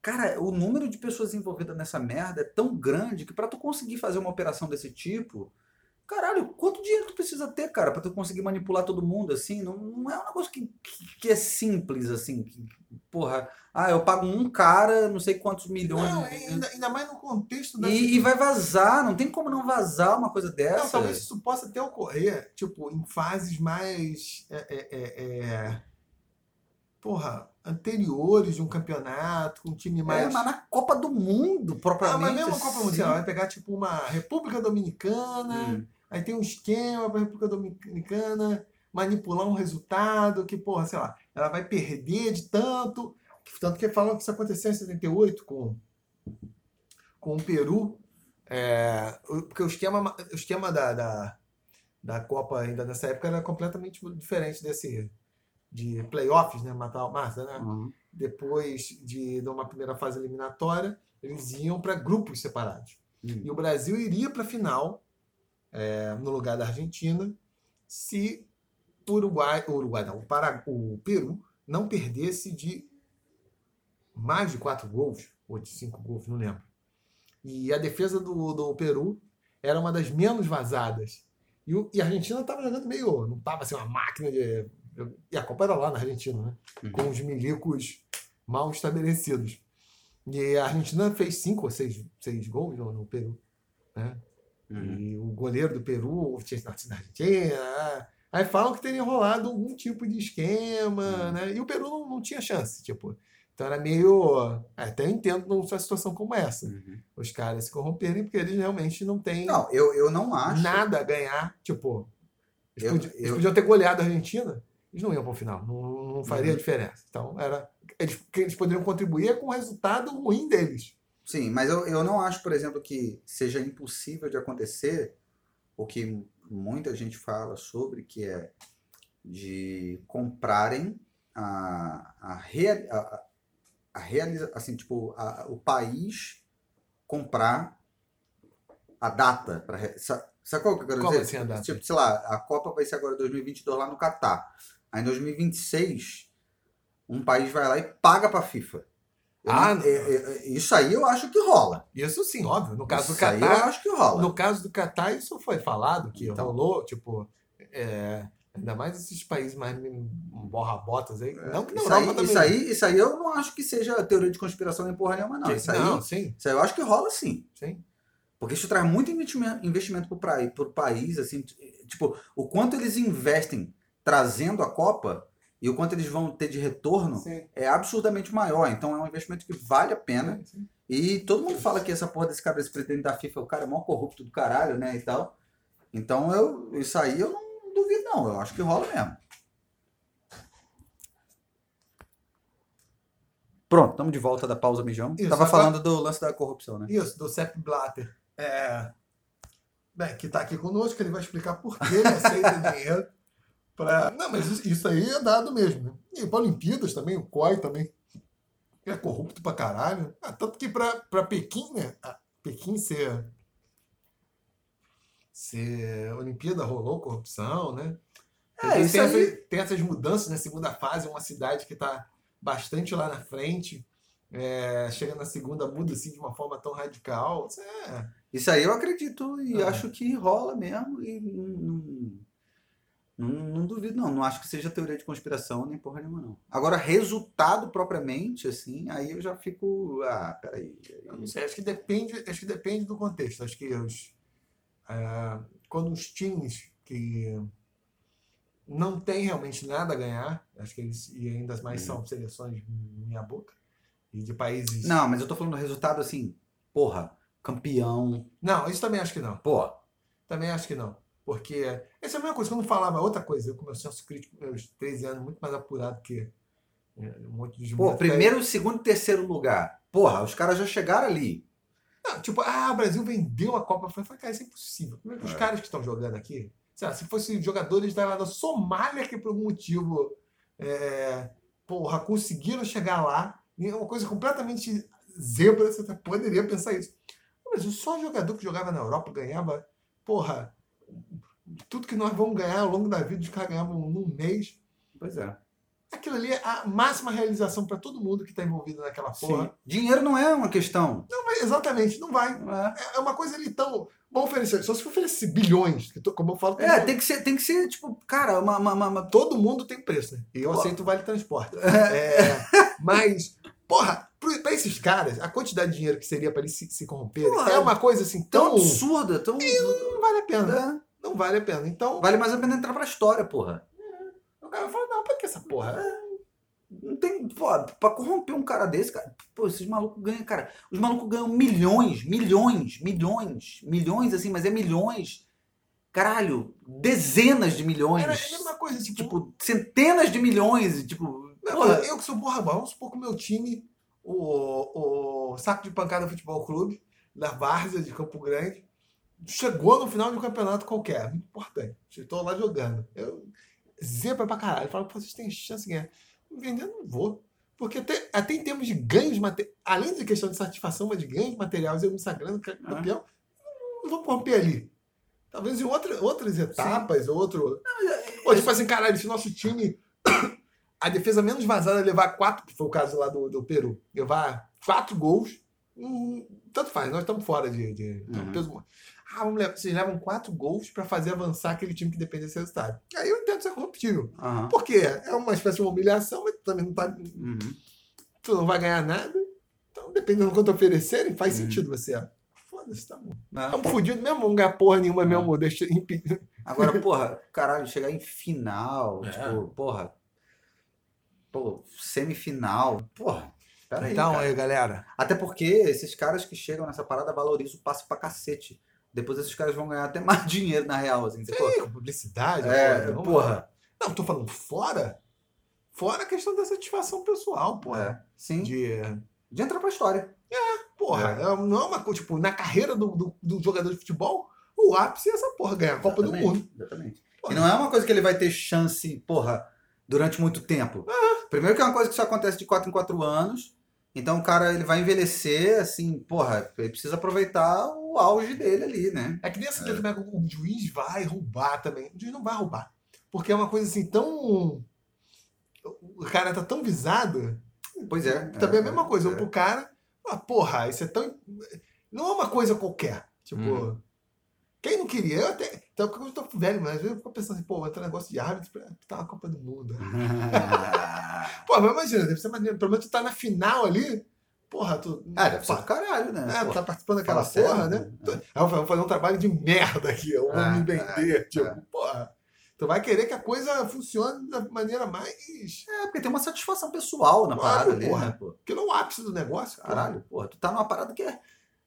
Cara, o número de pessoas envolvidas nessa merda é tão grande que pra tu conseguir fazer uma operação desse tipo, caralho, quanto dinheiro tu precisa ter, cara, pra tu conseguir manipular todo mundo, assim? Não, não é um negócio que, que, que é simples, assim. que, porra, ah, eu pago um cara, não sei quantos milhões. Não, de- ainda, ainda mais no contexto da E, e vai vazar, não tem como não vazar uma coisa Não, dessa. talvez isso possa até ocorrer, tipo, em fases mais. é, é, é, é, porra, anteriores de um campeonato, com um time É, mais. mas na Copa do Mundo, ah, propriamente. mas mesmo a Copa assim. Mundial, vai pegar tipo uma República Dominicana, Hum. aí tem um esquema para a República Dominicana manipular um resultado que, porra, sei lá, ela vai perder de tanto. Tanto que falam que isso aconteceu em 78 com, com o Peru. É, porque o esquema, o esquema da, da, da Copa ainda nessa época era completamente diferente desse de playoffs, né? Matar o massa, né? Uhum. Depois de, de uma primeira fase eliminatória, eles iam para grupos separados. Hum. E o Brasil iria para a final, é, no lugar da Argentina, se o Uruguai, o Uruguai não, o, Pará, o Peru não perdesse de mais de quatro gols, ou de cinco gols, não lembro. E a defesa do, do Peru era uma das menos vazadas. E, o, e a Argentina estava jogando meio. Não estava assim, uma máquina de. E a Copa era lá na Argentina, né? Uhum. Com os milicos mal estabelecidos. E a Argentina fez cinco ou seis, seis gols no, no Peru. Né? Uhum. E o goleiro do Peru tinha nascido na Argentina. ah. Aí falam que teria rolado algum tipo de esquema, Uhum. né? E o Peru não, não tinha chance, tipo. Então era meio. Até eu entendo numa situação como essa. Uhum. Os caras se corromperem porque eles realmente não têm Não, eu, eu não acho. nada a ganhar. Tipo, eles, Eu- podiam, eles eu- podiam ter goleado a Argentina, eles não iam para o final. Não, não faria Uhum. diferença. Então, era. Eles, que eles poderiam contribuir com o resultado ruim deles. Sim, mas eu, eu não acho, por exemplo, que seja impossível de acontecer o que muita gente fala sobre, que é de comprarem a, a, rea- a, a- realiza, assim, tipo, a- o país comprar a data para sabe, qual que eu quero Como dizer? assim a data? Tipo, sei lá, a Copa vai ser agora 2022 lá no Catar. Aí em 2026 um país vai lá e paga para a FIFA. Eu Ah, não- é- é- é- isso aí eu acho que rola. Isso sim, óbvio. No caso do Isso aí eu Catar, acho que rola. no caso do Catar, isso foi falado, que Então. rolou, tipo, é, ainda mais esses países mais borra-botas aí. não que na isso, Europa aí, também. isso, aí, isso aí eu não acho que seja teoria de conspiração nem porra nenhuma, não. Isso aí, não, sim, isso aí eu acho que rola sim. sim. Porque isso traz muito investimento, praí- pro país, assim, tipo, o quanto eles investem trazendo a Copa e o quanto eles vão ter de retorno sim. é absurdamente maior. Então é um investimento que vale a pena. sim, sim. E todo mundo fala que essa porra desse cara, esse presidente da FIFA, o cara é maior corrupto do caralho, né, e tal. Então eu, isso aí eu não duvido não, eu acho que rola mesmo. Pronto, estamos de volta da pausa mijão. Isso, Tava agora- falando do lance da corrupção, né? Isso, do Sepp Blatter. É, bem, que está aqui conosco, ele vai explicar por que ele aceita dinheiro. Pra... Não, mas isso, aí é dado mesmo. Né? E para Olimpíadas também, o COI também é corrupto pra caralho. Ah, tanto que para Pequim, né? a Pequim ser, ser Olimpíada rolou corrupção, né? É, Tem- isso tem, aí- essas, tem essas mudanças na segunda fase, uma cidade que está bastante lá na frente. É, chega na segunda, muda assim de uma forma tão radical. Isso é, Isso aí eu acredito e Ah. acho que rola mesmo e não, não, duvido não. Não acho que seja teoria de conspiração nem porra nenhuma não. Agora, resultado propriamente, assim, aí eu já fico... Ah, peraí. Eu não sei, acho que depende, acho que depende do contexto. Acho que os, é, quando os times que não têm realmente nada a ganhar, acho que eles e ainda mais são seleções minha boca e de países. Não, mas eu tô falando do resultado assim, porra, campeão, Não, isso também acho que não. pô, Também acho que não. Porque essa é a mesma coisa. Quando eu falava outra coisa, eu com meu senso crítico, meus 13 anos, muito mais apurado que é, um monte de pô, primeiro, segundo e terceiro lugar. Porra, os caras já chegaram ali. Não, tipo, ah, o Brasil vendeu a Copa. Eu falei, cara, isso é impossível. Como é que os É. caras que estão jogando aqui, sei lá, se fossem jogadores da, da Somália que por algum motivo, é, porra, conseguiram chegar lá, e é uma coisa completamente zebra, você até poderia pensar isso. O Brasil, só jogador que jogava na Europa ganhava, porra, tudo que nós vamos ganhar ao longo da vida, os caras ganhavam num mês. Pois é. Aquilo ali é a máxima realização para todo mundo que está envolvido naquela porra. Sim. Dinheiro não é uma questão. Não, exatamente, não vai. É, É uma coisa ali tão. Vamos oferecer. Só se for oferecer bilhões, como eu falo, É, tem que ser, tem que ser tipo, cara, uma, uma, uma- uma- todo mundo tem preço, né? E eu Pô. aceito o vale transporte. É, mas, porra, pra esses caras, a quantidade de dinheiro que seria para eles se, se corromperem Porra, é uma coisa assim tão tão. absurda, tão. Não vale a pena. É. Não vale a pena. Então, Vale mais a pena entrar pra história, porra. o cara fala: não, pra que essa porra? Não tem. Pô, pra corromper um cara desse, cara. Pô, esses malucos ganham, cara. Os malucos ganham milhões, milhões, milhões, milhões, assim, mas é milhões. Caralho, dezenas de milhões. Era a mesma coisa, tipo. Tipo, centenas de milhões. Tipo, Não, porra, eu que sou borra bom, vamos supor que o meu time, o, o Saco de Pancada Futebol Clube, da Várzea de Campo Grande, chegou no final de um campeonato qualquer. Muito importante. Estou lá jogando. Eu zebra pra caralho. Falo, "Pô, vocês têm chance de ganhar. Vender, não vou. Porque até, até em termos de ganhos, além de questão de satisfação, mas de ganhos materiais, eu me sagrando é campeão, não vou corromper ali. Talvez em outra, outras etapas, outro. Ou tipo assim, caralho, se nosso time. A defesa menos vazada levar quatro, que foi o caso lá do, do Peru, levar quatro gols, hum, tanto faz, nós estamos fora de. de Uhum. peso- ah, vamos levar, vocês levam quatro gols pra fazer avançar aquele time que depende desse resultado. Aí eu entendo ser corruptível. Aham. Por quê? É uma espécie de uma humilhação, mas tu também não tá. Uhum. Tu não vai ganhar nada. Então, dependendo do quanto oferecerem, faz Uhum. sentido você. ó. Foda-se, tá bom. É. Estamos fodidos mesmo, vamos ganhar porra nenhuma mesmo. Deixa, impedir. Agora, porra, caralho, chegar em final, É. tipo, porra. Pô, semifinal. Porra, peraí. Então, cara. aí, galera. Até porque esses caras que chegam nessa parada valorizam o passe pra cacete. Depois esses caras vão ganhar até mais dinheiro na real, assim. Pô, Sim, publicidade. é, porra, porra. Não, tô falando fora. Fora a questão da satisfação pessoal, porra. É, sim. De. De entrar pra história. Porra, É. é, não é uma coisa, tipo, na carreira do, do, do jogador de futebol, o ápice é essa porra, ganhar a Copa do Mundo. Exatamente. Porra. E não é uma coisa que ele vai ter chance, porra, durante muito tempo. Primeiro que é uma coisa que só acontece de 4 em 4 anos. Então o cara ele vai envelhecer, assim, porra, ele precisa aproveitar o auge dele ali, né? É que nem essa também, o juiz vai roubar também. O juiz não vai roubar. Porque é uma coisa assim tão. O cara tá tão visado. Pois é. Também é, a mesma é, coisa. é. Pro cara, ah, porra, isso é tão. Não é uma coisa qualquer. Tipo. Hum. Quem não queria? Eu até. Então, porque eu tô velho, mas às vezes eu fico pensando assim, pô, vai ter um negócio de árbitro pra tá uma Copa do Mundo. Pô, mas imagina, deve ser maneiro. Pelo menos tu tá na final ali. Porra, tu. Ah, deve ser do caralho, né? É, tá participando daquela Fala porra, sério, né? né? Eu vou fazer um trabalho de merda aqui, eu vou É, me vender. é, tipo, é. porra. Tu vai querer que a coisa funcione da maneira mais. É, porque tem uma satisfação pessoal na Claro, parada ali, porra. né? Pô. Que não é o ápice do negócio. Caralho, porra, tu tá numa parada que é.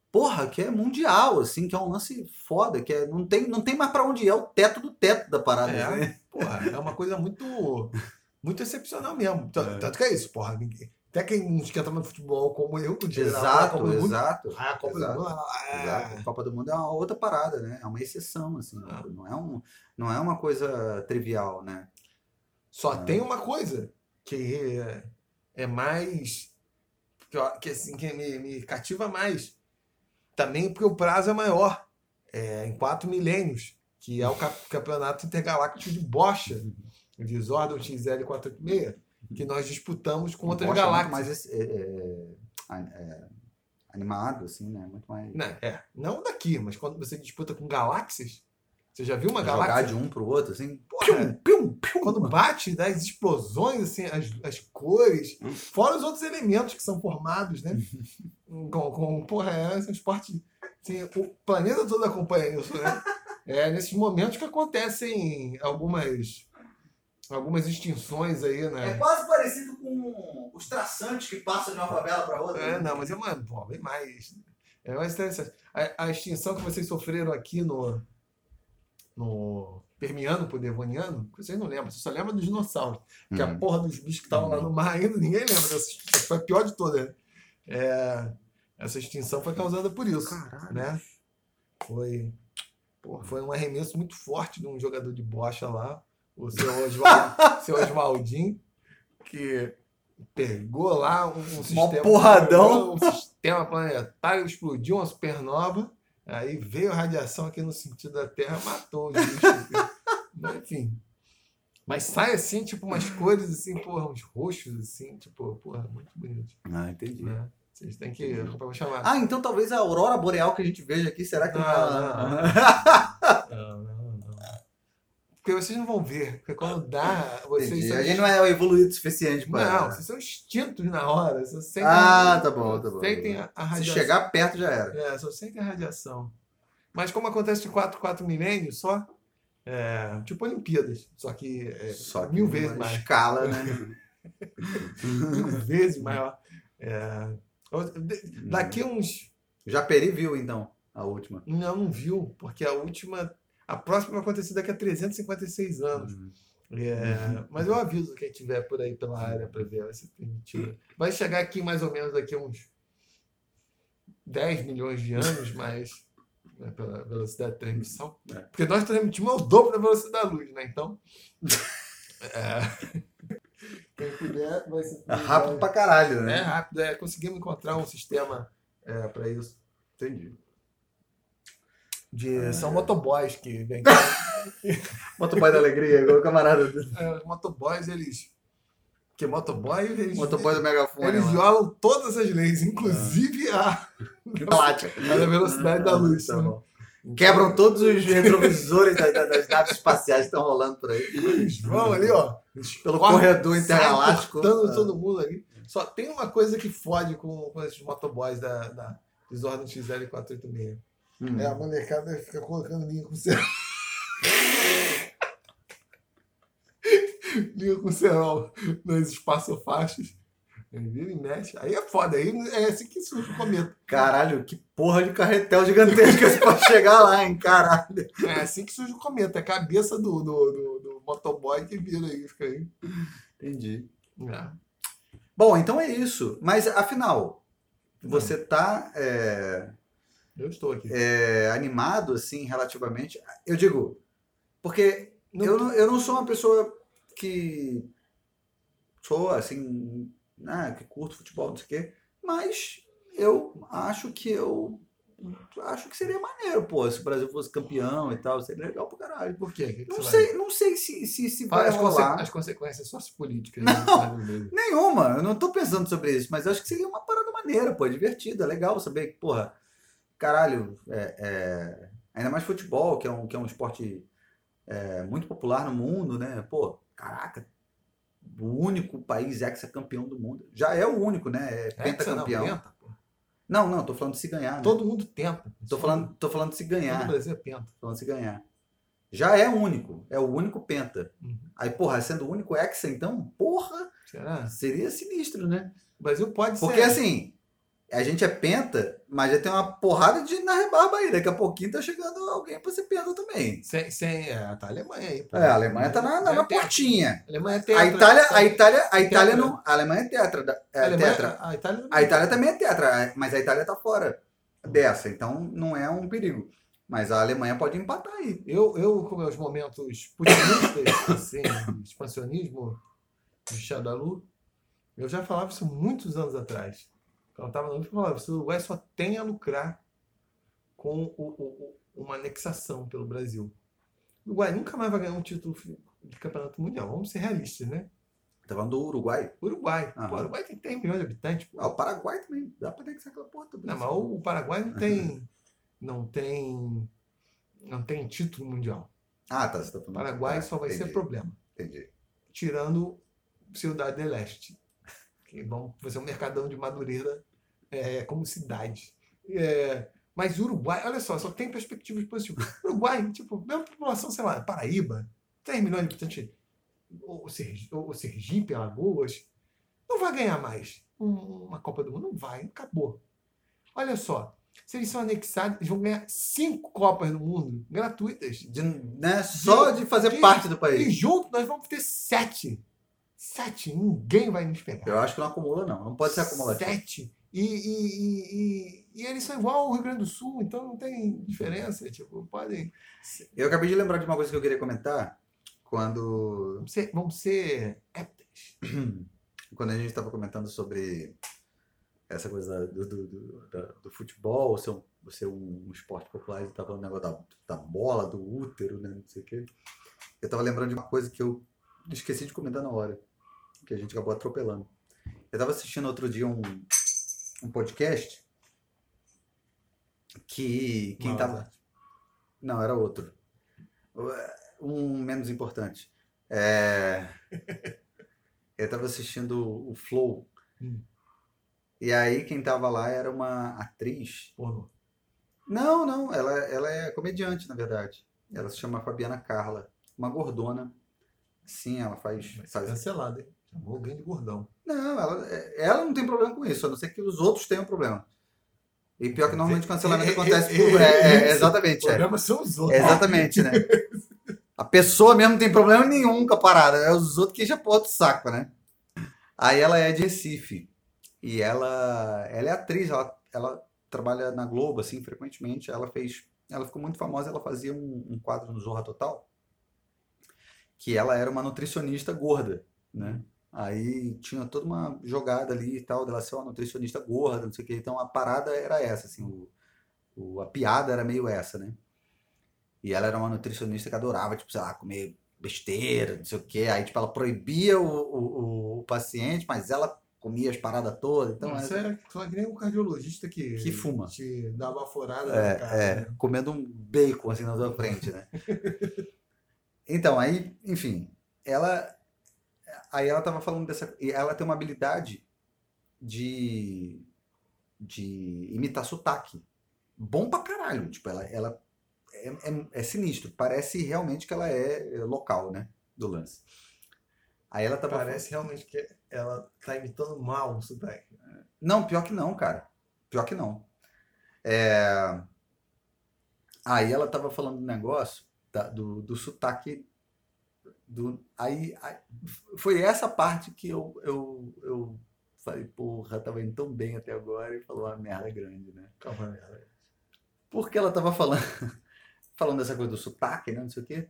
Porra, que é mundial, assim, que é um lance foda, que é, não, tem, não tem mais pra onde ir, é o teto do teto da parada. É. né? Porra, é uma coisa muito. Muito excepcional mesmo. Tanto, É. tanto que é isso, porra. Ninguém, até quem não esquenta no futebol como eu, que diria, ah, a Exato, Copa do Mundo. exato. Ah, a Copa exato. do Mundo. ah, Exato. A Copa do Mundo é uma outra parada, né? É uma exceção, assim. Ah. Não, é um, não é uma coisa trivial, né? Só Ah. tem uma coisa que é, é mais. Que, que, assim, que me, me cativa mais. Também porque o prazo é maior. É em quatro milênios. Que é o Campeonato Intergaláctico de Bocha. O Desordem XL486. Que nós disputamos com outras Bocha é muito galáxias. mais é, é, é, animado, assim, né? Muito mais. Não, é, não daqui, mas quando você disputa com galáxias. Você já viu uma Jogar galáxia? de um pro outro, assim. Porra, Pium, pium. quando bate, dá as explosões, assim, as, as cores, fora os outros elementos que são formados, né? com, com, porra, é um esporte. Assim, o planeta todo acompanha isso, né? É nesses momentos que acontecem algumas. Algumas extinções aí, É né? quase parecido com os traçantes que passam de uma favela pra outra. É, né? não, mas é uma, pô, bem mais. É mais interessante. A, a extinção que vocês sofreram aqui no. no Permiano pro Devoniano, vocês não lembram, vocês só lembram dos dinossauros. Que a Hum. porra dos bichos que estavam lá no mar ainda, ninguém lembra dessa extinção. Foi a pior de todas. né? É, essa extinção foi causada por isso. Caralho. Né? Foi, porra, foi um arremesso muito forte de um jogador de bocha lá, o seu, Oswald, seu Oswaldinho, que pegou lá um, um sistema. porradão. Um sistema planetário, explodiu uma supernova. Aí veio a radiação aqui no sentido da Terra, matou os bichos. Mas, Enfim. Mas sai assim, tipo, umas cores assim, porra, uns roxos, assim, tipo, porra, muito bonito. Ah, entendi. Né? Vocês têm que. Vou chamar. Ah, então talvez a aurora boreal que a gente veja aqui, será que não, Não, é? Não, não, não. Porque vocês não vão ver. Porque quando dá, vocês são. A gente não é evoluído o suficiente para. Não, vocês são extintos na hora. Vocês sentem, Ah, tá bom, tá bom. Sentem a, a Se radiação. chegar perto já era. É, só sentem a radiação. Mas como acontece de 4 4 milênios só, é, tipo Olimpíadas. Só que é, Só que mil vezes mais. escala, né? Mil vezes maior. É, daqui uns. Japeri viu, então, a última. Não, não viu, porque a última. A próxima vai acontecer daqui a 356 anos. Uhum. É, mas eu aviso quem tiver por aí pela área para ver, vai ser permitido. Vai chegar aqui mais ou menos daqui a uns 10 milhões de anos, mas né, pela velocidade de transmissão. É. Porque nós transmitimos o dobro da velocidade da luz, né? Então. é, quem puder vai ser. É rápido pra caralho, É né? rápido, é, conseguimos encontrar um sistema para isso. Entendi. De, são motoboys que vêm. Motoboy da alegria, igual o camarada. É, os motoboys, eles. Porque motoboy, eles. Motoboy do megafone. Eles lá. violam todas as leis, inclusive a, Galáctica. a da velocidade da luz. Tá né? Quebram todos os retrovisores da- da- das naves espaciais que estão rolando por aí. Eles vão ali, ó. Pelo correm, corredor intergaláctico. cortando Ah. todo mundo ali. Só tem uma coisa que fode com, com esses motoboys da, da Desordem XL486. Hum. É, a molecada fica colocando linha com cerol. linha com cerol nas espaçofaixas. Vira e mexe. Aí é foda. Aí é assim que surge o cometa. Caralho, que porra de carretel gigantesco esse pra chegar lá, hein? Caralho. É assim que surge o cometa. É a cabeça do, do, do, do motoboy que vira aí. Fica aí. Entendi. É. Bom, então é isso. Mas afinal, você tá é, Eu estou aqui. é, animado, assim, relativamente? Eu digo, porque Não eu, não, eu não sou uma pessoa que sou, assim, né, que curto futebol, não sei o quê, mas eu acho que eu acho que seria maneiro, pô, se o Brasil fosse campeão e tal, seria legal pro caralho. Por quê? Que que Não sei, não sei se, se, se vai- vai as, conse- rolar. as consequências sociopolíticas. Não. Nenhuma, eu não tô pensando sobre isso, mas acho que seria uma parada maneira, pô, divertida, legal saber que, porra, caralho, é, é, ainda mais futebol, que é um, que é um esporte é, muito popular no mundo, né? Pô, caraca, o único país ex-campeão do mundo. Já é o único, né? É pentacampeão. não penta. Não, não, tô falando de se ganhar, né? Todo mundo tenta. Tô falando, tô falando de se Todo ganhar. Brasil é penta. Tô falando de se ganhar. Já é único, é o único penta. Uhum. Aí, porra, sendo o único hexa, então, porra, Será? seria sinistro, né? O Brasil pode Porque ser. assim, a gente é penta, mas já tem uma porrada de na rebarba aí. Daqui a pouquinho tá chegando alguém pra ser penta também. Sem, sem, é, tá a Alemanha aí. pô. É, a Alemanha tá na, na, na É portinha. A Alemanha é A tetra. Itália, a Itália, a Itália Tetra. não. A Alemanha é tetra. É A Alemanha- tetra. A Itália também. A Itália também é tetra, mas a Itália tá fora dessa, então não é um perigo. Mas a Alemanha pode empatar aí. Eu, eu, com meus momentos putinistas, assim, expansionismo de Xadalu, eu já falava isso muitos anos atrás. Eu estava eu falava isso, o Uruguai só tem a lucrar com o- o- o- uma anexação pelo Brasil. O Uruguai nunca mais vai ganhar um título de campeonato mundial. Vamos ser realistas, né? Tá falando do Uruguai. Uruguai. Aham. Pô, o Uruguai tem 3 milhões de habitantes. pô. Ah, o Paraguai também. Dá pra anexar aquela porra também. Não, mas o Paraguai não tem, não tem, não tem título mundial. Ah, tá. Você tá O falando. Paraguai Ah, só vai ser entendi, problema. Entendi. tirando Cidade de Leste, que vão fazer um mercadão de Madureira é, como cidade. É, mas Uruguai, olha só, só tem perspectivas positivas. Uruguai, tipo, mesma população, sei lá, Paraíba, 3 milhões de habitantes, ou Sergipe, ou Sergipe Alagoas, não vai ganhar mais um- uma Copa do Mundo, não vai, acabou. Olha só, se eles são anexados, eles vão ganhar cinco Copas do Mundo gratuitas. De, né, só de fazer de- parte do E país. junto nós vamos ter sete. Sete. Ninguém vai nos pegar. Eu acho que não acumula, não. Não pode ser acumulativo. Sete. E, e, e, e, eles são igual ao Rio Grande do Sul, então não tem diferença. Tipo, podem. Eu acabei de lembrar de uma coisa que eu queria comentar. Quando, Vão ser, vão ser quando a gente estava comentando sobre essa coisa do, do, do, do futebol ser um, ser um esporte popular, ele estava falando o negócio da, da bola, do útero, né, não sei o quê. Eu estava lembrando de uma coisa que eu esqueci de comentar na hora, que a gente acabou atropelando. Eu estava assistindo outro dia um, um podcast que quem estava Não, era outro. Um menos importante. É... Eu estava assistindo o Flow. Hum. E aí quem tava lá era uma atriz. Porno. Não, não, ela, ela é comediante, na verdade. Ela se chama Fabiana Carla. Uma gordona. Sim, ela faz. Faz... cancelado, hein? Chamou alguém de gordão. Não, ela, ela não tem problema com isso, a não ser que os outros tenham problema. E pior que normalmente o cancelamento acontece por. É, é, exatamente, O é. problema são os outros. Exatamente, né? A pessoa mesmo não tem problema nenhum com a parada. É os outros que já pô outro saco, né? Aí ela é de Recife. E ela, ela é atriz, ela, ela trabalha na Globo, assim, frequentemente. Ela fez. Ela ficou muito famosa, ela fazia um, um quadro no Zorra Total. Que ela era uma nutricionista gorda, né? Aí tinha toda uma jogada ali e tal, dela ser uma nutricionista gorda, não sei o quê. Então a parada era essa, assim, o, o- a piada era meio essa, né? E ela era uma nutricionista que adorava, tipo, sei lá, comer besteira, não sei o quê. Aí, tipo, ela proibia o, o, o paciente, mas ela comia as paradas todas. Então, era- isso era só que nem um cardiologista que, Que fuma. te dá uma forada É, cara. é, né? comendo um bacon assim na tua frente, né? Então, aí, enfim, ela. Aí ela tava falando dessa. E ela tem uma habilidade de. de imitar sotaque. Bom pra caralho. Tipo, ela, ela é, é, é sinistro. Parece realmente que ela é é local, né? Do lance. Aí ela tava. Parece realmente que ela tá imitando mal o sotaque. Não, pior que não, cara. Pior que não. É... Aí ela tava falando do negócio da- do, do sotaque. Do... Aí, aí- foi essa parte que eu, eu, eu falei, porra, tava indo tão bem até agora e falou uma merda grande, né? Calma, merda. Porque ela tava falando, falando dessa coisa do sotaque, né? Não sei o quê.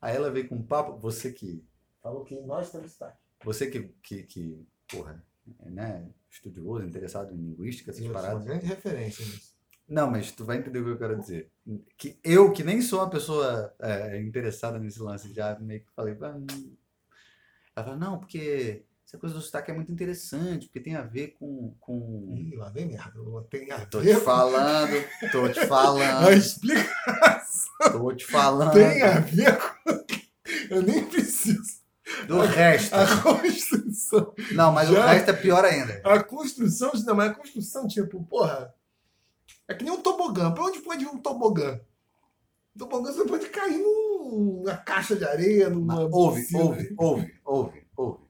Aí ela veio com um papo, você que Falou que nós temos sotaque. Você que, que, que porra, é, né, estudioso, interessado em linguística, essas Eu sou uma paradas. grande referência nisso. Não, mas tu vai entender o que eu quero dizer. Que eu, que nem sou uma pessoa é, interessada nesse lance, já meio que falei, "Ah, hum." ela falou, não, porque essa coisa do sotaque é muito interessante, porque tem a ver com. com... Ih, lá vem merda. Tem a Tô te ver falando, tô te falando, a explicação tô te falando tem a ver com... Eu nem preciso. do resto. A construção. Não, mas o Já- resto é pior ainda. A construção, não, mas a construção, tipo, porra. É que nem um tobogã. Pra onde pode ir um tobogã? Um tobogã você pode cair num- numa caixa de areia, numa. Ouve, piscina. ouve, ouve, ouve, ouve.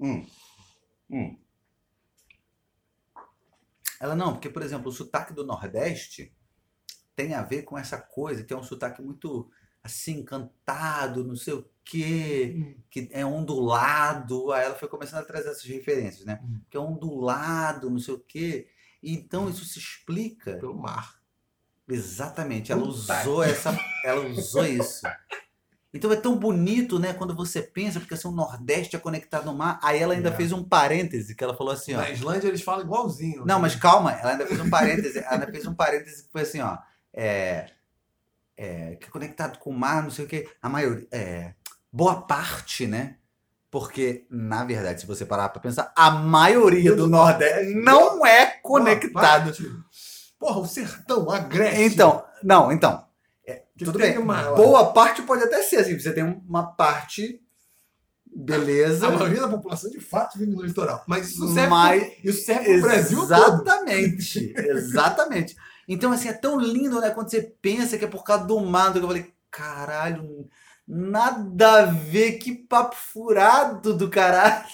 Hum. Hum. Ela não, porque, por exemplo, o sotaque do Nordeste tem a ver com essa coisa, que é um sotaque muito assim, cantado, não sei o quê, Hum. que é ondulado. Aí ela foi começando a trazer essas referências, né? Hum. Que é ondulado, não sei o quê. Então isso se explica Pelo mar. Exatamente, ela Puta usou essa, ela usou isso. Então é tão bonito, né, quando você pensa, porque assim, o Nordeste é conectado no mar. Aí ela ainda É. fez um parêntese, que ela falou assim, ó. Na Islândia eles falam igualzinho. Não, né? mas calma, ela ainda fez um parêntese, ela ainda fez um parêntese que foi assim, ó. É, é, que é conectado com o mar, não sei o quê. A maioria, é, boa parte, né? Porque, na verdade, se você parar pra pensar, a maioria do Nordeste não é conectado. Porra, o sertão, a Grécia. Então, não, então. é, tudo bem. uma- Boa parte pode até ser assim. Você tem uma parte. Beleza. A maioria da população de fato vive no litoral. Mas isso serve, Mas- pro, isso serve pro Brasil todo. Exatamente. Exatamente. Então, assim, é tão lindo, né? Quando você pensa que é por causa do mar, que eu falei, caralho, nada a ver, que papo furado do caralho.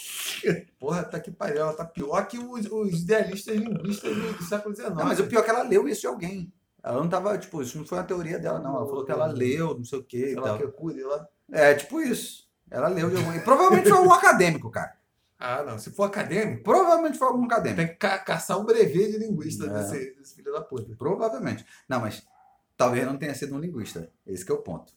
Porra, tá que pariu. Ela tá pior que os, os idealistas linguistas do, século XIX. Não, mas o pior é que ela leu isso de alguém. Ela não tava, tipo, isso não foi uma teoria dela, não. Ela falou que ela leu, não sei o quê Sei e lá, que cure lá. É, tipo isso. Ela leu de algum. E provavelmente foi algum acadêmico, cara. Ah, não. Se for acadêmico, Provavelmente foi algum acadêmico. tem que ca- caçar um brevet de linguista É. desse, desse filho da puta. Provavelmente. Não, mas talvez não tenha sido um linguista. Esse é o ponto.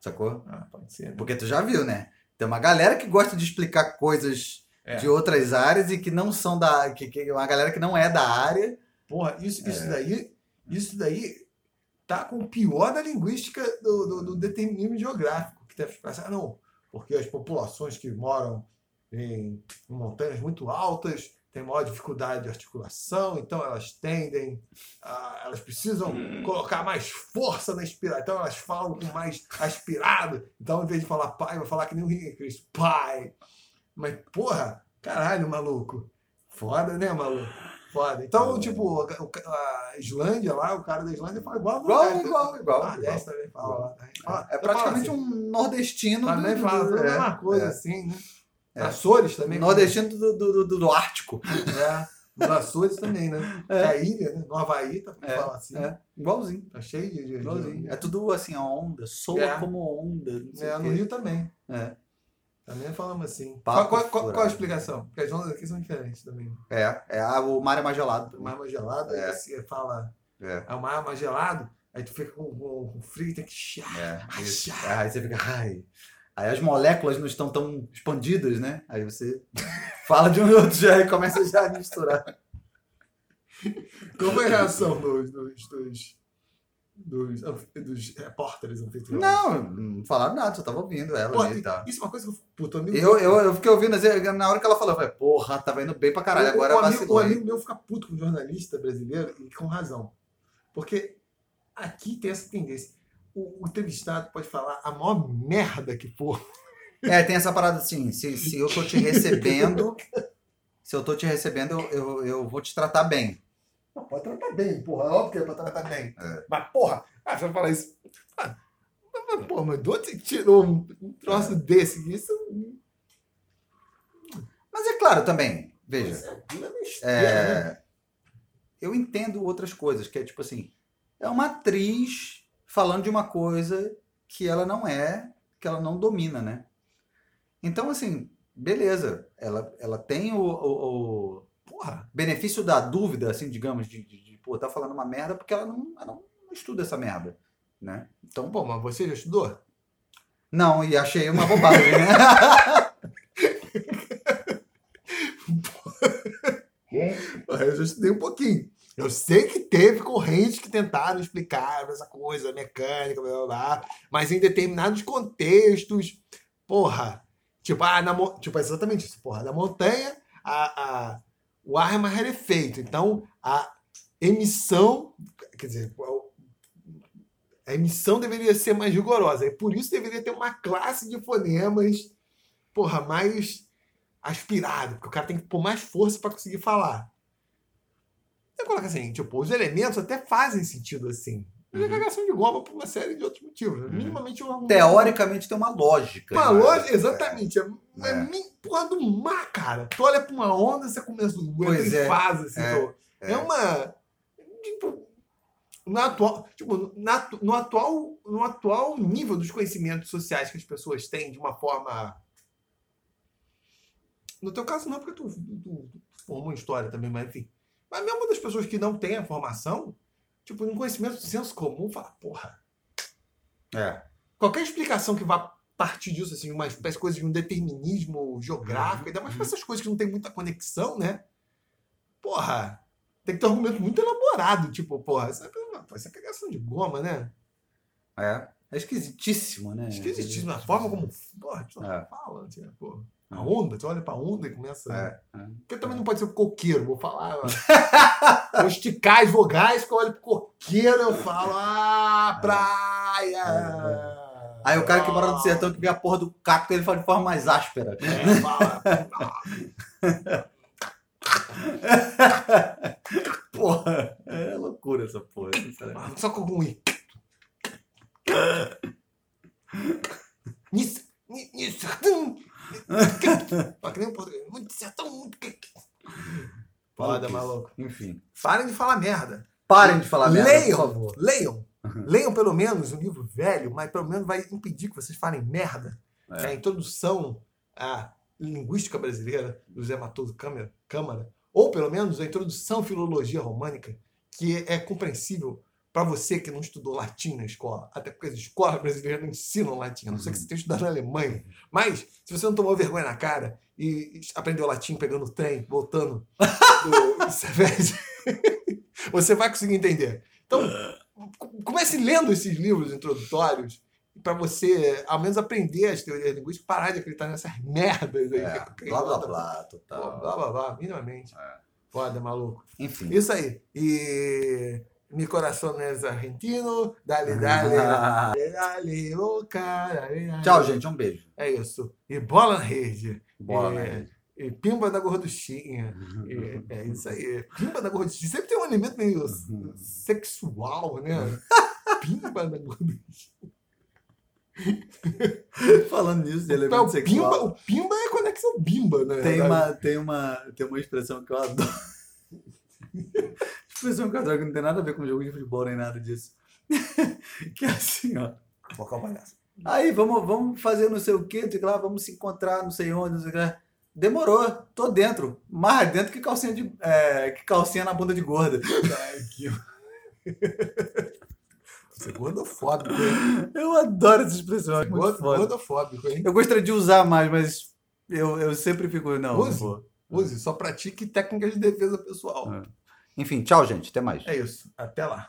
Sacou? Ah, pode ser. né? Porque tu já viu, né? Tem uma galera que gosta de explicar coisas É. de outras áreas e que não são da. Que, que, uma galera que não é da área. Porra, isso, É. isso daí, isso daí tá com o pior da linguística do, do, do determinismo geográfico, que deve ficar assim, ah, não, porque as populações que moram em montanhas muito altas têm maior dificuldade de articulação, então elas tendem a, elas precisam colocar mais força na inspiração, então elas falam com mais aspirado, então ao invés de falar pai, vai falar que nem o Henrique Cristo, pai. Mas, porra, caralho, maluco. Foda, né, maluco? Foda. Então, É. tipo, a Islândia lá, o cara da Islândia fala igual Igual, igual, igual. Ah, igual. Também fala. Também fala- É praticamente fala assim. um nordestino. do- Também fala do- a é, mesma coisa, é. assim, né? É. Açores também. Nordestino do, do, do, do Ártico. É. Os Açores também, né? É. A ilha, né? No Havaí, tá É, fala assim. É, igualzinho. Tá cheio de. de- igualzinho. de- É tudo assim, a onda. Soa É. como onda. É, no. Rio também. É. Também falamos assim. Qual, qual- qual- qual a explicação? Porque as ondas aqui são diferentes também. É, é ah, o mar é mais gelado. O mar é mais gelado, É. aí você fala, É. é o mar é mais gelado, aí tu fica com, com- com frio e tem que. É, isso. É, Aí você fica, ai. Aí as moléculas não estão tão expandidas, né? Aí você fala de um e outro já e começa já a misturar. Qual foi a reação dos, dos, dos, dos, dos repórteres anfitriões. Não, não falaram nada, só tava ouvindo ela ali e tal. isso é uma coisa que eu. Puta, amigo Eu, eu, eu fiquei ouvindo, assim, na hora que ela falou, eu falei, porra, tava indo bem pra caralho, agora o, amigo, o amigo meu fica puto com jornalista brasileiro e com razão. Porque aqui tem essa tendência. O, entrevistado pode falar a maior merda que for. É, tem essa parada assim, se, se eu tô te recebendo, se eu tô te recebendo, eu, eu, eu vou te tratar bem. Não, pode tratar bem, porra. É óbvio que é pra tratar bem. É. Mas, porra, ah, você vai falar isso. Ah, mas, porra, mas de onde você tirou um, troço desse? Isso Mas é claro também, veja, é pura besteira, né? é, eu entendo outras coisas, que é tipo assim, é uma atriz falando de uma coisa que ela não é, que ela não domina, né? Então, assim, beleza, ela, ela tem o, o- o Porra, benefício da dúvida, assim, digamos, de, de, de, pô, tá falando uma merda porque ela não, ela não estuda essa merda, né? Então, pô, mas você já estudou? não, e achei uma bobagem, né? Eu já estudei um pouquinho. Eu sei que teve correntes que tentaram explicar essa coisa mecânica, blá blá blá, mas em determinados contextos, porra, tipo, ah, na, tipo exatamente isso, porra, na montanha a, a- o ar é mais rarefeito, então a emissão, quer dizer, a emissão deveria ser mais rigorosa, e por isso deveria ter uma classe de fonemas, porra, mais aspirado, porque o cara tem que pôr mais força para conseguir falar. Eu coloco assim, tipo, os elementos até fazem sentido assim. Mas é Uhum. cagação de goma por uma série de outros motivos. né? Minimamente uma. Teoricamente tem uma lógica. Uma né? lógica, exatamente. É, é. É. porra do mar, cara. Tu olha pra uma onda, você começa do Pois é. fase, assim. É. pô. É, uma. Tipo. No atual, tipo, na- no, atual, no atual nível dos conhecimentos sociais que as pessoas têm de uma forma. No teu caso, não, porque tu, tu- tu formou história também, mas enfim. Mas mesmo pessoas que não têm a formação, tipo, no conhecimento do senso comum, fala, porra, É. qualquer explicação que vá partir disso, assim, uma espécie de coisa de um determinismo geográfico, ainda mais Uhum. pra essas coisas que não tem muita conexão, né? Porra, tem que ter um argumento muito elaborado, tipo, porra, isso é, isso é cagação de goma, né? É. É esquisitíssimo, né? Esquisitíssimo, a forma como, porra, tu É. fala, assim, porra. A onda, tu olha pra onda e começa... É, é. Porque também não pode ser coqueiro, vou falar. Vou esticar as vogais, que eu olho pro coqueiro, eu falo, ah, praia! Aí o cara que mora no sertão que vê a porra do cacto, ele fala de forma mais áspera. É, fala. Porra, é loucura essa porra. Só com i. Nisso, ni- nisso, Ó, que nem um português. Muito sertão, muito. Foda, maluco. Enfim. Parem de falar merda. Parem de falar merda, Leiam, por favor. leiam. Leiam pelo menos um livro velho, mas pelo menos vai impedir que vocês falem merda. É. É a introdução à linguística brasileira do Zé Matoso Câmara, Câmara, ou pelo menos a introdução à filologia românica, que é compreensível para você que não estudou latim na escola, até porque as escolas brasileiras não ensinam latim, a não ser que você tenha estudado na Alemanha. Mas, se você não tomou vergonha na cara e aprendeu latim pegando o trem, voltando do você vai conseguir entender. Então, co- comece lendo esses livros introdutórios para você, ao menos, aprender as teorias linguísticas, parar de acreditar nessas merdas aí. É, blá blá blá, total. blá blá blá, minimamente. É. Foda, maluco. Enfim. Isso aí. E. Mi coração é argentino, dale, dale, Ah. dale, dale, oh, cara, dale, dale. Tchau, gente. Um beijo. É isso. E bola na rede. Bola, É. né? E pimba da gorduchinha. E é isso aí. Pimba da gorduchinha. Sempre tem um elemento meio Uhum. sexual, né? Pimba da gorduchinha. Falando nisso, de elemento o, sexual. pimba, o pimba é conexão bimba, né? Tem uma, tem, uma, tem uma expressão que eu adoro. que eu adoro, que não tem nada a ver com jogo de futebol nem nada disso. que é assim, ó. O palhaço. Aí, vamos, vamos fazer não sei o quê, não que lá, vamos se encontrar, não sei onde, não sei o que lá. Demorou, tô dentro. Mais dentro que calcinha, de, é, que calcinha na bunda de gorda. Você é gordofóbico, hein? Eu adoro essa expressão, é Gordo- foda. Gordofóbico, hein? Eu gostaria de usar mais, mas eu, eu sempre fico, não, não Use. vou. Use, só pratique técnicas de defesa pessoal. É. Enfim, tchau, gente. Até mais. É isso. Até lá.